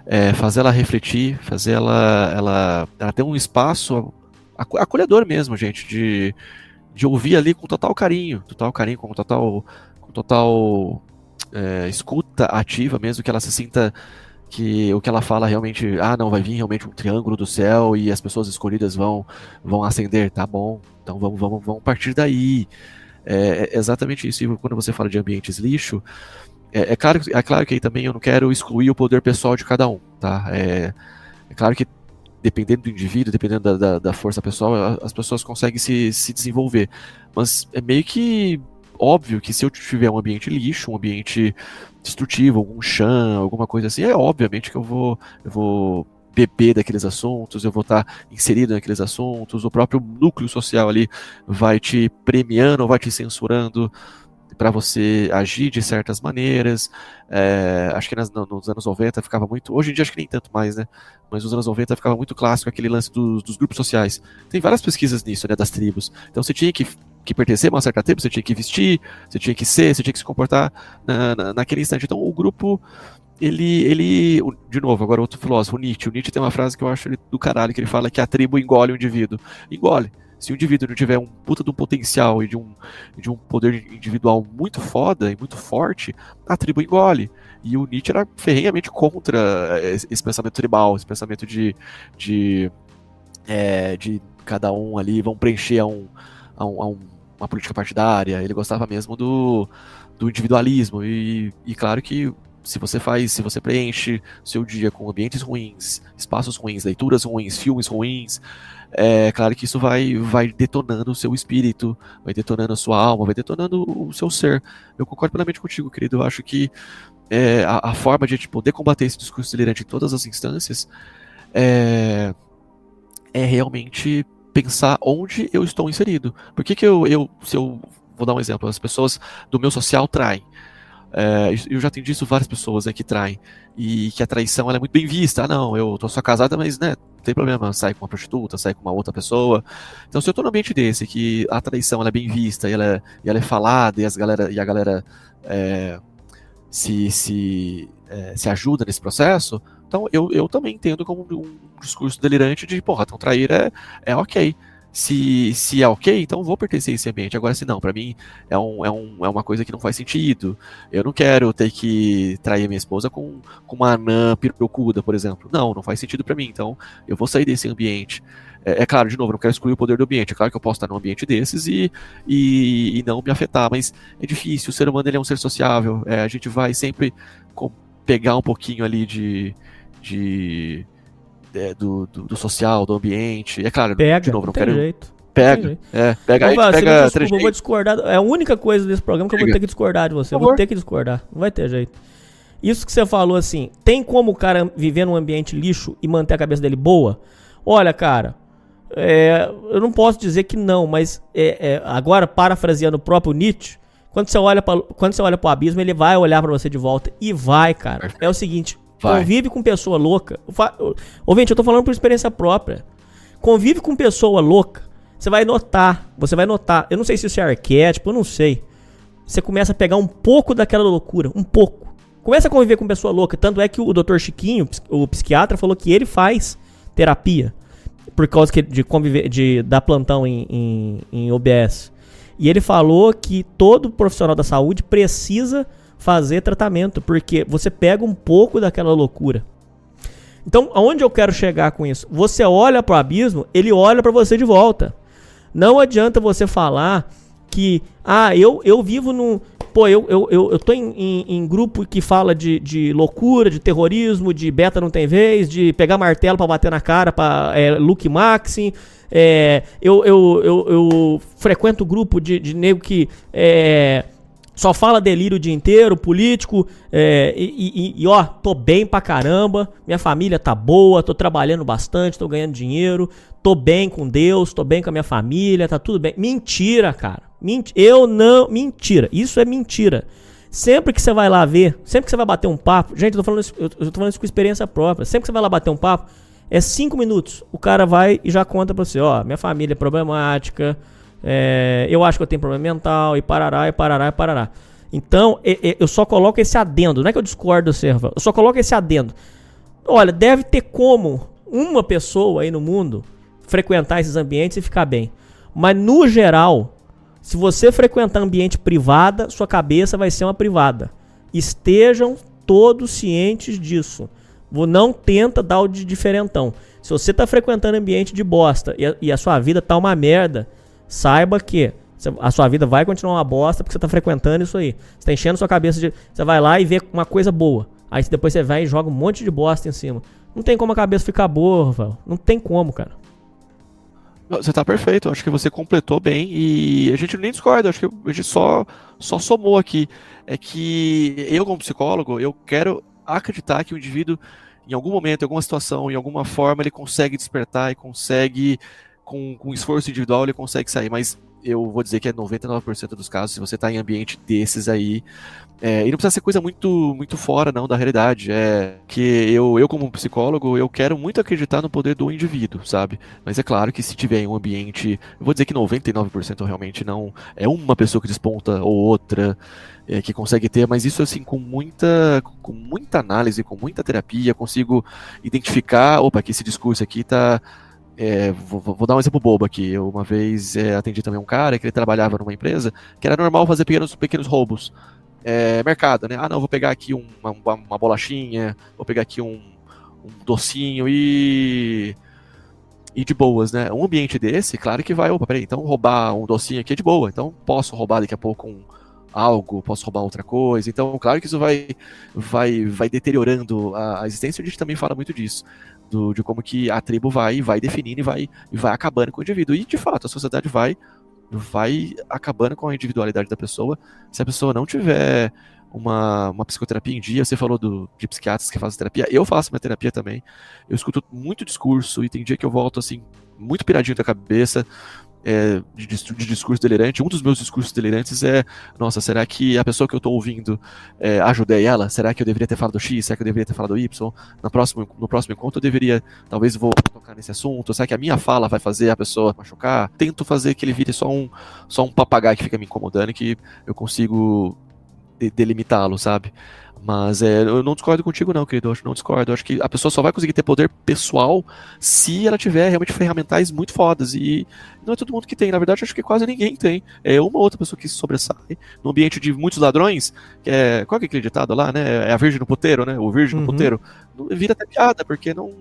é fazer ela refletir, fazer ela, ela, ela ter um espaço acolhedor mesmo, gente, de, de ouvir ali com total carinho, total carinho, com total, com total é, escuta ativa mesmo, que ela se sinta que o que ela fala realmente, ah, não, vai vir realmente um triângulo do céu e as pessoas escolhidas vão vão ascender, tá bom? Então vamos, vamos, vamos partir daí. É, é exatamente isso. E quando você fala de ambientes lixo, é, é, claro, é claro que aí também eu não quero excluir o poder pessoal de cada um, tá? É, é claro que dependendo do indivíduo, dependendo da, da, da, força pessoal, as pessoas conseguem se, se desenvolver. Mas é meio que óbvio que se eu tiver um ambiente lixo, um ambiente destrutivo, algum chão, alguma coisa assim, é obviamente que eu vou, eu vou beber daqueles assuntos, eu vou estar inserido naqueles assuntos, o próprio núcleo social ali vai te premiando, vai te censurando para você agir de certas maneiras. É, acho que nas, nos anos 90 ficava muito. Hoje em dia acho que nem tanto mais, né? Mas nos anos 90 ficava muito clássico aquele lance dos, dos grupos sociais. Tem várias pesquisas nisso, né? Das tribos. Então você tinha que que pertencer a uma certa tribo, você tinha que vestir, você tinha que ser, você tinha que se comportar na, na, naquele instante. Então o grupo, ele, ele, de novo, agora outro filósofo, Nietzsche. O Nietzsche tem uma frase que eu acho do caralho, que ele fala que a tribo engole o indivíduo. Engole. Se o indivíduo não tiver um puta de um potencial e de um, de um poder individual muito foda e muito forte, a tribo engole. E o Nietzsche era ferrenhamente contra esse pensamento tribal, esse pensamento de, de, é, de cada um ali vão preencher a um, a um, a um uma política partidária, ele gostava mesmo do, do individualismo. E, e claro que se você faz, se você preenche seu dia com ambientes ruins, espaços ruins, leituras ruins, filmes ruins, é claro que isso vai, vai detonando o seu espírito, vai detonando a sua alma, vai detonando o seu ser. Eu concordo plenamente contigo, querido. Eu acho que é, a, a, forma de tipo, poder combater esse discurso delirante em todas as instâncias é, é realmente pensar onde eu estou inserido. Por que, que eu, eu, se eu vou dar um exemplo, as pessoas do meu social traem. É, eu já atendi isso várias pessoas né, que traem. E que a traição é muito bem vista. Ah, não, eu tô só casada, mas né, não tem problema, sai com uma prostituta, sai com uma outra pessoa. Então, se eu tô num ambiente desse, que a traição é bem vista e ela é, e ela é falada, e, as galera, e a galera é, se, se, é, se ajuda nesse processo, então eu, eu também entendo como um discurso delirante de, porra, então trair é, é ok. Se, se é ok, então vou pertencer a esse ambiente. Agora, se não, para mim é, um, é, um, é uma coisa que não faz sentido. Eu não quero ter que trair minha esposa com, com uma anã pirocuda, por exemplo. Não, não faz sentido para mim. Então eu vou sair desse ambiente. É, é, claro, de novo, não quero excluir o poder do ambiente. É claro que eu posso estar num ambiente desses e, e, e não me afetar, mas é difícil. O ser humano ele é um ser sociável. É, a gente vai sempre pegar um pouquinho ali de, de é, do, do, do, social, do ambiente. É claro, pega, de novo, não quero. Jeito. Pega, é, pega, aí, pega desculpa, eu vou discordar. É a única coisa desse programa que eu vou ter que discordar de você. Eu vou ter que discordar. Não vai ter jeito. Isso que você falou assim, tem como o cara viver num ambiente lixo e manter a cabeça dele boa? Olha, cara, é, eu não posso dizer que não, mas é, é, agora, parafraseando o próprio Nietzsche, quando você olha para quando você olha pro abismo, ele vai olhar para você de volta e vai, cara. É o seguinte, Vai. Convive com pessoa louca. Ouvinte, eu tô falando por experiência própria. Convive com pessoa louca. Você vai notar. Você vai notar. Eu não sei se isso é arquétipo, eu não sei. Você começa a pegar um pouco daquela loucura. Um pouco. Começa a conviver com pessoa louca. Tanto é que o Dr. Chiquinho, o psiquiatra, falou que ele faz terapia. Por causa de conviver, de dar plantão em, em, em OBS. E ele falou que todo profissional da saúde precisa fazer tratamento, porque você pega um pouco daquela loucura. Então, aonde eu quero chegar com isso? Você olha para o abismo, ele olha para você de volta. Não adianta você falar que, ah, eu, eu vivo num. Pô, eu, eu, eu, eu tô em, em, em grupo que fala de, de loucura, de terrorismo, de beta não tem vez, de pegar martelo para bater na cara para é, Luke Maxim. É, eu, eu, eu, eu frequento grupo de, de nego que. É, só fala delírio o dia inteiro, político, é, e, e, e, ó, tô bem pra caramba, minha família tá boa, tô trabalhando bastante, tô ganhando dinheiro, tô bem com Deus, tô bem com a minha família, tá tudo bem. Mentira, cara. Eu não. Mentira. Isso é mentira. Sempre que você vai lá ver, sempre que você vai bater um papo, gente, eu tô falando isso, eu tô falando isso com experiência própria. Sempre que você vai lá bater um papo, é cinco minutos. O cara vai e já conta pra você, ó, minha família é problemática, é, eu acho que eu tenho problema mental, e parará, e parará, e parará. Então, eu só coloco esse adendo. Não é que eu discordo, Serva. Eu só coloco esse adendo. Olha, deve ter como uma pessoa aí no mundo frequentar esses ambientes e ficar bem. Mas no geral, se você frequentar ambiente privada, sua cabeça vai ser uma privada. Estejam todos cientes disso. Não tenta dar o de diferentão. Se você está frequentando ambiente de bosta e a, e a sua vida tá uma merda, saiba que a sua vida vai continuar uma bosta porque você está frequentando isso aí. Você está enchendo sua cabeça de. Você vai lá e vê uma coisa boa. Aí depois você vai e joga um monte de bosta em cima. Não tem como a cabeça ficar boa, velho. Não tem como, cara. Você tá perfeito, acho que você completou bem e a gente nem discorda, acho que a gente só, só somou aqui. É que eu, como psicólogo, eu quero acreditar que o indivíduo, em algum momento, em alguma situação, em alguma forma, ele consegue despertar e consegue com, com esforço individual ele consegue sair, mas eu vou dizer que é 99% dos casos, se você está em ambiente desses aí, é, e não precisa ser coisa muito, muito fora não da realidade, é que eu, eu como psicólogo, eu quero muito acreditar no poder do indivíduo, sabe? Mas é claro que se tiver em um ambiente, eu vou dizer que 99% realmente não, é uma pessoa que desponta ou outra, é, que consegue ter, mas isso assim com muita, com muita análise, com muita terapia, consigo identificar, opa, que esse discurso aqui tá é, vou, vou, dar um exemplo bobo aqui. Eu uma vez é, atendi também um cara que ele trabalhava numa empresa que era normal fazer pequenos, pequenos roubos. É, mercado, né? Ah, não, vou pegar aqui uma, uma, uma bolachinha, vou pegar aqui um, um, docinho e. E de boas, né? Um ambiente desse, claro que vai, opa, peraí, então roubar um docinho aqui é de boa, então posso roubar daqui a pouco um, algo, posso roubar outra coisa. Então, claro que isso vai, vai, vai deteriorando a, a existência. A gente também fala muito disso do, de como que a tribo vai vai definindo e vai, vai acabando com o indivíduo. E de fato, a sociedade vai vai acabando com a individualidade da pessoa. Se a pessoa não tiver uma, uma psicoterapia em dia, você falou do, de psiquiatras que fazem terapia, eu faço minha terapia também. Eu escuto muito discurso e tem dia que eu volto assim, muito piradinho da cabeça, é, de, de, discurso delirante. Um dos meus discursos delirantes é: nossa, será que a pessoa que eu estou ouvindo é, ajudei ela? Será que eu deveria ter falado X? Será que eu deveria ter falado Y? No próximo, no próximo encontro eu deveria, talvez vou tocar nesse assunto. Será que a minha fala vai fazer a pessoa machucar? Tento fazer que ele vire só um, só um papagaio que fica me incomodando e que eu consigo delimitá-lo, sabe? Mas é, eu não discordo contigo, não, querido. Eu acho, não discordo. Eu acho que a pessoa só vai conseguir ter poder pessoal se ela tiver realmente ferramentais muito fodas. E não é todo mundo que tem. Na verdade, acho que quase ninguém tem. É uma outra pessoa que se sobressai. No ambiente de muitos ladrões, que é. Qual que é aquele ditado lá, né? É a virgem no puteiro, né? O virgem uhum. no puteiro. Vira até piada, porque não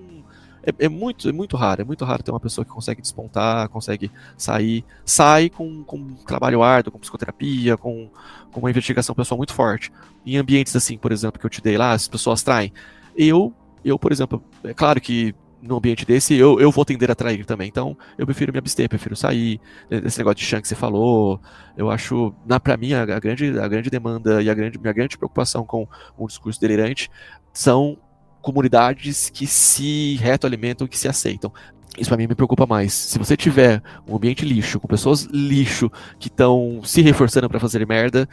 é, é, muito, é muito raro, é muito raro ter uma pessoa que consegue despontar, consegue sair, sai com, com um trabalho árduo, com psicoterapia, com, com uma investigação pessoal muito forte. Em ambientes assim, por exemplo, que eu te dei lá, as pessoas traem. Eu, eu, por exemplo, é claro que no ambiente desse, eu, eu vou tender a trair também. Então, eu prefiro me abster, prefiro sair. Esse negócio de chão que você falou, eu acho, na, pra mim, a, a, grande, a grande demanda e a grande, minha grande preocupação com um discurso delirante são comunidades que se retroalimentam, que se aceitam. Isso para mim me preocupa mais. Se você tiver um ambiente lixo, com pessoas lixo que estão se reforçando para fazer merda,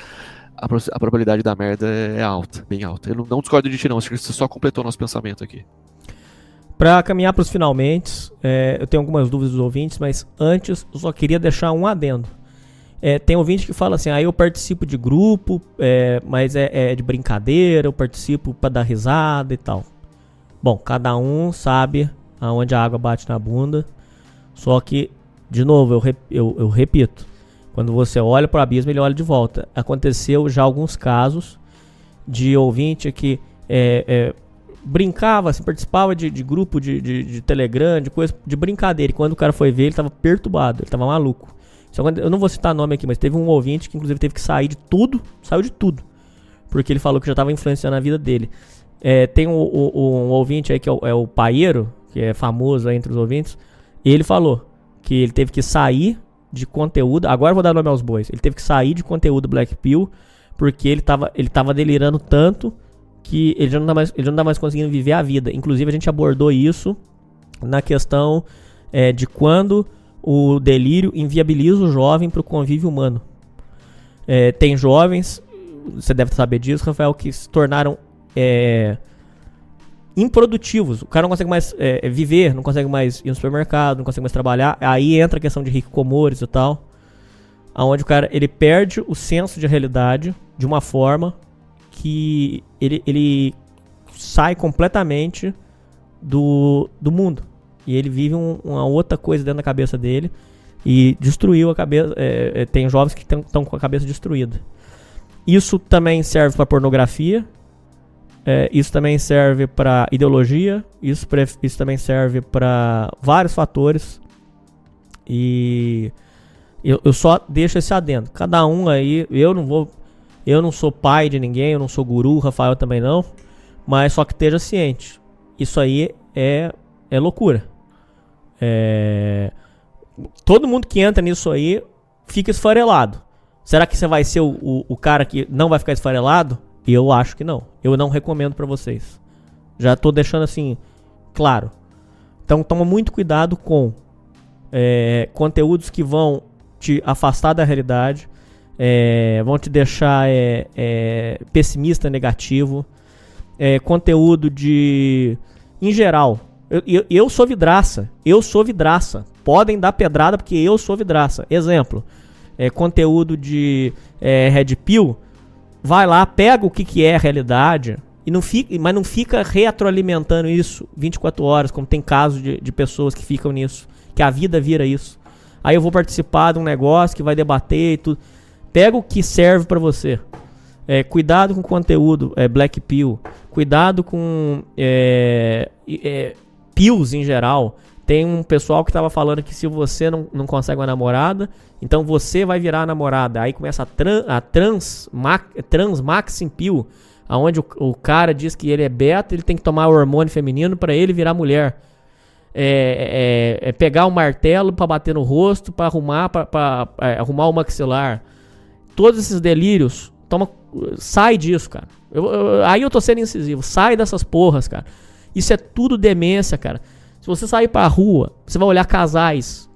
a, a, probabilidade da merda é alta, bem alta. Eu não, não discordo de ti, não. Acho que você só completou nosso pensamento aqui. Para caminhar para os finalmente, é, eu tenho algumas dúvidas dos ouvintes, mas antes eu só queria deixar um adendo. É, tem ouvinte que fala assim: ah, eu participo de grupo, é, mas é, é, de brincadeira, eu participo para dar risada e tal. Bom, cada um sabe aonde a água bate na bunda. Só que, de novo, eu, eu, eu repito: quando você olha para o abismo, ele olha de volta. Aconteceu já alguns casos de ouvinte que é, é, brincava, assim, participava de, de grupo de, de, de, Telegram, de coisa de brincadeira. E quando o cara foi ver, ele estava perturbado, ele estava maluco. Eu não vou citar nome aqui, mas teve um ouvinte que inclusive teve que sair de tudo, saiu de tudo. Porque ele falou que já estava influenciando a vida dele. É, tem um, um, um, ouvinte aí que é o, é o Paeiro, que é famoso entre os ouvintes, e ele falou que ele teve que sair de conteúdo. Agora eu vou dar nome aos bois. Ele teve que sair de conteúdo Black Pill porque ele tava, ele tava delirando tanto que ele já, não tá mais, ele não tá mais conseguindo viver a vida. Inclusive, a gente abordou isso na questão é, de quando o delírio inviabiliza o jovem para o convívio humano. É, tem jovens, você deve saber disso, Rafael, que se tornaram é, improdutivos. O cara não consegue mais é, viver, não consegue mais ir no supermercado, não consegue mais trabalhar. Aí entra a questão de rico comores e tal. Aonde o cara ele perde o senso de realidade de uma forma que ele, ele sai completamente do, do mundo. E ele vive um, uma outra coisa dentro da cabeça dele. E destruiu a cabeça. É, é, tem jovens que estão com a cabeça destruída. Isso também serve para pornografia. É, isso também serve para ideologia. Isso, isso também serve para vários fatores. E eu, eu só deixo esse adendo. Cada um aí, eu não vou eu não sou pai de ninguém, eu não sou guru, Rafael também não. Mas só que esteja ciente. Isso aí é, é loucura. É... Todo mundo que entra nisso aí fica esfarelado. Será que você vai ser o, o, o cara que não vai ficar esfarelado? Eu acho que não. Eu não recomendo para vocês. Já tô deixando assim claro. Então toma muito cuidado com é, conteúdos que vão te afastar da realidade, é, vão te deixar é, é, pessimista, negativo. É, conteúdo de. Em geral, eu, eu, eu, sou vidraça. Eu sou vidraça. Podem dar pedrada porque eu sou vidraça. Exemplo: é, conteúdo de é, Red Pill. Vai lá, pega o que, que é a realidade. E não fica, mas não fica retroalimentando isso 24 horas, como tem casos de, de pessoas que ficam nisso. Que a vida vira isso. Aí eu vou participar de um negócio que vai debater e tudo. Pega o que serve para você. É, cuidado com conteúdo é, Black Pill. Cuidado com é, é, pills em geral. Tem um pessoal que tava falando que se você não, não consegue uma namorada, então você vai virar namorada. Aí começa a, tran, a trans, ma, trans maxim aonde o, o, cara diz que ele é beta, ele tem que tomar o hormônio feminino para ele virar mulher. É, é, é pegar um martelo para bater no rosto, para arrumar, pra, é, arrumar o maxilar todos esses delírios, toma, sai disso, cara. Eu, eu, aí eu tô sendo incisivo. Sai dessas porras, cara. Isso é tudo demência, cara. Se você sair pra rua, você vai olhar casais.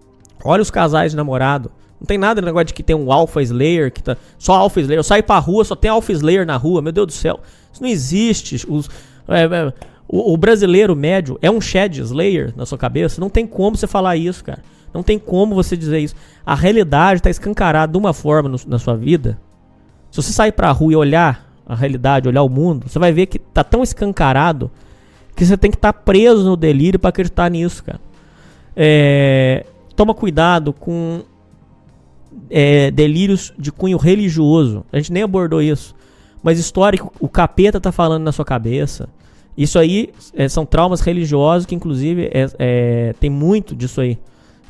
Olha os casais de namorado. Não tem nada no negócio de que tem um Alpha Slayer, que tá. Só Alpha Slayer. Eu saio pra rua, só tem Alpha Slayer na rua. Meu Deus do céu. Isso não existe. Os, é, é, o, o, brasileiro médio é um Shed Slayer na sua cabeça. Não tem como você falar isso, cara. Não tem como você dizer isso. A realidade está escancarada de uma forma no, na sua vida. Se você sair pra rua e olhar a realidade, olhar o mundo, você vai ver que tá tão escancarado que você tem que estar tá preso no delírio para acreditar nisso, cara. É, toma cuidado com é, delírios de cunho religioso. A gente nem abordou isso. Mas histórico, o capeta tá falando na sua cabeça. Isso aí é, são traumas religiosos que, inclusive, é, é tem muito disso aí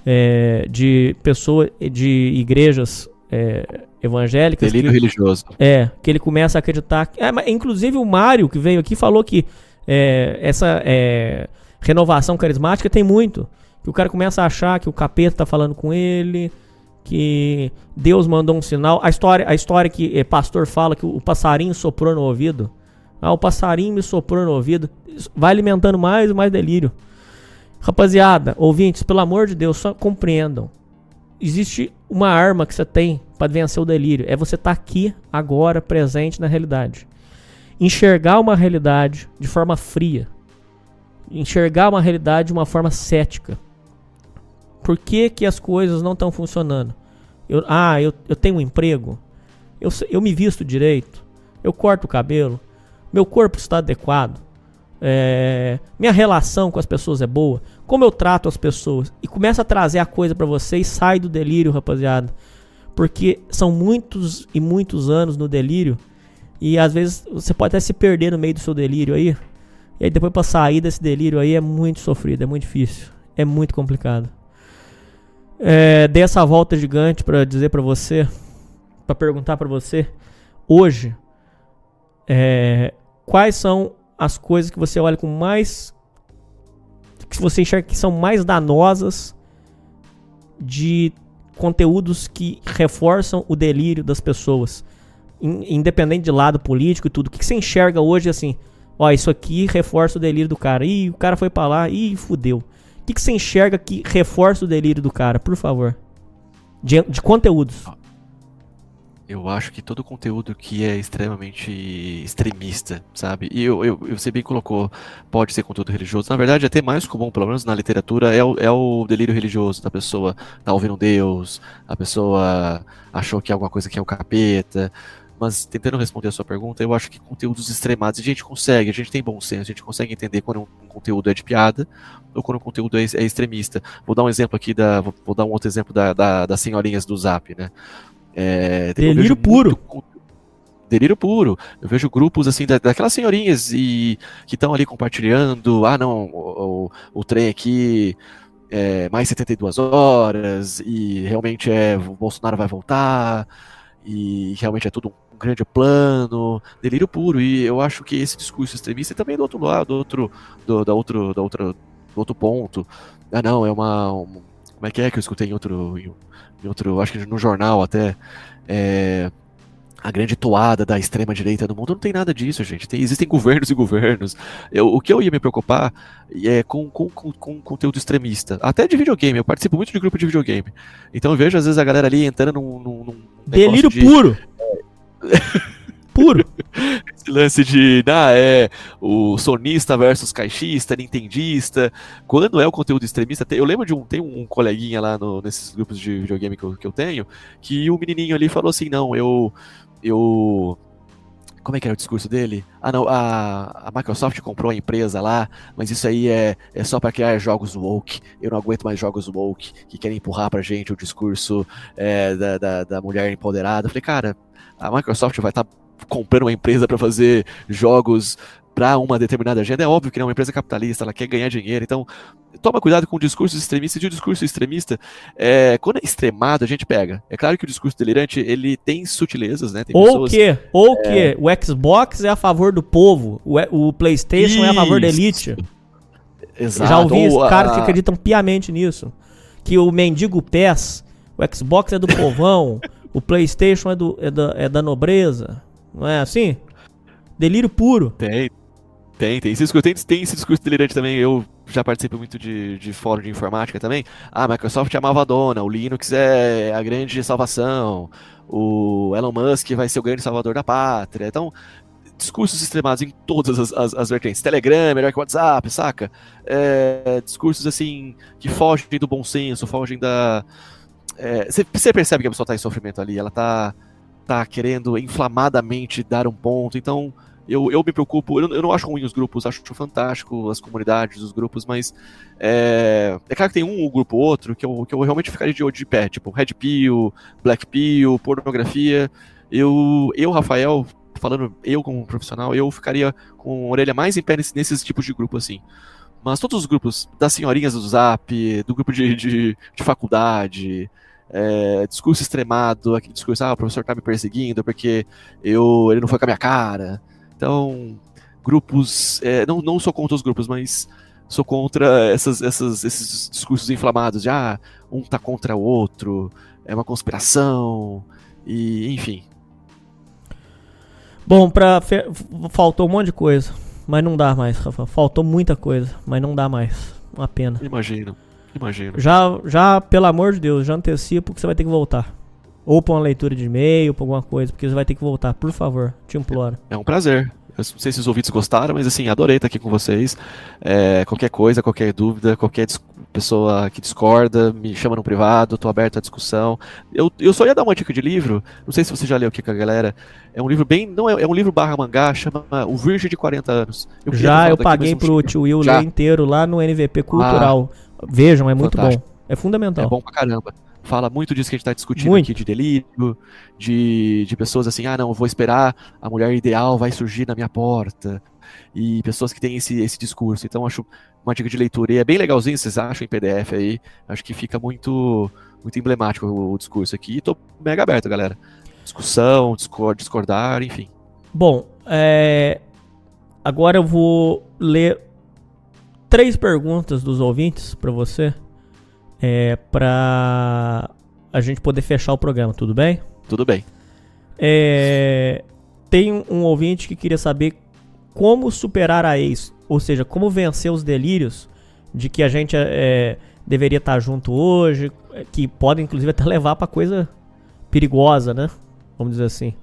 é, de pessoas, de igrejas é, evangélicas. Delírio que, religioso. É, que ele começa a acreditar. Inclusive o Mário, que veio aqui, falou que é, essa é, renovação carismática tem muito. Que o cara começa a achar que o capeta tá falando com ele, que Deus mandou um sinal. A história, a história que é, pastor fala que o, passarinho soprou no ouvido. Ah, o passarinho me soprou no ouvido. Vai alimentando mais e mais delírio. Rapaziada, ouvintes, pelo amor de Deus, só compreendam. Existe uma arma que você tem para vencer o delírio. É você estar tá aqui, agora, presente na realidade. Enxergar uma realidade de forma fria. Enxergar uma realidade de uma forma cética. Por que, que as coisas não estão funcionando? Eu, ah, eu, eu tenho um emprego. Eu, eu me visto direito. Eu corto o cabelo. Meu corpo está adequado é, minha relação com as pessoas é boa, como eu trato as pessoas e começa a trazer a coisa para você e sai do delírio, rapaziada. Porque são muitos e muitos anos no delírio e às vezes você pode até se perder no meio do seu delírio aí. E aí depois para sair desse delírio aí é muito sofrido, é muito difícil, é muito complicado. É, dei essa volta gigante para dizer para você, para perguntar para você hoje é, quais são as coisas que você olha com mais. que você enxerga que são mais danosas de conteúdos que reforçam o delírio das pessoas. In- independente de lado político e tudo, o que, que você enxerga hoje assim? Ó, isso aqui reforça o delírio do cara. Ih, o cara foi pra lá, ih, fudeu. O que, que você enxerga que reforça o delírio do cara, por favor? De, de conteúdos. Eu acho que todo conteúdo que é extremamente extremista, sabe? E eu, eu, você bem colocou, pode ser conteúdo religioso. Na verdade, é até mais comum, pelo menos na literatura, é o, é o delírio religioso da pessoa tá ouvindo Deus, a pessoa achou que é alguma coisa que é o capeta. Mas tentando responder a sua pergunta, eu acho que conteúdos extremados a gente consegue, a gente tem bom senso, a gente consegue entender quando um, um conteúdo é de piada ou quando um conteúdo é, é extremista. Vou dar um exemplo aqui da. Vou, vou dar um outro exemplo da, da, das senhorinhas do Zap, né? É, Delírio puro. muito Delírio puro. Eu vejo grupos assim da- daquelas senhorinhas e que estão ali compartilhando. Ah, não, o, o, o trem aqui é mais 72 horas e realmente é o Bolsonaro vai voltar e realmente é tudo um grande plano, delírio puro. E eu acho que esse discurso extremista e também do outro lado, do outro, do, da outro, da outra, do outro ponto. Ah, não, é uma, um- como é que é que eu escutei em outro, em, em outro, acho que no jornal até. É, a grande toada da extrema direita no mundo não tem nada disso, gente. Tem- existem governos e governos. Eu- o que eu ia me preocupar é com, com, com, com conteúdo extremista. Até de videogame. Eu participo muito de grupo de videogame. Então eu vejo às vezes a galera ali entrando num. num, num Delírio de- puro. Puro. esse lance de, ah, é o sonista versus caixista, nintendista. Quando é o conteúdo extremista, eu lembro de um, tem um coleguinha lá no- nesses grupos de videogame que eu, que eu tenho, que o menininho ali falou assim, não, eu, eu, como é que era o discurso dele? Ah, não, a, a Microsoft comprou a empresa lá, mas isso aí é, é só para criar jogos woke. Eu não aguento mais jogos woke que querem empurrar pra gente o discurso é, da, da, da mulher empoderada. Eu falei, cara, a Microsoft vai estar comprando uma empresa para fazer jogos para uma determinada agenda. É óbvio que não é uma empresa capitalista, ela quer ganhar dinheiro. Então, toma cuidado com discursos extremistas. E o discurso extremista, é, quando é extremado, a gente pega. É claro que o discurso delirante, ele tem sutilezas, né? Tem Ou pessoas- que, ou que o Xbox é a favor do povo, o, o PlayStation é a favor da Isso. elite. Exato. Já ouvi ou a- caras que acreditam piamente nisso. Que o mendigo PES, o Xbox é do povão, o PlayStation é, do, é, da, é da nobreza. Não é assim? Delírio puro. Tem, tem, tem. Esse discurso, tem, tem esse discurso delirante também. Eu já participo muito de, de fórum de informática também. Ah, a Microsoft é a malvadona, o Linux é a grande salvação, o Elon Musk vai ser o grande salvador da pátria. Então, discursos extremados em todas as, as, as vertentes. Telegram, é melhor que WhatsApp, saca? É, discursos assim que fogem do bom senso, fogem da. Você percebe que a pessoa está em sofrimento ali, ela tá, tá querendo inflamadamente dar um ponto. Então, eu, eu me preocupo, eu, eu não acho ruim os grupos, acho fantástico as comunidades, os grupos, mas é, é claro que tem um, um grupo ou outro que eu, que eu realmente ficaria de olho de pé, tipo Red Pill, Black Pill, pornografia. Eu, eu, Rafael, falando eu como profissional, eu ficaria com a orelha mais em pé nesse- nesses tipos de grupo assim. Mas todos os grupos, das senhorinhas do Zap, do grupo de, de, de faculdade, é, discurso extremado, aquele discurso, ah, o professor tá me perseguindo porque eu, ele não foi com a minha cara. Então, grupos, é, não, não sou contra os grupos, mas sou contra essas, essas, esses discursos inflamados de, ah, um tá contra o outro, é uma conspiração, e enfim. Bom, pra. fe- Faltou um monte de coisa. Mas não dá mais, Rafa. Faltou muita coisa, mas não dá mais. Uma pena. Imagino, imagino. Já, já, pelo amor de Deus, já antecipo que você vai ter que voltar. Ou pra uma leitura de e-mail, pra alguma coisa, porque você vai ter que voltar, por favor, te imploro. É um prazer. Eu não sei se os ouvintes gostaram, mas assim, adorei estar aqui com vocês. É, qualquer coisa, qualquer dúvida, qualquer pessoa que discorda, me chama no privado, tô aberto à discussão. Eu, eu só ia dar uma dica de livro, não sei se você já leu aqui com a galera. É um livro bem. Não é, é um livro barra mangá, chama O Virgem de 40 anos. Eu já eu paguei pro tio Will Já? ler inteiro lá no NVP Cultural. Vejam, é muito Fantástico. bom. É fundamental. É bom pra caramba. Fala muito disso que a gente tá discutindo Muito. aqui, de delírio, de, de pessoas assim, ah não, vou esperar, a mulher ideal vai surgir na minha porta. E pessoas que têm esse, esse discurso. Então acho uma dica de leitura. E é bem legalzinho, vocês acham em PDF aí. Acho que fica muito, muito emblemático o, o discurso aqui. E tô mega aberto, galera. Discussão, discord, discordar, enfim. Bom, é... agora eu vou ler três perguntas dos ouvintes pra você, é, pra a gente poder fechar o programa, tudo bem? Tudo bem. É, tem um ouvinte que queria saber como superar a ex, ou seja, como vencer os delírios de que a gente é, deveria estar junto hoje, que podem inclusive até levar para coisa perigosa, né? Vamos dizer assim.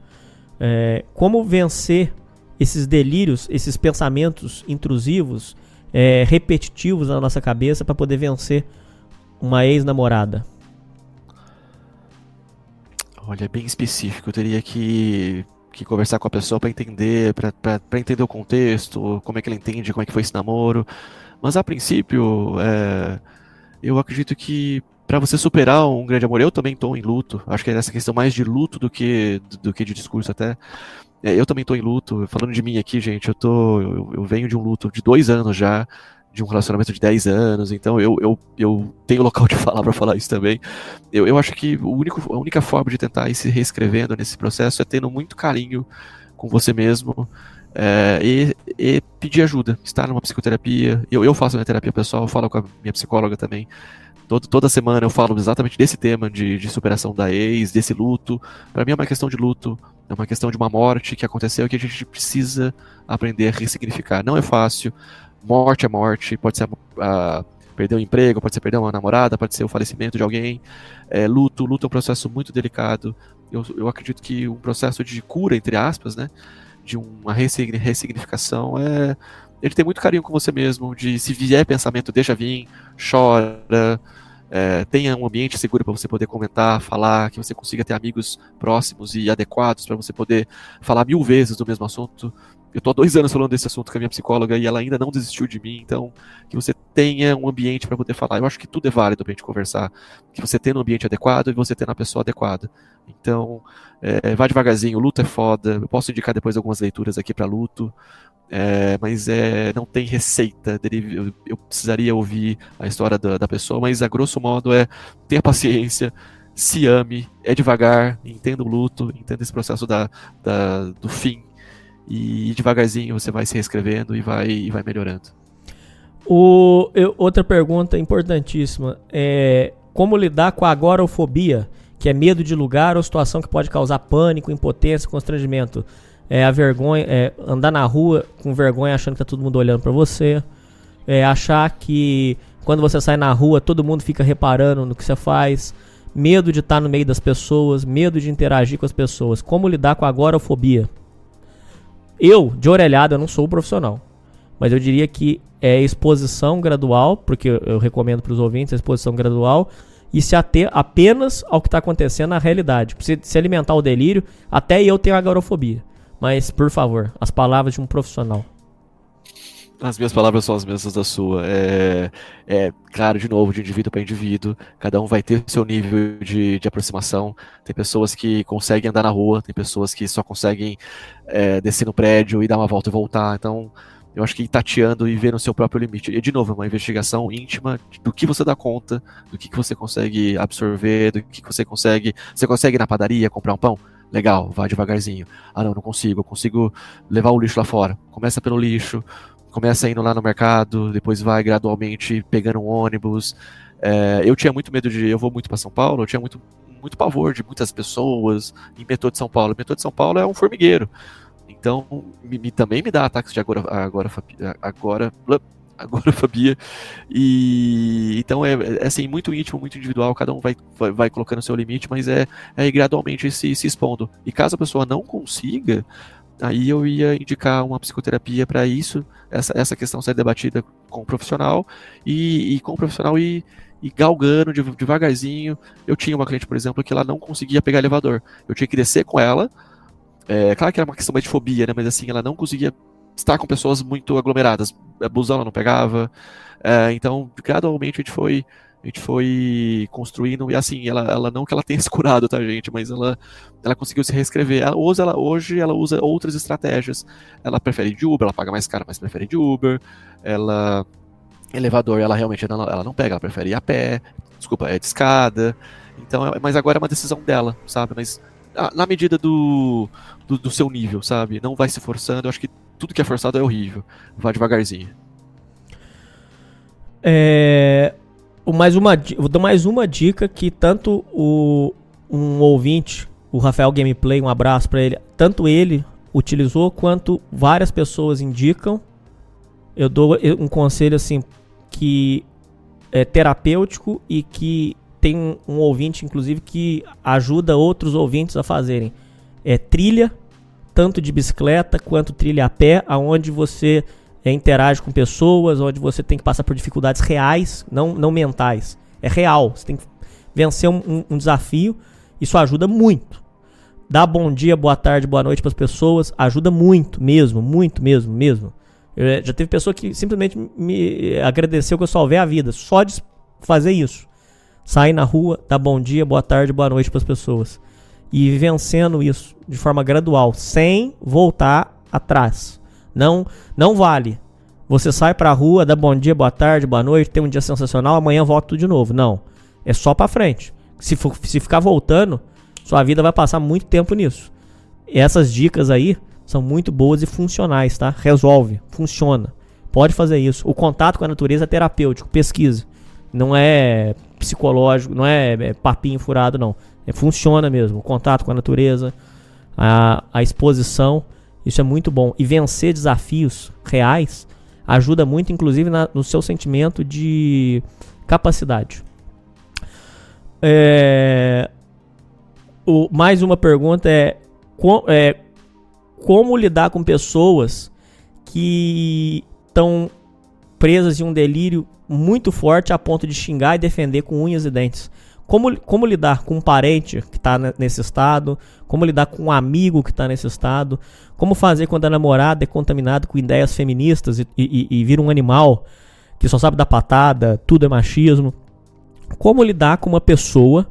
É, como vencer esses delírios, esses pensamentos intrusivos, é, repetitivos na nossa cabeça para poder vencer uma ex-namorada? Olha, é bem específico. Eu teria que, que conversar com a pessoa para entender, para entender o contexto, como é que ela entende, como é que foi esse namoro. Mas a princípio, é, eu acredito que para você superar um grande amor, eu também estou em luto. Acho que é essa questão mais de luto do que do que de discurso até. É, eu também estou em luto. Falando de mim aqui, gente, eu tô eu, eu, venho de um luto de dois anos já, de um relacionamento de 10 anos. Então eu, eu, eu tenho local de falar para falar isso também. Eu, eu acho que o único, a única forma de tentar ir se reescrevendo nesse processo é tendo muito carinho com você mesmo. É, e, e, pedir ajuda, estar numa psicoterapia. Eu, eu faço minha terapia pessoal, falo com a minha psicóloga também. Todo, toda semana eu falo exatamente desse tema de, de superação da ex, desse luto. Para mim é uma questão de luto, é uma questão de uma morte que aconteceu que a gente precisa aprender a ressignificar. Não é fácil. Morte é morte, pode ser uh, perder o um emprego, pode ser perder uma namorada, pode ser o falecimento de alguém. É, luto, luto é um processo muito delicado. Eu, eu acredito que um processo de cura, entre aspas, né, de uma ressignificação é ele tem muito carinho com você mesmo, de se vier pensamento, deixa vir, chora, é, tenha um ambiente seguro para você poder comentar, falar, que você consiga ter amigos próximos e adequados para você poder falar mil vezes do mesmo assunto. Eu tô há dois anos falando desse assunto com a minha psicóloga e ela ainda não desistiu de mim, então que você tenha um ambiente para poder falar. Eu acho que tudo é válido pra gente conversar. Que você tenha um ambiente adequado e você tenha a pessoa adequada. Então, é, vai devagarzinho, luto é foda. Eu posso indicar depois algumas leituras aqui para luto. É, mas é, não tem receita. Eu, eu, precisaria ouvir a história da, da, pessoa, mas a grosso modo é tenha paciência, se ame, é devagar, entenda o luto, entenda esse processo da, da do fim. E devagarzinho você vai se reescrevendo e vai, e vai melhorando. O, eu, outra pergunta importantíssima é como lidar com a agorafobia, que é medo de lugar ou situação que pode causar pânico, impotência, constrangimento é a vergonha, é andar na rua com vergonha achando que tá todo mundo olhando para você, é achar que quando você sai na rua todo mundo fica reparando no que você faz, medo de estar tá no meio das pessoas, medo de interagir com as pessoas, como lidar com a agorafobia. Eu, de orelhada, eu não sou profissional, mas eu diria que é exposição gradual, porque eu recomendo para os ouvintes a exposição gradual e se ater apenas ao que está acontecendo na realidade. Se, se alimentar o delírio, até eu tenho agorafobia. Mas, por favor, as palavras de um profissional. As minhas palavras são as mesmas da sua. É, é claro, de novo, de indivíduo para indivíduo. Cada um vai ter seu nível de, de aproximação. Tem pessoas que conseguem andar na rua, tem pessoas que só conseguem é, descer no prédio e dar uma volta e voltar. Então, eu acho que ir tateando e vendo o seu próprio limite. E, de novo, é uma investigação íntima do que você dá conta, do que, que você consegue absorver, do que, que você consegue. Você consegue ir na padaria comprar um pão? Legal, vai devagarzinho. Ah, não, não consigo. Eu consigo levar o lixo lá fora. Começa pelo lixo, começa indo lá no mercado, depois vai gradualmente pegando um ônibus. É, eu tinha muito medo de. Eu vou muito para São Paulo, eu tinha muito, muito pavor de muitas pessoas em metrô de São Paulo. O metrô de São Paulo é um formigueiro. Então, me, me, também me dá ataques de agora, agora, agora, agorafobia. E então é, é, assim, muito íntimo, muito individual, cada um vai, vai, vai colocando seu limite, mas é, é gradualmente se, se expondo. E caso a pessoa não consiga, aí eu ia indicar uma psicoterapia para isso, essa, essa questão ser debatida com o profissional e, e com o profissional e, e galgando devagarzinho. Eu tinha uma cliente, por exemplo, que ela não conseguia pegar elevador. Eu tinha que descer com ela. É, claro que era uma questão de fobia, né? Mas assim, ela não conseguia estar com pessoas muito aglomeradas. A busão ela não pegava. É, então, gradualmente a gente foi a gente foi construindo, e assim, ela, ela não que ela tenha se curado, tá, gente, mas ela, ela conseguiu se reescrever. Ela, hoje, ela, hoje ela usa outras estratégias. Ela prefere de Uber, ela paga mais caro, mas prefere de Uber. Ela. Elevador, ela realmente ela, ela não pega, ela prefere ir a pé. Desculpa, é de escada. Então, é, mas agora é uma decisão dela, sabe? Mas na medida do, do, do seu nível, sabe? Não vai se forçando. Eu acho que tudo que é forçado é horrível. Vá devagarzinho. É, mais uma, vou dar mais uma dica que tanto o, um ouvinte, o Rafael Gameplay, um abraço pra ele. Tanto ele utilizou quanto várias pessoas indicam. Eu dou um conselho assim que é terapêutico e que tem um, um ouvinte, inclusive, que ajuda outros ouvintes a fazerem. É trilha, tanto de bicicleta quanto trilha a pé, aonde você é, interage com pessoas, onde você tem que passar por dificuldades reais, não, não mentais. É real. Você tem que vencer um, um, um desafio. Isso ajuda muito. Dar bom dia, boa tarde, boa noite para as pessoas ajuda muito, mesmo, muito mesmo, mesmo. Eu, já teve pessoa que simplesmente me agradeceu que eu salvei a vida, só de fazer isso. Sair na rua, dar bom dia, boa tarde, boa noite para as pessoas. E vencendo isso de forma gradual, sem voltar atrás. Não, não vale. Você sai pra rua, dá bom dia, boa tarde, boa noite, tem um dia sensacional, amanhã volta tudo de novo. Não. É só pra frente. Se, for, se ficar voltando, sua vida vai passar muito tempo nisso. E essas dicas aí são muito boas e funcionais, tá? Resolve, funciona. Pode fazer isso. O contato com a natureza é terapêutico, pesquise. Não é psicológico, não é, é papinho furado, não. É, funciona mesmo. O contato com a natureza, a, a exposição, isso é muito bom. E vencer desafios reais ajuda muito, inclusive, na, no seu sentimento de capacidade. É, o, mais uma pergunta é, com, é como lidar com pessoas que estão presas em um delírio muito forte a ponto de xingar e defender com unhas e dentes. Como, como lidar com um parente que está nesse estado? Como lidar com um amigo que está nesse estado? Como fazer quando a namorada é contaminada com ideias feministas e, e, e vira um animal que só sabe dar patada, tudo é machismo? Como lidar com uma pessoa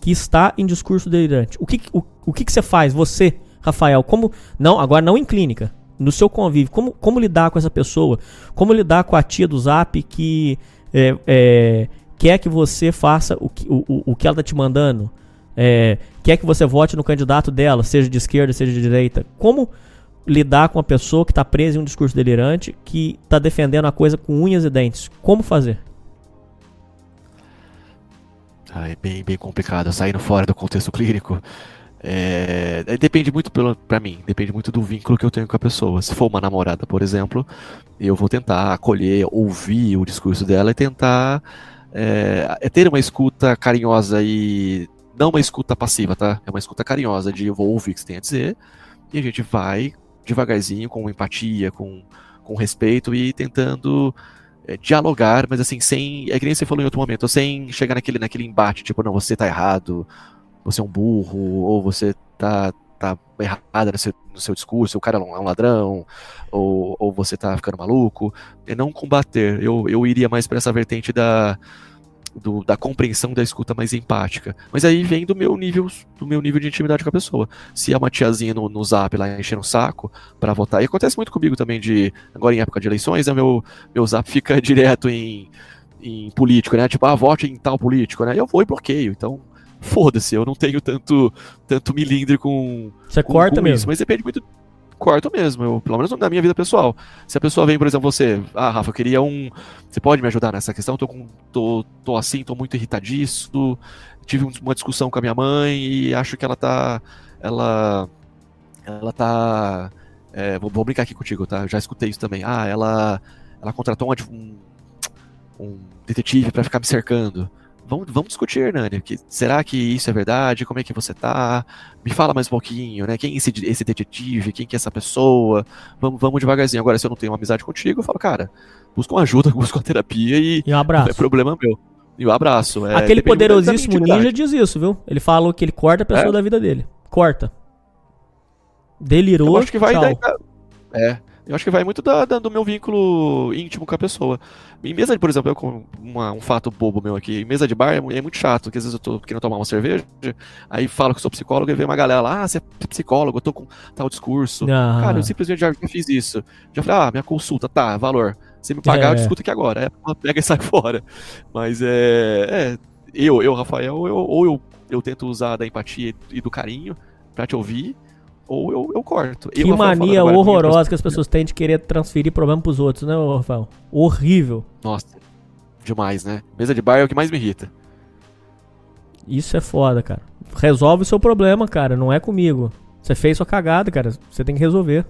que está em discurso delirante? O que, o, o que, que você faz, você, Rafael? Como não, agora não em clínica, no seu convívio, como, como lidar com essa pessoa? Como lidar com a tia do Zap que é, é, quer que você faça o que, o, o, que ela está te mandando? É, quer que você vote no candidato dela, seja de esquerda, seja de direita? Como lidar com uma pessoa que está presa em um discurso delirante, que está defendendo a coisa com unhas e dentes? Como fazer? Ah, é bem, bem complicado, saindo fora do contexto clínico. É, é, depende muito pra mim, depende muito do vínculo que eu tenho com a pessoa. Se for uma namorada, por exemplo, eu vou tentar acolher, ouvir o discurso dela e tentar é, é ter uma escuta carinhosa e não uma escuta passiva, tá? É uma escuta carinhosa de eu vou ouvir o que você tem a dizer e a gente vai devagarzinho, com empatia, com, com respeito e tentando é, dialogar, mas assim, sem. É que nem você falou em outro momento, sem chegar naquele, naquele embate, tipo, não, você tá errado, você é um burro, ou você tá, tá errada no seu, no seu discurso, o cara é um é ladrão, ou, ou você tá ficando maluco. É não combater. Eu, eu iria mais para essa vertente da. Do, da compreensão da escuta mais empática. Mas aí vem do meu nível do meu nível de intimidade com a pessoa. Se é uma tiazinha no, no zap lá enchendo o saco para votar, e acontece muito comigo também de agora em época de eleições, né, meu, meu zap fica direto em, em político, né? Tipo, ah, vote em tal político, né? Eu vou e bloqueio. Então, foda-se, eu não tenho tanto, tanto milindre com. Você com, corta com mesmo. Isso, mas depende muito. Corto mesmo, eu, pelo menos na minha vida pessoal. Se a pessoa vem, por exemplo, você, ah, Rafa, eu queria um. Você pode me ajudar nessa questão? Tô, com, tô, tô assim, tô muito irritadíssimo. Tive uma discussão com a minha mãe e acho que ela tá. Ela. Ela tá. É, vou, vou, brincar aqui contigo, tá? Eu já escutei isso também. Ah, ela. Ela contratou um, um detetive para ficar me cercando. Vamos, vamos discutir, Hernani. Que, será que isso é verdade? Como é que você tá? Me fala mais um pouquinho, né? Quem é esse, esse detetive? Quem que é essa pessoa? Vamos, vamos devagarzinho. Agora, se eu não tenho uma amizade contigo, eu falo, cara, busca uma ajuda, busca uma terapia e. E um abraço. É problema meu. E o um abraço. É, Aquele poderosíssimo ninja diz isso, viu? Ele fala que ele corta a pessoa é? da vida dele. Corta. Delirou. Eu acho que vai tchau. Daí, é. Eu acho que vai muito da, da, do meu vínculo íntimo com a pessoa. Em mesa de, por exemplo, eu com uma, um fato bobo meu aqui, em mesa de bar é, é, muito chato, porque às vezes eu tô querendo tomar uma cerveja, aí falo que sou psicólogo e vem uma galera lá, ah, você é psicólogo, eu tô com tal discurso. Ah. Cara, eu simplesmente já fiz isso. Já falei, ah, minha consulta, tá, valor. Você me pagar, é. eu discuto aqui agora. É, pega e sai fora. Mas é. é eu, eu, Rafael, eu, ou eu, eu tento usar da empatia e do carinho pra te ouvir, ou eu, eu corto. Que eu, mania horrorosa que as pessoas têm de querer transferir problema pros outros, né, Rafael? Horrível. Nossa, demais, né? Mesa de bar é o que mais me irrita. Isso é foda, cara. Resolve o seu problema, cara. Não é comigo. Você fez sua cagada, cara. Você tem que resolver.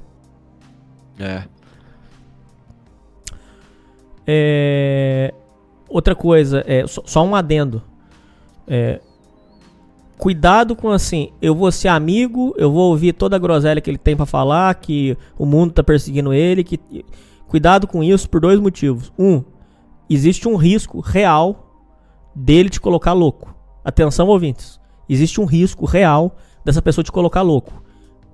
É. É, Outra coisa, é, só, só um adendo. É, cuidado com assim, eu vou ser amigo, eu vou ouvir toda a groselha que ele tem pra falar, que o mundo tá perseguindo ele, que cuidado com isso por dois motivos. Um, existe um risco real dele te colocar louco. Atenção, ouvintes. Existe um risco real dessa pessoa te colocar louco.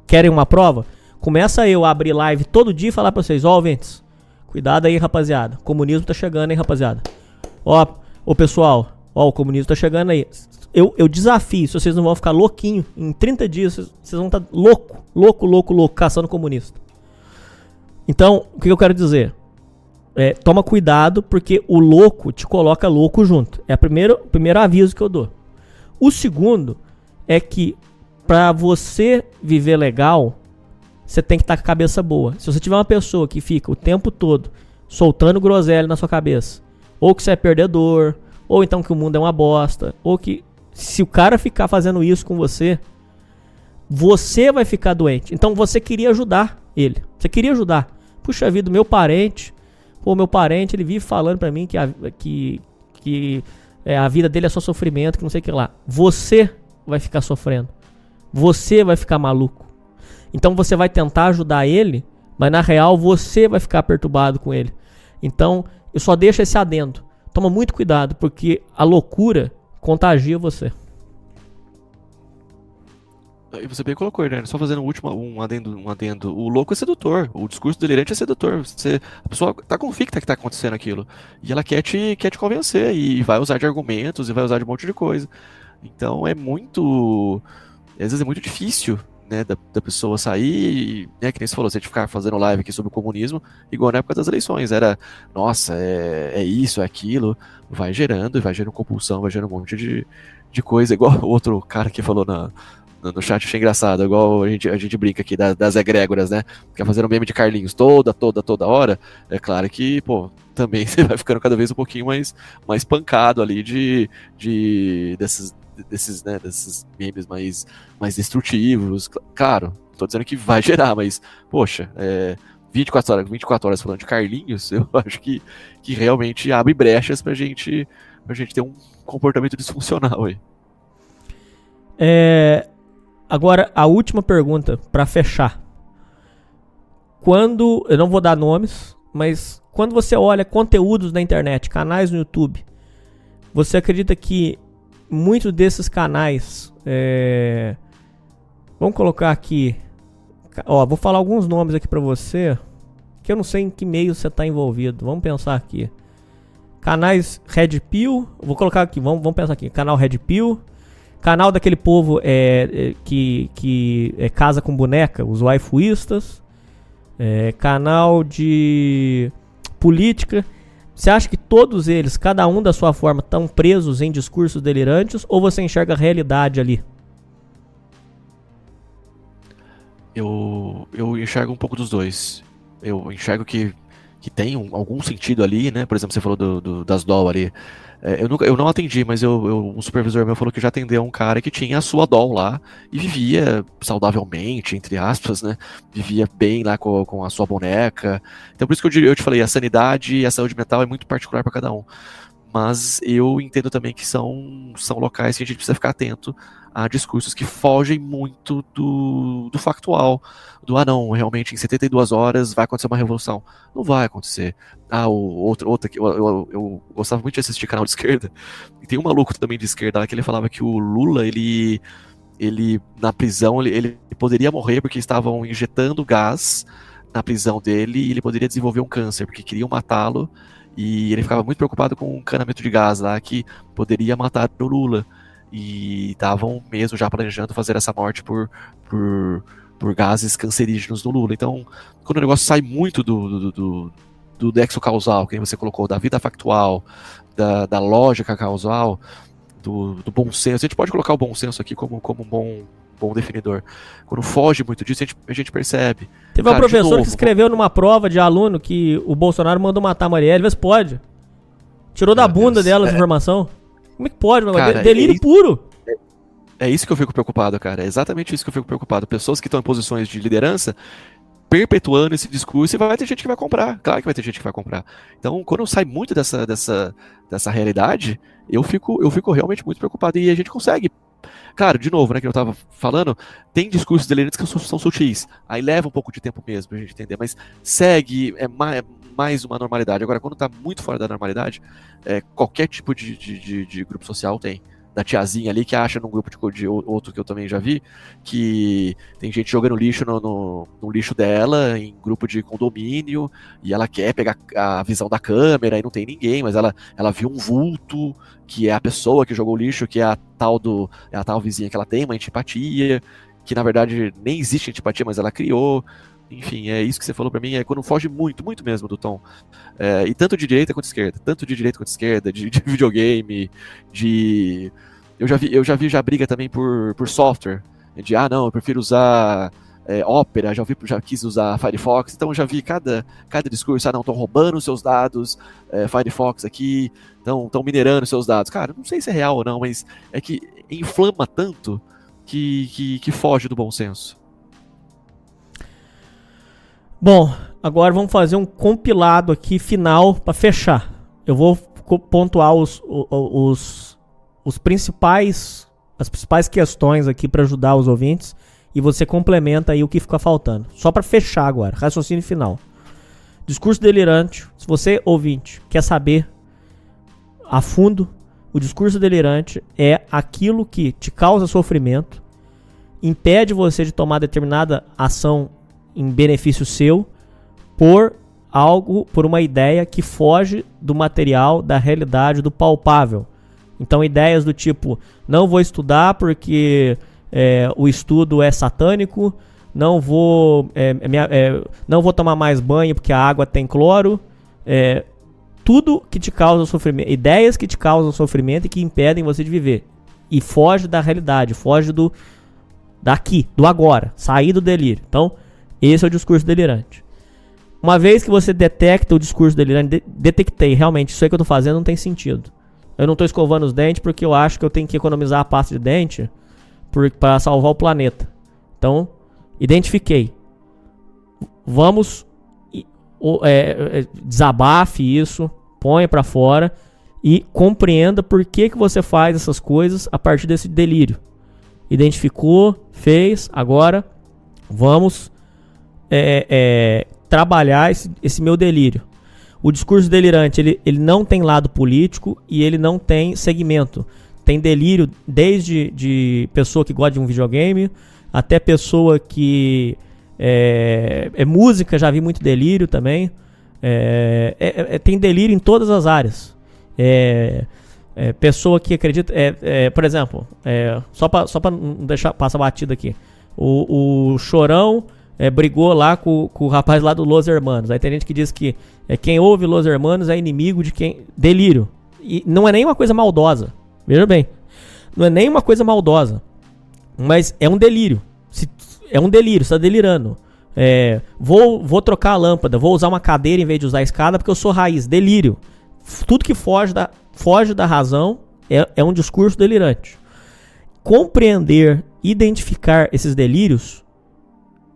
Querem uma prova? Começa eu a abrir live todo dia e falar pra vocês, ó, ouvintes, cuidado aí, rapaziada. O comunismo tá chegando, hein, rapaziada. Ó, ô pessoal, ó, o comunismo tá chegando aí. Eu, eu desafio, se vocês não vão ficar louquinho, em 30 dias vocês, vocês vão estar tá louco, louco, louco, louco, caçando comunista. Então, o que eu quero dizer? É, toma cuidado, porque o louco te coloca louco junto. É o primeiro, primeiro aviso que eu dou. O segundo é que para você viver legal, você tem que estar tá com a cabeça boa. Se você tiver uma pessoa que fica o tempo todo soltando groselha na sua cabeça, ou que você é perdedor, ou então que o mundo é uma bosta, ou que se o cara ficar fazendo isso com você, você vai ficar doente. Então você queria ajudar ele. Você queria ajudar. Puxa vida, meu parente, pô, meu parente, ele vive falando pra mim que a, que, que é, a vida dele é só sofrimento, que não sei o que lá. Você vai ficar sofrendo. Você vai ficar maluco. Então você vai tentar ajudar ele, mas na real você vai ficar perturbado com ele. Então eu só deixo esse adendo. Toma muito cuidado, porque a loucura contagia você. E você bem colocou, né? Só fazendo um último um adendo, um adendo. O louco é sedutor. O discurso delirante é sedutor. Você, a pessoa tá convicta que tá acontecendo aquilo. E ela quer te, quer te convencer. E vai usar de argumentos e vai usar de um monte de coisa. Então é muito. Às vezes é muito difícil né, da, da, pessoa sair, né, que nem você falou, você ficar fazendo live aqui sobre o comunismo, igual na época das eleições, era, nossa, é, é isso, é aquilo, vai gerando, vai gerando compulsão, vai gerando um monte de, de coisa, igual o outro cara que falou na, no, chat, achei engraçado, igual a gente, a gente brinca aqui das, das egrégoras, né, fica fazendo meme de Carlinhos toda, toda, toda hora, é claro que, pô, também você vai ficando cada vez um pouquinho mais, mais pancado ali de, de desses, desses, né, desses memes mais, mais destrutivos. Claro, tô dizendo que vai gerar, mas, poxa, é, 24 horas, 24 horas falando de Carlinhos, eu acho que, que realmente abre brechas pra gente, pra gente ter um comportamento disfuncional aí. É, agora, a última pergunta para fechar. Quando, eu não vou dar nomes, mas quando você olha conteúdos na internet, canais no YouTube, você acredita que muitos desses canais. É... Vamos colocar aqui. Ó, vou falar alguns nomes aqui pra você. Que eu não sei em que meio você tá envolvido. Vamos pensar aqui. Canais Red Pill. Vou colocar aqui, vamos, vamos pensar aqui. Canal Red Pill. Canal daquele povo é, é que, que é, casa com boneca, os waifuistas. É, canal de política. Você acha que todos eles, cada um da sua forma, estão presos em discursos delirantes ou você enxerga a realidade ali? Eu, eu enxergo um pouco dos dois. Eu enxergo que, que tem um, algum sentido ali, né? Por exemplo, você falou do, do das DOL ali. É, eu, nunca, eu não atendi, mas eu, eu, um supervisor meu falou que já atendeu um cara que tinha a sua DOL lá e vivia saudavelmente, entre aspas, né? Vivia bem lá com, com a sua boneca. Então por isso que eu, eu te falei, a sanidade e a saúde mental é muito particular para cada um. Mas eu entendo também que são, são locais que a gente precisa ficar atento a discursos que fogem muito do, do factual. Do, ah não, realmente em 72 horas vai acontecer uma revolução. Não vai acontecer. Ah, o outro, outro eu, eu, eu gostava muito de assistir canal de esquerda. E tem um maluco também de esquerda lá que ele falava que o Lula, ele, ele na prisão, ele, ele poderia morrer porque estavam injetando gás na prisão dele e ele poderia desenvolver um câncer, porque queriam matá-lo. E ele ficava muito preocupado com um canamento de gás lá que poderia matar o Lula e estavam mesmo já planejando fazer essa morte por, por, por gases cancerígenos no Lula. Então, quando o negócio sai muito do, do, do, do nexo causal, que você colocou, da vida factual, da, da lógica causal, do, do bom senso, a gente pode colocar o bom senso aqui como, como um bom, bom definidor. Quando foge muito disso, a gente, a gente percebe. Teve um professor novo, que escreveu numa prova de aluno que o Bolsonaro mandou matar a Marielle, vê se pode. Tirou da bunda dela essa é, informação. Como é que pode, mano? Cara, Delírio é puro. É isso que eu fico preocupado, cara. É exatamente isso que eu fico preocupado. Pessoas que estão em posições de liderança perpetuando esse discurso e vai ter gente que vai comprar. Claro que vai ter gente que vai comprar. Então, quando eu saio muito dessa, dessa, dessa realidade, eu fico, eu fico realmente muito preocupado. E a gente consegue. Claro, de novo, né, que eu tava falando, tem discursos delirantes que são, sutis. Aí leva um pouco de tempo mesmo pra gente entender, mas segue, é mais, mais uma normalidade. Agora, quando tá muito fora da normalidade, é, qualquer tipo de, de, de, de grupo social tem da tiazinha ali que acha num grupo de, de, outro que eu também já vi, que tem gente jogando lixo no, no, no, lixo dela, em grupo de condomínio, e ela quer pegar a visão da câmera e não tem ninguém, mas ela, ela viu um vulto, que é a pessoa que jogou lixo, que é a tal do. é a tal vizinha que ela tem, uma antipatia, que na verdade nem existe antipatia, mas ela criou. Enfim, é isso que você falou para mim, é quando foge muito, muito mesmo do tom. É, e tanto de direita quanto de esquerda, tanto de direita quanto de esquerda, de, de videogame, de. Eu já vi, eu já vi já briga também por, por software. De ah não, eu prefiro usar é, Opera, já, vi, já quis usar Firefox, então já vi cada, cada discurso, ah não, estão roubando seus dados, é, Firefox aqui, estão minerando seus dados. Cara, não sei se é real ou não, mas é que inflama tanto que, que, que foge do bom senso. Bom, agora vamos fazer um compilado aqui final para fechar. Eu vou pontuar os, os, os principais as principais questões aqui para ajudar os ouvintes e você complementa aí o que fica faltando. Só para fechar agora, raciocínio final. Discurso delirante. Se você ouvinte quer saber a fundo, o discurso delirante é aquilo que te causa sofrimento, impede você de tomar determinada ação em benefício seu por algo, por uma ideia que foge do material, da realidade, do palpável. Então, ideias do tipo: não vou estudar porque é, o estudo é satânico, não vou, é, é, não vou tomar mais banho porque a água tem cloro. É, tudo que te causa sofrimento, ideias que te causam sofrimento e que impedem você de viver. E foge da realidade, foge do daqui, do agora, sair do delírio. Então, esse é o discurso delirante. Uma vez que você detecta o discurso delirante, de detectei, realmente, isso aí que eu tô fazendo não tem sentido. Eu não tô escovando os dentes porque eu acho que eu tenho que economizar a pasta de dente para salvar o planeta. Então, identifiquei. Vamos é, é, desabafe isso, ponha para fora e compreenda por que, que você faz essas coisas a partir desse delírio. Identificou, fez, agora vamos é, é, trabalhar esse, esse, meu delírio. O discurso delirante ele, ele não tem lado político e ele não tem segmento. Tem delírio desde de pessoa que gosta de um videogame até pessoa que é, é música, já vi muito delírio também. É, é, é tem delírio em todas as áreas. É, é, pessoa que acredita. por exemplo, só para só não deixar passar batida aqui. O, o Chorão é, brigou lá com, com, o rapaz lá do Los Hermanos. Aí tem gente que diz que é, quem ouve Los Hermanos é inimigo de quem. Delírio. E não é nem uma coisa maldosa. Veja bem. Não é nem uma coisa maldosa. Mas é um delírio. Se, é um delírio, você tá delirando. É, vou, vou trocar a lâmpada, vou usar uma cadeira em vez de usar a escada porque eu sou raiz. Delírio. Tudo que foge da, foge da razão é, é um discurso delirante. Compreender, identificar esses delírios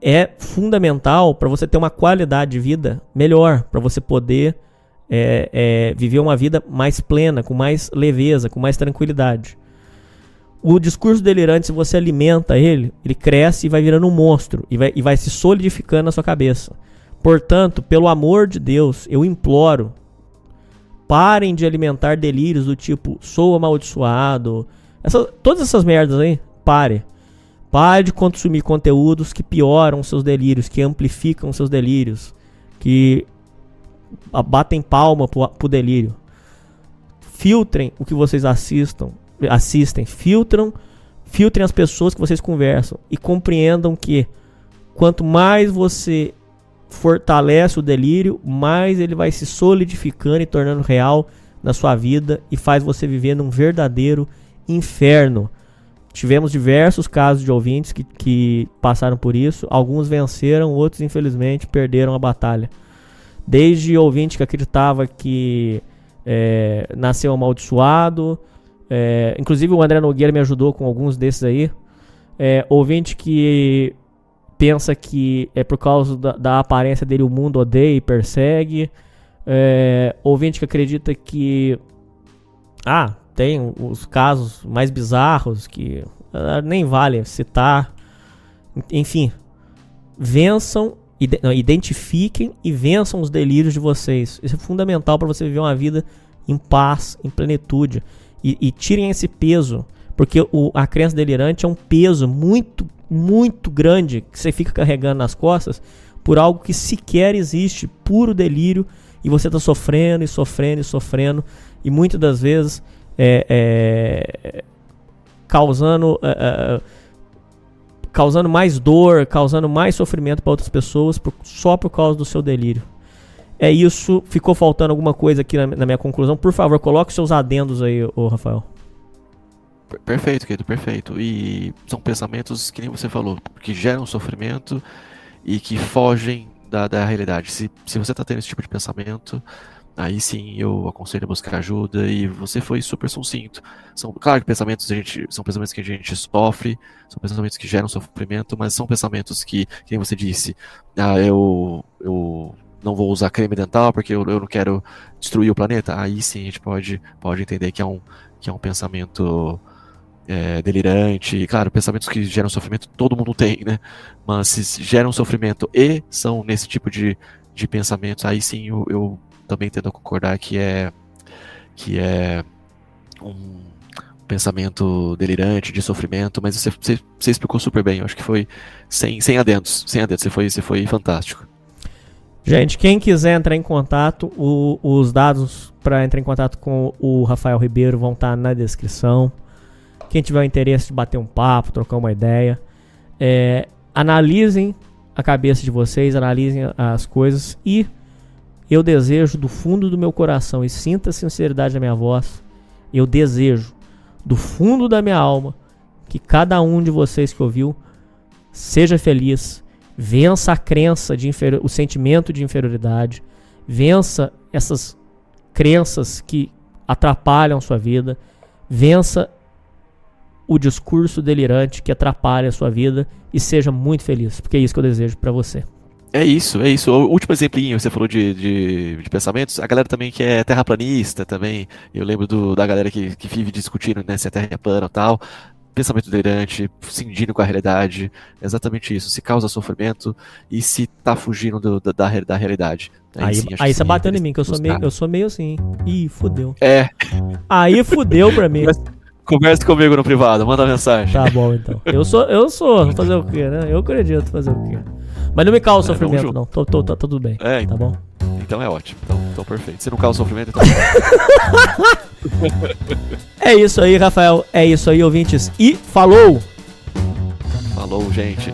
é fundamental para você ter uma qualidade de vida melhor, para você poder é, é, viver uma vida mais plena, com mais leveza, com mais tranquilidade. O discurso delirante, se você alimenta ele, ele cresce e vai virando um monstro e vai, e vai se solidificando na sua cabeça. Portanto, pelo amor de Deus, eu imploro, parem de alimentar delírios do tipo sou amaldiçoado, todas essas merdas aí, pare. Pare de consumir conteúdos que pioram seus delírios, que amplificam seus delírios, que batem palma pro, pro delírio. Filtrem o que vocês assistam, assistem, filtram, filtrem as pessoas que vocês conversam e compreendam que quanto mais você fortalece o delírio, mais ele vai se solidificando e tornando real na sua vida e faz você viver num verdadeiro inferno. Tivemos diversos casos de ouvintes que, que passaram por isso. Alguns venceram, outros, infelizmente, perderam a batalha. Desde ouvinte que acreditava que é, nasceu amaldiçoado, É, inclusive o André Nogueira me ajudou com alguns desses aí. É, ouvinte que pensa que é por causa da, da aparência dele o mundo odeia e persegue. É, ouvinte que acredita que. Ah, tem os casos mais bizarros que uh, nem vale citar. Enfim, vençam, ide não, identifiquem e vençam os delírios de vocês. Isso é fundamental para você viver uma vida em paz, em plenitude. E, e tirem esse peso, porque o, a crença delirante é um peso muito, muito grande que você fica carregando nas costas por algo que sequer existe, puro delírio, e você está sofrendo e sofrendo e sofrendo, e muitas das vezes é, é, causando. É, é causando mais dor, causando mais sofrimento para outras pessoas por, só por causa do seu delírio. É isso. Ficou faltando alguma coisa aqui na, na minha conclusão? Por favor, coloque seus adendos aí, ô Rafael. Perfeito, querido, perfeito. E são pensamentos, que nem você falou, que geram sofrimento e que fogem da, da realidade. Se, se você está tendo esse tipo de pensamento, aí sim eu aconselho a buscar ajuda e você foi super sucinto. São, claro que pensamentos a gente, são pensamentos que a gente sofre, são pensamentos que geram sofrimento, mas são pensamentos que, como você disse, ah, eu, eu não vou usar creme dental porque eu, eu não quero destruir o planeta. Aí sim a gente pode, pode entender que é um, que é um pensamento é, delirante. E, claro, pensamentos que geram sofrimento todo mundo tem, né? Mas se geram sofrimento e são nesse tipo de, de pensamentos, aí sim eu, eu também tendo a concordar que é que é um pensamento delirante, de sofrimento, mas você, você, você, explicou super bem, eu acho que foi sem, sem adendos, sem adendos, você foi, você foi fantástico. Gente, quem quiser entrar em contato, o, os dados para entrar em contato com o Rafael Ribeiro vão estar tá na descrição. Quem tiver o interesse de bater um papo, trocar uma ideia, é, analisem a cabeça de vocês, analisem as coisas e eu desejo do fundo do meu coração, e sinta a sinceridade da minha voz, eu desejo do fundo da minha alma que cada um de vocês que ouviu seja feliz, vença a crença de o sentimento de inferioridade, vença essas crenças que atrapalham sua vida, vença o discurso delirante que atrapalha a sua vida e seja muito feliz, porque é isso que eu desejo para você. É isso, é isso. O último exemplinho, você falou de, de, de, pensamentos. A galera também que é terraplanista também. Eu lembro do, da galera que, que vive discutindo né, se a Terra é plana ou tal. Pensamento delirante, cindindo com a realidade. É exatamente isso. Se causa sofrimento e se tá fugindo do, da, da, da, realidade. Aí, aí, sim, aí você batendo em mim, que eu sou, meio, eu sou meio assim. Ih, fudeu. É. Aí fudeu pra mim. Converse comigo no privado, manda mensagem. Tá bom, então. Eu sou, eu sou, fazer o quê, né? Eu acredito fazer o quê. Mas não me causa é, sofrimento, não. Tô, tô, tá tudo bem. É, tá bom? Então é ótimo. Então, então perfeito. Se não causa sofrimento, então. é isso aí, Rafael. É isso aí, ouvintes. E falou! Falou, gente.